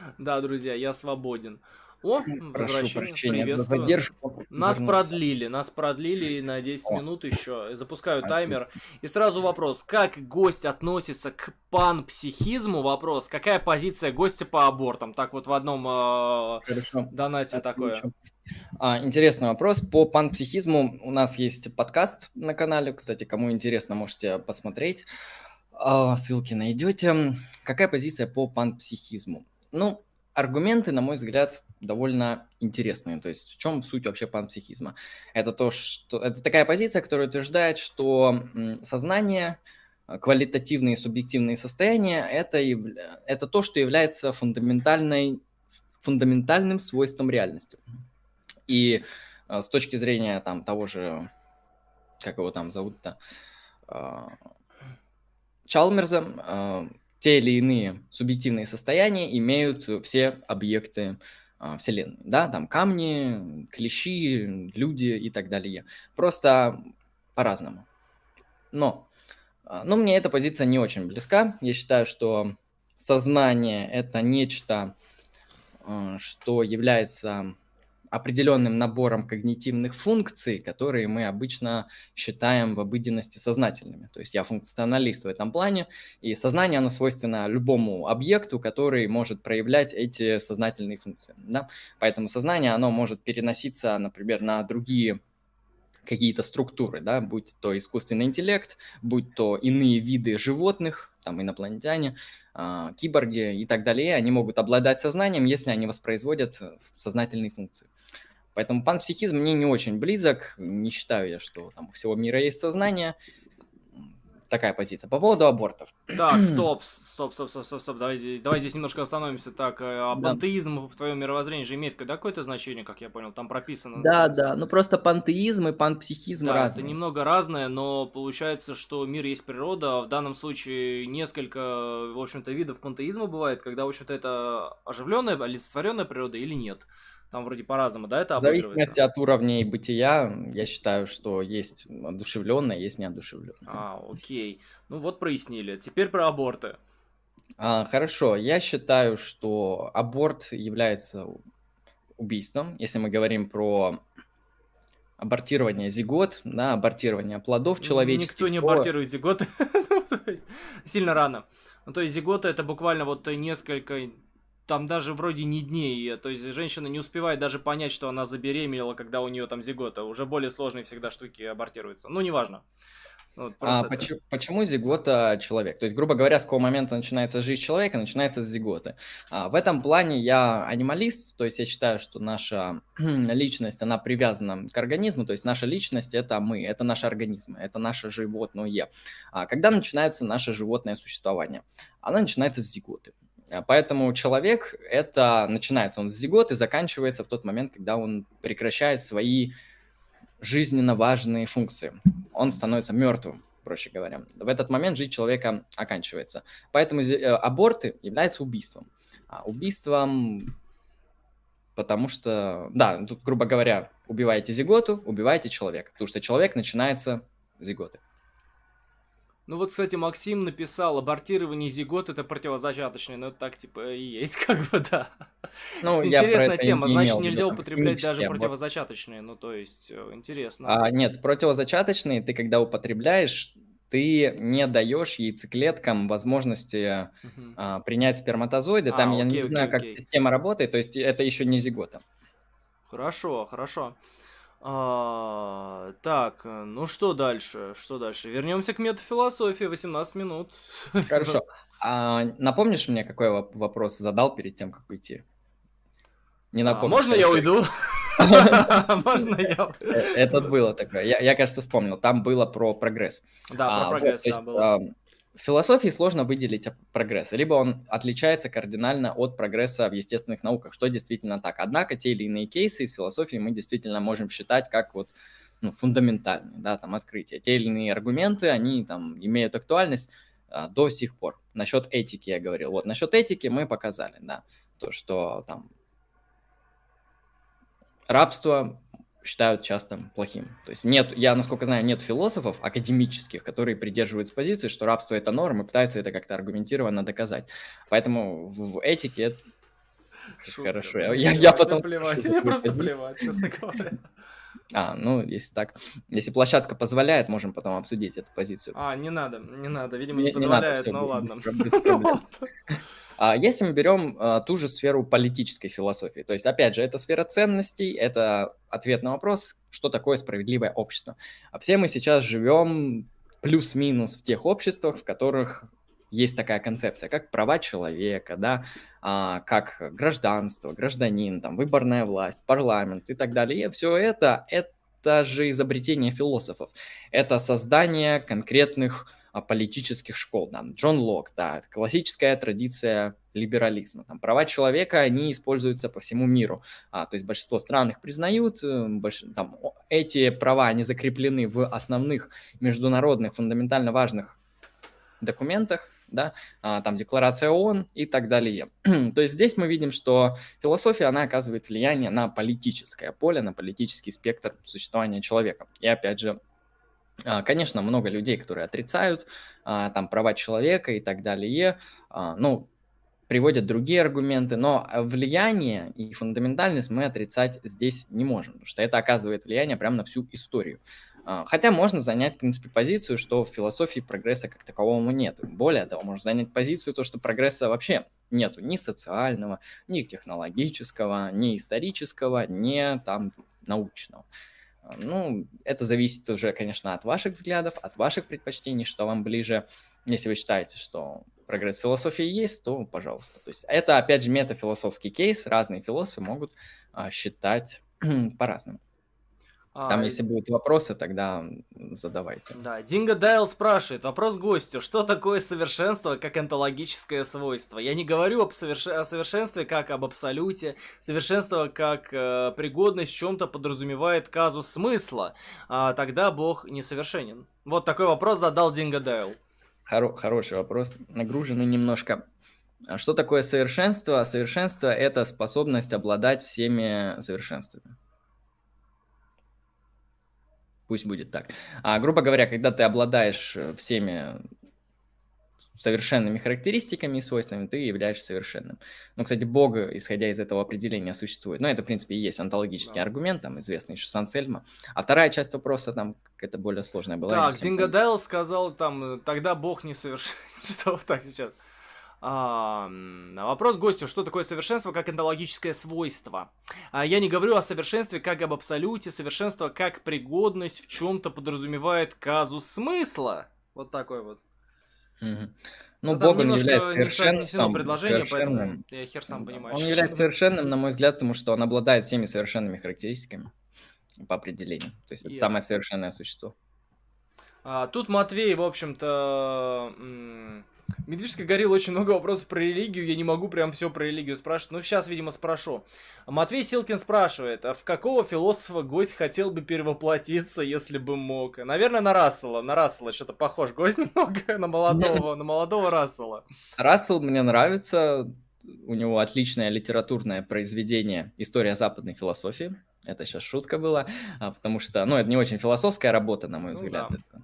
Да, друзья, я свободен. О, Прошу прощения за задержку. Нас продлили, нас продлили на 10 О. минут еще. Запускаю таймер. И сразу вопрос, как гость относится к панпсихизму? Вопрос, какая позиция гостя по абортам? Так вот в одном э, донате Отлично. такое. А, интересный вопрос. По панпсихизму у нас есть подкаст на канале. Кстати, кому интересно, можете посмотреть. А, ссылки найдете. Какая позиция по панпсихизму? Ну, аргументы, на мой взгляд, довольно интересные. То есть в чем суть вообще панпсихизма? Это то, что это такая позиция, которая утверждает, что сознание, а, квалитативные и субъективные состояния это, это то, что является фундаментальной, фундаментальным свойством реальности. И а, с точки зрения там того же, как его там зовут-то, а, Чалмерза, те или иные субъективные состояния имеют все объекты а, Вселенной. Да, там камни, клещи, люди и так далее. Просто по-разному. Но, а, но мне эта позиция не очень близка. Я считаю, что сознание – это нечто, а, что является определенным набором когнитивных функций, которые мы обычно считаем в обыденности сознательными. То есть я функционалист в этом плане, и сознание, оно свойственно любому объекту, который может проявлять эти сознательные функции. Да? Поэтому сознание, оно может переноситься, например, на другие какие-то структуры, да, будь то искусственный интеллект, будь то иные виды животных, там инопланетяне, э, киборги и так далее, они могут обладать сознанием, если они воспроизводят э, сознательные функции. Поэтому панпсихизм мне не очень близок, не считаю я, что там у всего мира есть сознание, такая позиция. По поводу абортов. Так, стоп, стоп, стоп, стоп, стоп, стоп. Давай, давай здесь немножко остановимся. Так, а пантеизм в твоем мировоззрении же имеет какое-то значение, как я понял, там прописано. Да, да, ну просто пантеизм и панпсихизм да, разные. это немного разное, но получается, что мир есть природа. В данном случае несколько, в общем-то, видов пантеизма бывает, когда, в общем-то, это оживленная, олицетворенная природа или нет. Там вроде по-разному, да, это В зависимости от уровней бытия, я считаю, что есть одушевленное, есть неодушевленное. А, окей. Ну вот прояснили. Теперь про аборты. А, хорошо, я считаю, что аборт является убийством, если мы говорим про абортирование зигот, да, абортирование плодов человеческих. Никто не абортирует зиготы, ну, сильно рано. Ну, то есть зигота это буквально вот несколько там даже вроде не дней, то есть женщина не успевает даже понять, что она забеременела, когда у нее там зигота. Уже более сложные всегда штуки абортируются. Ну, неважно. Вот а это... почему, почему зигота человек? То есть, грубо говоря, с какого момента начинается жизнь человека, начинается с зиготы. А, в этом плане я анималист, то есть я считаю, что наша личность, она привязана к организму, то есть наша личность – это мы, это наши организмы, это наше животное. А когда начинается наше животное существование? Оно начинается с зиготы. А, поэтому человек, это начинается он с зиготы, заканчивается в тот момент, когда он прекращает свои жизненно важные функции. Он становится мертвым, проще говоря. В этот момент жизнь человека оканчивается. Поэтому э, аборты являются убийством. А убийством, потому что, да, тут, грубо говоря, убиваете зиготу, убиваете человека, потому что человек начинается зиготы. Ну вот, кстати, Максим написал, абортирование зигот это противозачаточное, но это так типа и есть, как бы, да. Ну, Интересная тема, не значит, нельзя употреблять даже аборт. противозачаточные, ну то есть, э, интересно. А, нет, противозачаточные ты когда употребляешь, ты не даешь яйцеклеткам возможности uh-huh. а, принять сперматозоиды. Там а, я окей, не знаю, окей. как система работает, то есть это еще не зигота. Хорошо, хорошо. А, так, ну что дальше? Что дальше? Вернемся к метафилософии. 18 минут. Хорошо. А напомнишь мне, какой вопрос задал перед тем, как уйти? Не напомню. А, можно я уйду? Можно я? Э, это было такое. Я, кажется, вспомнил. Там было про прогресс. Да, про а, прогресс, да, было в философии сложно выделить прогресс. Либо он отличается кардинально от прогресса в естественных науках, что действительно так. Однако те или иные кейсы из философии мы действительно можем считать как вот ну, фундаментальные, да, там, открытия. Те или иные аргументы, они там имеют актуальность а, до сих пор. Насчет этики я говорил. Вот, насчет этики мы показали, да, то, что там рабство считают часто плохим. То есть нет, я, насколько знаю, нет философов академических, которые придерживаются позиции, что рабство это норма, и пытаются это как-то аргументированно доказать. Поэтому в этике Хорошо, я, я потом... Плевать, мне просто плевать, честно говоря. А, ну, если так, если площадка позволяет, можем потом обсудить эту позицию. А, не надо, не надо, видимо, не, не позволяет, не надо, но ладно. А если мы берем а, ту же сферу политической философии, то есть, опять же, это сфера ценностей, это ответ на вопрос, что такое справедливое общество. А все мы сейчас живем плюс-минус в тех обществах, в которых есть такая концепция, как права человека, да, а, как гражданство, гражданин, там, выборная власть, парламент и так далее. И все это, это же изобретение философов. Это создание конкретных а, политических школ. Там, Джон Лок, да, классическая традиция либерализма. Там, права человека, они используются по всему миру. А, то есть большинство стран их признают, э, больш... там, эти права, они закреплены в основных международных фундаментально важных документах, да, а, там декларация ООН и так далее. То есть здесь мы видим, что философия, она оказывает влияние на политическое поле, на политический спектр существования человека. И опять же, а, Конечно, много людей, которые отрицают а, там права человека и так далее. Ну, приводят другие аргументы, но влияние и фундаментальность мы отрицать здесь не можем, потому что это оказывает влияние прямо на всю историю. Хотя можно занять, в принципе, позицию, что в философии прогресса как такового нет. Более того, можно занять позицию, то, что прогресса вообще нету ни социального, ни технологического, ни исторического, ни там научного. Ну, это зависит уже, конечно, от ваших взглядов, от ваших предпочтений, что вам ближе. Если вы считаете, что прогресс философии есть, то пожалуйста. То есть это, опять же, метафилософский кейс. Разные философы могут а, считать по-разному. Там, а, если будут вопросы, тогда задавайте. Да, Динго Дайл спрашивает, вопрос гостю, что такое совершенство как онтологическое свойство? Я не говорю об соверш... о совершенстве как об абсолюте, совершенство как э, пригодность в чем-то подразумевает казус смысла, а тогда Бог несовершенен. Вот такой вопрос задал Динго Дайл. Хоро- хороший вопрос, нагруженный немножко. А что такое совершенство? Совершенство – это способность обладать всеми совершенствами пусть будет так. А, грубо говоря, когда ты обладаешь э, всеми совершенными характеристиками и свойствами, ты являешься совершенным. Ну, кстати, Бог, исходя из этого определения, существует. Но это, в принципе, и есть онтологический да. аргумент, там, известный еще Сансельма. А вторая часть вопроса, там, какая-то более сложная была. Так, Дингадайл сказал, там, тогда Бог не совершен. Что так сейчас? А, вопрос гостю, что такое совершенство как энтологическое свойство? А, я не говорю о совершенстве как об абсолюте, совершенство как пригодность в чем-то подразумевает казус смысла. Вот такой вот. Угу. Ну, Бог он является совершенным. предложение, поэтому я хер сам понимаю. Он является совершенным, на мой взгляд, потому что он обладает всеми совершенными характеристиками по определению. То есть yeah. это самое совершенное существо. А, тут Матвей, в общем-то, Медвежский горил очень много вопросов про религию, я не могу прям все про религию спрашивать, но сейчас, видимо, спрошу. Матвей Силкин спрашивает, а в какого философа гость хотел бы перевоплотиться, если бы мог? Наверное, на Рассела, на Рассела что-то похож гость немного, на молодого, на молодого Рассела. Рассел мне нравится, у него отличное литературное произведение «История западной философии». Это сейчас шутка была, а, потому что, ну, это не очень философская работа, на мой ну, взгляд. Да. Это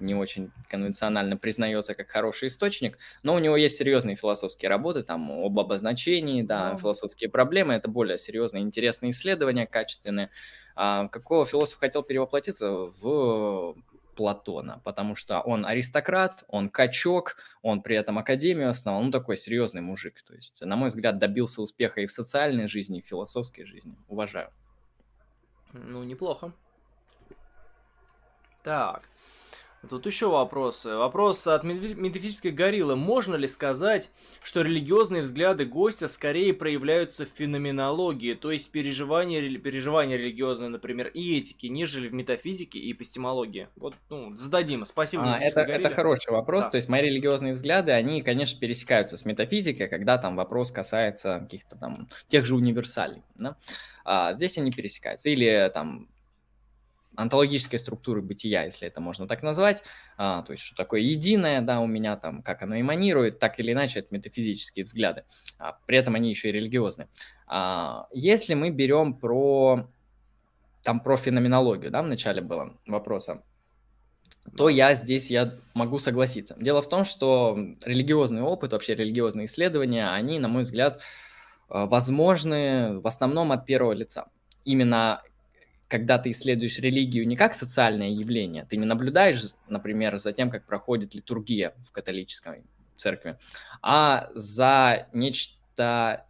не очень конвенционально признается как хороший источник, но у него есть серьезные философские работы, там об обозначении, да, oh. философские проблемы, это более серьезные, интересные исследования, качественные. А какого философа хотел перевоплотиться? В Платона, потому что он аристократ, он качок, он при этом академию основал, ну такой серьезный мужик. То есть, на мой взгляд, добился успеха и в социальной жизни, и в философской жизни. Уважаю. Ну, неплохо. Так. Тут еще вопросы. Вопрос от метафизической гориллы. Можно ли сказать, что религиозные взгляды гостя скорее проявляются в феноменологии, то есть переживания, переживания религиозные, например, и этики, нежели в метафизике и эпистемологии? Вот, ну, зададим. Спасибо. А, это, это хороший вопрос. Да. То есть мои религиозные взгляды, они, конечно, пересекаются с метафизикой, когда там вопрос касается каких-то там тех же универсалей. Да? А, здесь они пересекаются. Или там онтологической структуры бытия, если это можно так назвать, а, то есть что такое единое, да, у меня там, как оно эманирует, так или иначе это метафизические взгляды, а, при этом они еще и религиозные. А, если мы берем про, там, про феноменологию, да, в начале было вопроса, то я здесь я могу согласиться. Дело в том, что религиозный опыт, вообще религиозные исследования, они, на мой взгляд, возможны в основном от первого лица. Именно когда ты исследуешь религию не как социальное явление, ты не наблюдаешь, например, за тем, как проходит литургия в католической церкви, а за нечто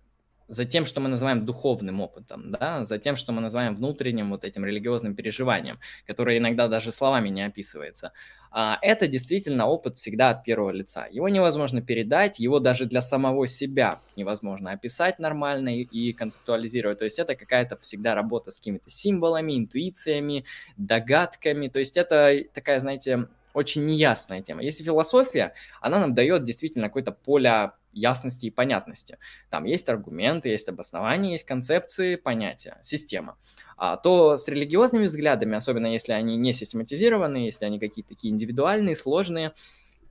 за тем, что мы называем духовным опытом, да, за тем, что мы называем внутренним вот этим религиозным переживанием, которое иногда даже словами не описывается. А это действительно опыт всегда от первого лица. Его невозможно передать, его даже для самого себя невозможно описать нормально и концептуализировать. То есть это какая-то всегда работа с какими-то символами, интуициями, догадками. То есть это такая, знаете, очень неясная тема. Если философия, она нам дает действительно какое-то поле ясности и понятности. Там есть аргументы, есть обоснования, есть концепции, понятия, система. А, то с религиозными взглядами, особенно если они не систематизированы, если они какие-то такие индивидуальные, сложные,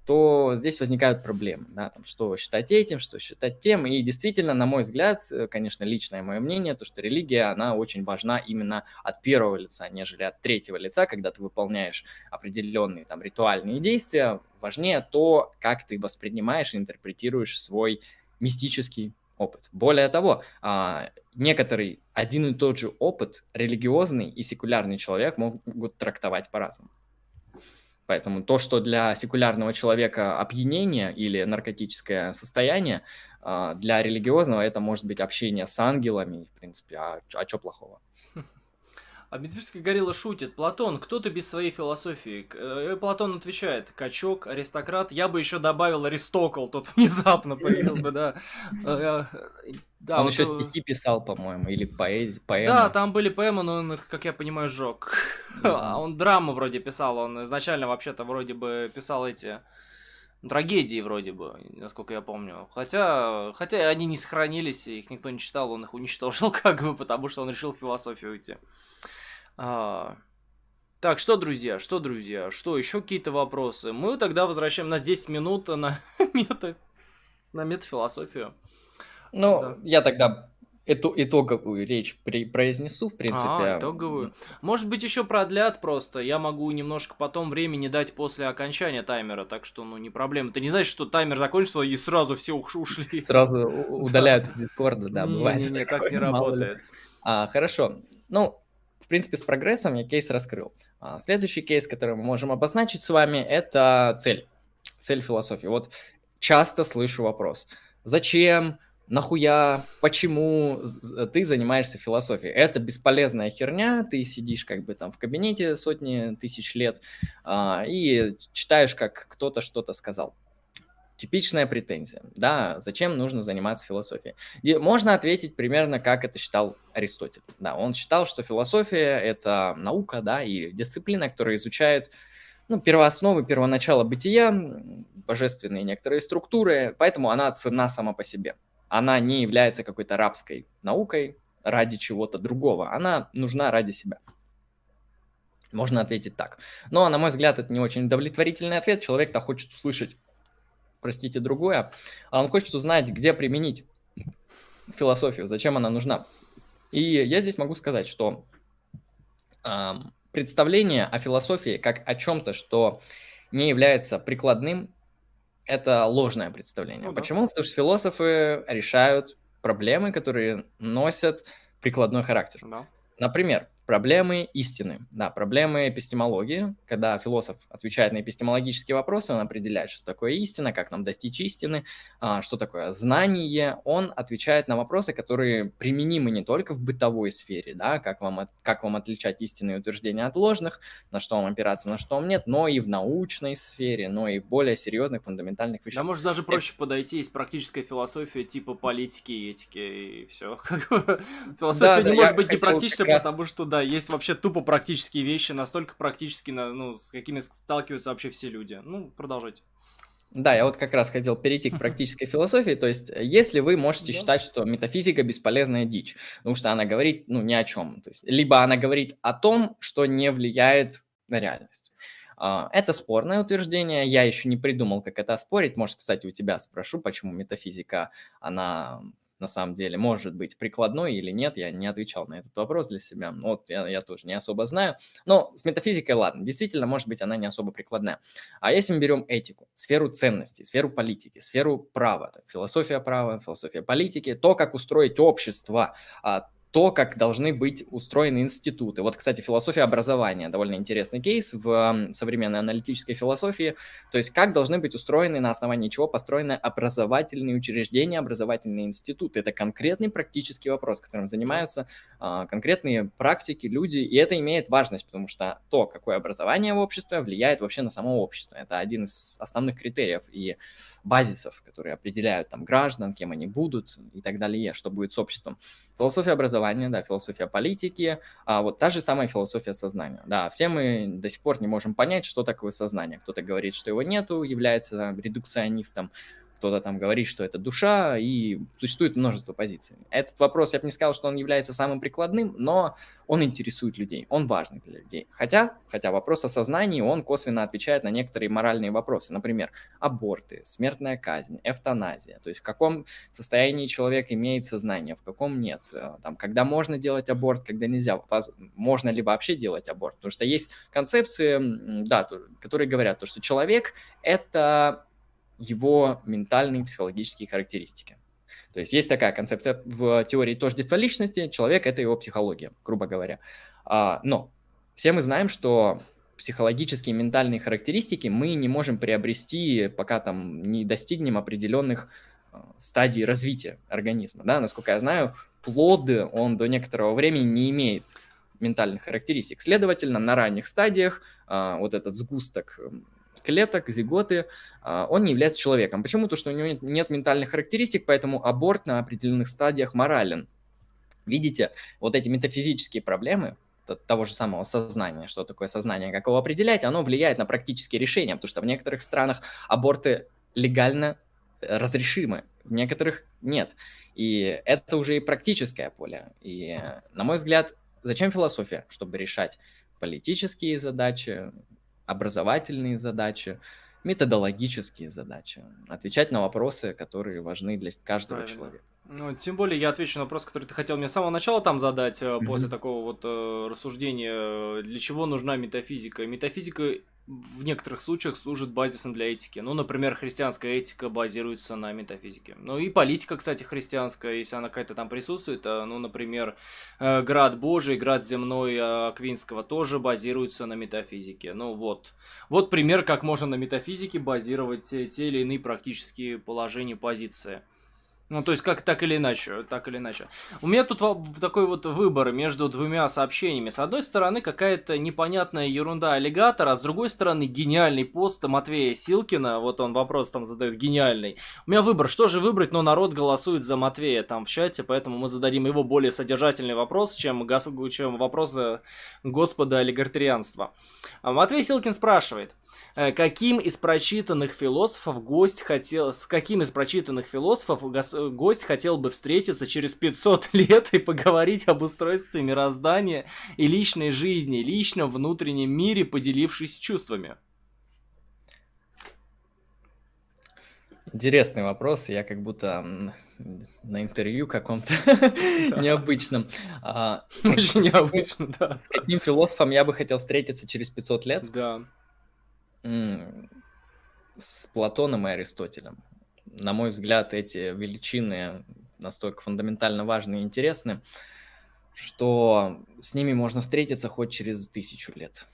то здесь возникают проблемы, да, там, что считать этим, что считать тем, и действительно, на мой взгляд, э, конечно, личное мое мнение, то, что религия, она очень важна именно от первого лица, нежели от третьего лица, когда ты выполняешь определенные там ритуальные действия, важнее то, как ты воспринимаешь и интерпретируешь свой мистический опыт. Более того, а, некоторый один и тот же опыт религиозный и секулярный человек могут трактовать по-разному. Поэтому то, что для секулярного человека опьянение или наркотическое состояние, а, для религиозного это может быть общение с ангелами, в принципе, а, а что плохого? А Медвежский горилла шутит. Платон, кто ты без своей философии? Э, Платон отвечает, качок, аристократ. Я бы еще добавил аристокл, тут внезапно появился бы, да. Э, э, да, он вот, еще стихи писал, по-моему, или поэзи, поэмы. Да, там были поэмы, но он их, как я понимаю, сжег. Mm-hmm. он драму вроде писал, он изначально вообще-то вроде бы писал эти трагедии вроде бы, насколько я помню. Хотя, хотя они не сохранились, их никто не читал, он их уничтожил как бы, потому что он решил в философию уйти. А... Так, что, друзья, что, друзья, что, еще какие-то вопросы? Мы тогда возвращаем на 10 минут на мета, на метафилософию. Ну, да. я тогда эту итоговую речь при, произнесу, в принципе. А, итоговую. Может быть, еще продлят просто. Я могу немножко потом времени дать после окончания таймера, так что, ну, не проблема. Ты не знаешь, что таймер закончился и сразу все ушли. Сразу удаляют из Дискорда, да, бывает. Не-не-не, так не работает. А, хорошо. Ну, в принципе, с прогрессом я кейс раскрыл. А следующий кейс, который мы можем обозначить с вами, это цель. Цель философии. Вот часто слышу вопрос. Зачем, нахуя, почему ты занимаешься философией? Это бесполезная херня, ты сидишь как бы там в кабинете сотни тысяч лет а, и читаешь, как кто-то что-то сказал. Типичная претензия. Да, зачем нужно заниматься философией? Можно ответить примерно, как это считал Аристотель. Да, он считал, что философия – это наука, да, и дисциплина, которая изучает ну, первоосновы, первоначало бытия, божественные некоторые структуры, поэтому она цена сама по себе. Она не является какой-то рабской наукой ради чего-то другого. Она нужна ради себя. Можно ответить так. Но, на мой взгляд, это не очень удовлетворительный ответ. Человек-то хочет услышать простите, другое, а он хочет узнать, где применить философию, зачем она нужна. И я здесь могу сказать, что э, представление о философии как о чем-то, что не является прикладным, это ложное представление. Ну, да. Почему? Потому что философы решают проблемы, которые носят прикладной характер. Да. Например, Проблемы истины, да, проблемы эпистемологии, когда философ отвечает на эпистемологические вопросы, он определяет, что такое истина, как нам достичь истины, а, что такое знание, он отвечает на вопросы, которые применимы не только в бытовой сфере, да, как вам, как вам отличать истинные утверждения от ложных, на что вам опираться, на что вам нет, но и в научной сфере, но и в более серьезных, фундаментальных вещах. Да, может даже проще Это... подойти, есть практическая философия типа политики и этики, и все. Философия не может быть не практичной, потому что, да, есть вообще тупо практические вещи, настолько практически, ну, с какими сталкиваются вообще все люди. Ну, продолжайте. Да, я вот как раз хотел перейти к практической философии. То есть, если вы можете да. считать, что метафизика бесполезная дичь, потому что она говорит, ну, ни о чем. То есть, либо она говорит о том, что не влияет на реальность. А, это спорное утверждение, я еще не придумал, как это оспорить. Может, кстати, у тебя спрошу, почему метафизика, она на самом деле, может быть прикладной или нет, я не отвечал на этот вопрос для себя, вот я, я тоже не особо знаю, но с метафизикой, ладно, действительно, может быть, она не особо прикладная. А если мы берем этику, сферу ценностей, сферу политики, сферу права, философия права, философия политики, то, как устроить общество, а, то, как должны быть устроены институты. Вот, кстати, философия образования, довольно интересный кейс в современной аналитической философии, то есть как должны быть устроены, на основании чего построены образовательные учреждения, образовательные институты. Это конкретный практический вопрос, которым занимаются а, конкретные практики, люди, и это имеет важность, потому что то, какое образование в обществе, влияет вообще на само общество. Это один из основных критериев и базисов, которые определяют там граждан, кем они будут и так далее, что будет с обществом. Философия образования, да, философия политики, а вот та же самая философия сознания. Да, все мы до сих пор не можем понять, что такое сознание. Кто-то говорит, что его нету, является редукционистом, кто-то там говорит, что это душа, и существует множество позиций. Этот вопрос, я бы не сказал, что он является самым прикладным, но он интересует людей, он важный для людей. Хотя, хотя вопрос о сознании, он косвенно отвечает на некоторые моральные вопросы. Например, аборты, смертная казнь, эвтаназия. То есть в каком состоянии человек имеет сознание, в каком нет. Э, там, когда можно делать аборт, когда нельзя. Можно ли вообще делать аборт? Потому что есть концепции, да, которые говорят, то, что человек – это его ментальные психологические характеристики. То есть есть такая концепция в теории тождества личности, человек – это его психология, грубо говоря. А, но все мы знаем, что психологические ментальные характеристики мы не можем приобрести, пока там не достигнем определенных а, стадий развития организма. Да? Насколько я знаю, плод, он до некоторого времени не имеет ментальных характеристик. Следовательно, на ранних стадиях а, вот этот сгусток клеток, зиготы, а, он не является человеком. Почему? То, что у него нет ментальных характеристик, поэтому аборт на определенных стадиях морален. Видите, вот эти метафизические проблемы, того же самого сознания, что такое сознание, как его определять, оно влияет на практические решения, потому что в некоторых странах аборты легально разрешимы, в некоторых нет. И это уже и практическое поле. И, на мой взгляд, зачем философия? Чтобы решать политические задачи, образовательные задачи, методологические задачи, отвечать на вопросы, которые важны для каждого Правильно. человека. Ну, тем более я отвечу на вопрос, который ты хотел мне с самого начала там задать, mm-hmm. после такого вот э, рассуждения, для чего нужна метафизика. Метафизика в некоторых случаях служит базисом для этики. Ну, например, христианская этика базируется на метафизике. Ну и политика, кстати, христианская, если она какая-то там присутствует, а, ну, например, э, град Божий, град земной а, Аквинского тоже базируется на метафизике. Ну вот. Вот пример, как можно на метафизике базировать те, те или иные практические положения, позиции. Ну, то есть, как так или иначе, так или иначе. У меня тут такой вот выбор между двумя сообщениями. С одной стороны, какая-то непонятная ерунда аллигатора, а с другой стороны, гениальный пост Матвея Силкина. Вот он вопрос там задает гениальный. У меня выбор, что же выбрать, но народ голосует за Матвея там в чате, поэтому мы зададим его более содержательный вопрос, чем, чем вопрос господа олигартерианства. А Матвей Силкин спрашивает. Э, каким из прочитанных философов гость хотел, с каким из прочитанных философов гость хотел бы встретиться через 500 лет и поговорить об устройстве мироздания и личной жизни, личном внутреннем мире, поделившись чувствами? Интересный вопрос. Я как будто на интервью каком-то необычном. А, Очень необычно, да. С каким философом я бы хотел встретиться через 500 лет? Да. С Платоном и Аристотелем. На мой взгляд, эти величины настолько фундаментально важны и интересны, что с ними можно встретиться хоть через тысячу лет.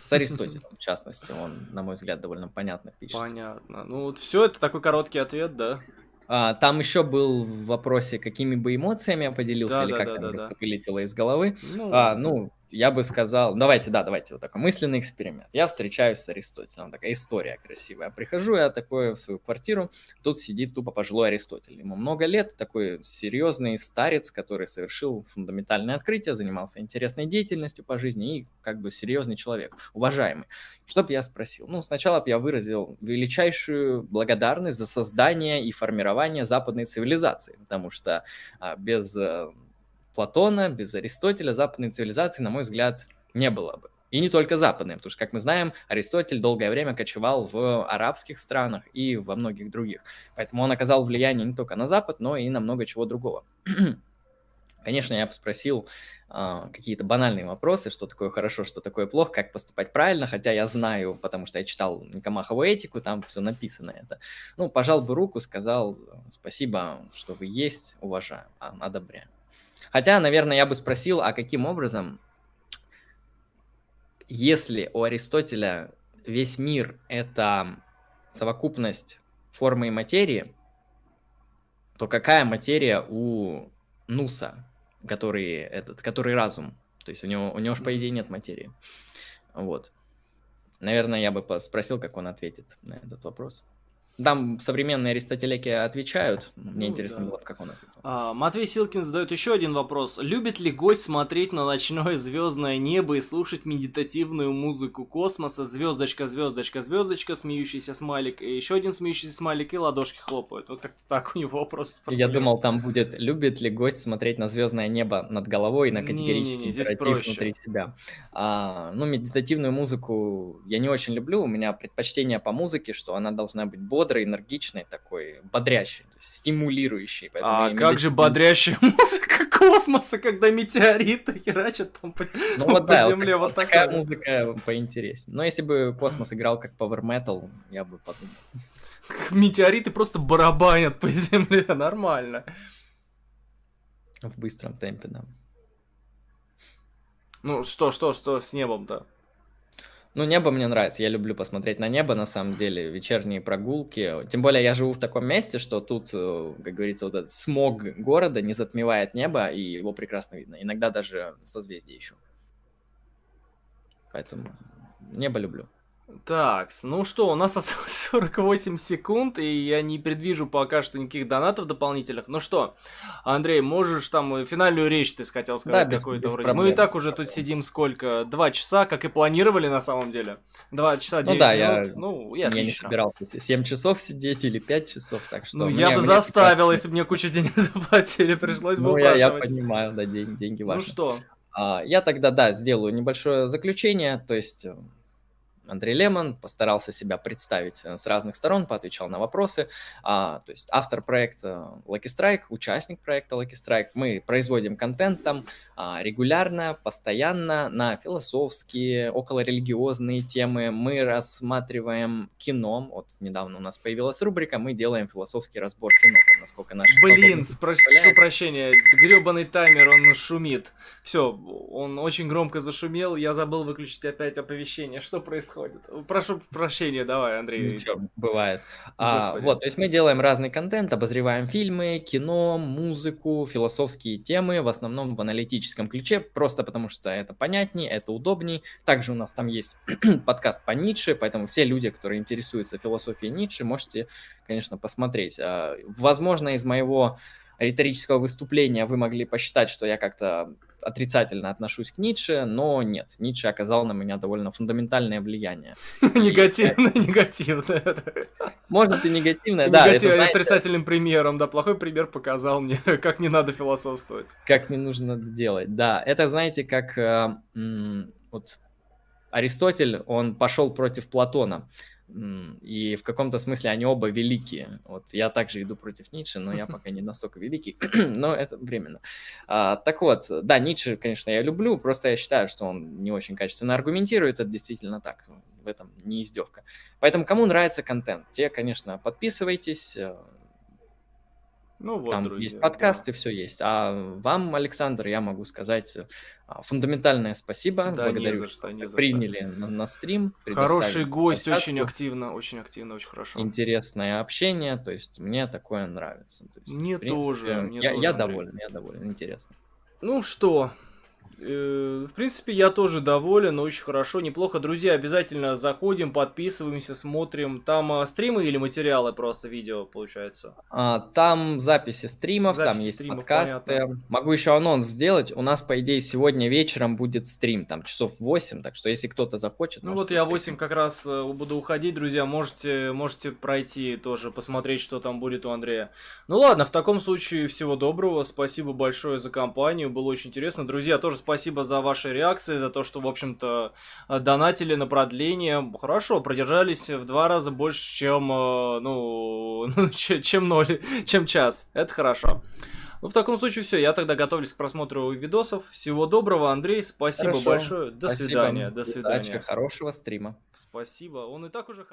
С Аристотелем, в частности, он, на мой взгляд, довольно понятно пишет. Понятно. Ну вот все, это такой короткий ответ, да? А, там еще был в вопросе, какими бы эмоциями я поделился, да, или да, как да, там да, просто да. вылетело из головы. Ну, а, ну, я бы сказал, давайте, да, давайте вот такой мысленный эксперимент. Я встречаюсь с Аристотелем, такая история красивая. Прихожу я такой в свою квартиру, тут сидит тупо пожилой Аристотель. Ему много лет, такой серьезный старец, который совершил фундаментальное открытие, занимался интересной деятельностью по жизни и как бы серьезный человек, уважаемый. Что бы я спросил? Ну, сначала бы я выразил величайшую благодарность за создание и формирование западной цивилизации, потому что а, без э, Платона, без Аристотеля западной цивилизации, на мой взгляд, не было бы. И не только западные, потому что, как мы знаем, Аристотель долгое время кочевал в арабских странах и во многих других. Поэтому он оказал влияние не только на Запад, но и на много чего другого. Конечно, я бы спросил э, какие-то банальные вопросы, что такое хорошо, что такое плохо, как поступать правильно, хотя я знаю, потому что я читал Никомахову этику, там все написано это. Ну, пожал бы руку, сказал спасибо, что вы есть, уважаю, а, одобряю. Хотя, наверное, я бы спросил, а каким образом, если у Аристотеля весь мир – это совокупность формы и материи, то какая материя у Нуса? который этот, который разум. То есть у него, у него же, по идее, нет материи. Вот. Наверное, я бы спросил, как он ответит на этот вопрос. Там современные аристотелеки отвечают. Мне ну, интересно да. было, как он ответил. А, Матвей Силкин задает еще один вопрос. Любит ли гость смотреть на ночное звездное небо и слушать медитативную музыку космоса? Звездочка, звездочка, звездочка, смеющийся смайлик, и еще один смеющийся смайлик, и ладошки хлопают. Вот как-то так у него вопрос. Я думал, там будет, любит ли гость смотреть на звездное небо над головой и на категорический императив внутри себя. А, ну, медитативную музыку я не очень люблю. У меня предпочтение по музыке, что она должна быть бодрой, бодрый, энергичный такой, бодрящий, стимулирующий. А как же бодрящая музыка космоса, когда метеориты херачат там по, ну, вот, по да, земле? Вот, вот такая музыка поинтереснее. Но если бы космос играл как Power Metal, я бы подумал. Метеориты просто барабанят по земле, нормально. В быстром темпе, да. Ну что, что, что с небом-то? Ну, небо мне нравится. Я люблю посмотреть на небо, на самом деле, вечерние прогулки. Тем более, я живу в таком месте, что тут, э, как говорится, вот этот смог города не затмевает небо, и его прекрасно видно. Иногда даже созвездие еще. Поэтому небо люблю. Так, ну что, у нас осталось 48 секунд, и я не предвижу пока что никаких донатов дополнительных. Ну что, Андрей, можешь там финальную речь, ты хотел сказать, да, какой-то вроде. Проблем. Мы и так уже тут сидим сколько? Два часа, как и планировали на самом деле. Два часа 9 ну, да, минут. Я, ну, я, я не собирался 7 часов сидеть или 5 часов, так что... Ну, мне, я бы мне заставил, если бы мне кучу денег заплатили, пришлось бы Ну, я, я понимаю, да, деньги, деньги важны. Ну что? А, я тогда, да, сделаю небольшое заключение, то есть э, Андрей Лемон постарался себя представить э, с разных сторон, поотвечал на вопросы. А, то есть автор проекта Lucky Strike, участник проекта Lucky Strike. Мы производим контент там а, регулярно, постоянно на философские, околорелигиозные темы. Мы рассматриваем кино. Вот недавно у нас появилась рубрика «Мы делаем философский разбор кино». Там, насколько наш Блин, прошу прощения, гребаный таймер, он шумит. Все, он очень громко зашумел, я забыл выключить опять оповещение. Что происходит? Происходит. Прошу прощения, давай, Андрей. Ничего, бывает. А, вот, то есть мы делаем разный контент, обозреваем фильмы, кино, музыку, философские темы, в основном в аналитическом ключе, просто потому что это понятнее, это удобнее. Также у нас там есть подкаст по Ницше, поэтому все люди, которые интересуются философией Ницше, можете, конечно, посмотреть. А, возможно, из моего риторического выступления вы могли посчитать, что я как-то отрицательно отношусь к Ницше, но нет, Ницше оказал на меня довольно фундаментальное влияние. Негативное, негативное. Может и негативное, да. Негативное, отрицательным примером, да, плохой пример показал мне, как не надо философствовать. Как не нужно делать, да. Это, знаете, как э, вот Аристотель, он пошел против Платона. И в каком-то смысле они оба великие. Вот я также иду против Ницше, но я пока не настолько великий, но это временно. А, так вот, да, Ницше, конечно, я люблю, просто я считаю, что он не очень качественно аргументирует, это действительно так, в этом не издевка. Поэтому кому нравится контент, те, конечно, подписывайтесь, э, ну, вот, Там друзья, есть подкасты, да. все есть. А вам, Александр, я могу сказать а, фундаментальное спасибо. Да, Благодарю, не за что, не за приняли что. На, на стрим. Хороший гость, подкастку. очень активно, очень активно, очень хорошо. Интересное общение, то есть мне такое нравится. То есть, мне принципе, тоже. Мне я, тоже, я доволен, я доволен, интересно. Ну что, Э, в принципе, я тоже доволен, очень хорошо, неплохо. Друзья, обязательно заходим, подписываемся, смотрим. Там а, стримы или материалы просто видео, получается? А, там записи стримов, записи там есть стримов, подкасты. Понятно. Могу еще анонс сделать. У нас, по идее, сегодня вечером будет стрим, там часов 8, так что если кто-то захочет... Ну вот я 8 как раз э, буду уходить, друзья, можете, можете пройти тоже, посмотреть, что там будет у Андрея. Ну ладно, в таком случае всего доброго, спасибо большое за компанию, было очень интересно. Друзья, тоже спасибо за ваши реакции, за то, что, в общем-то, донатили на продление. Хорошо, продержались в два раза больше, чем, э, ну, чем ноль, чем час. Это хорошо. Ну, в таком случае все, я тогда готовлюсь к просмотру видосов. Всего доброго, Андрей, спасибо Хорошо. большое. До спасибо. свидания, до свидания. Удачи, хорошего стрима. Спасибо, он и так уже хороший.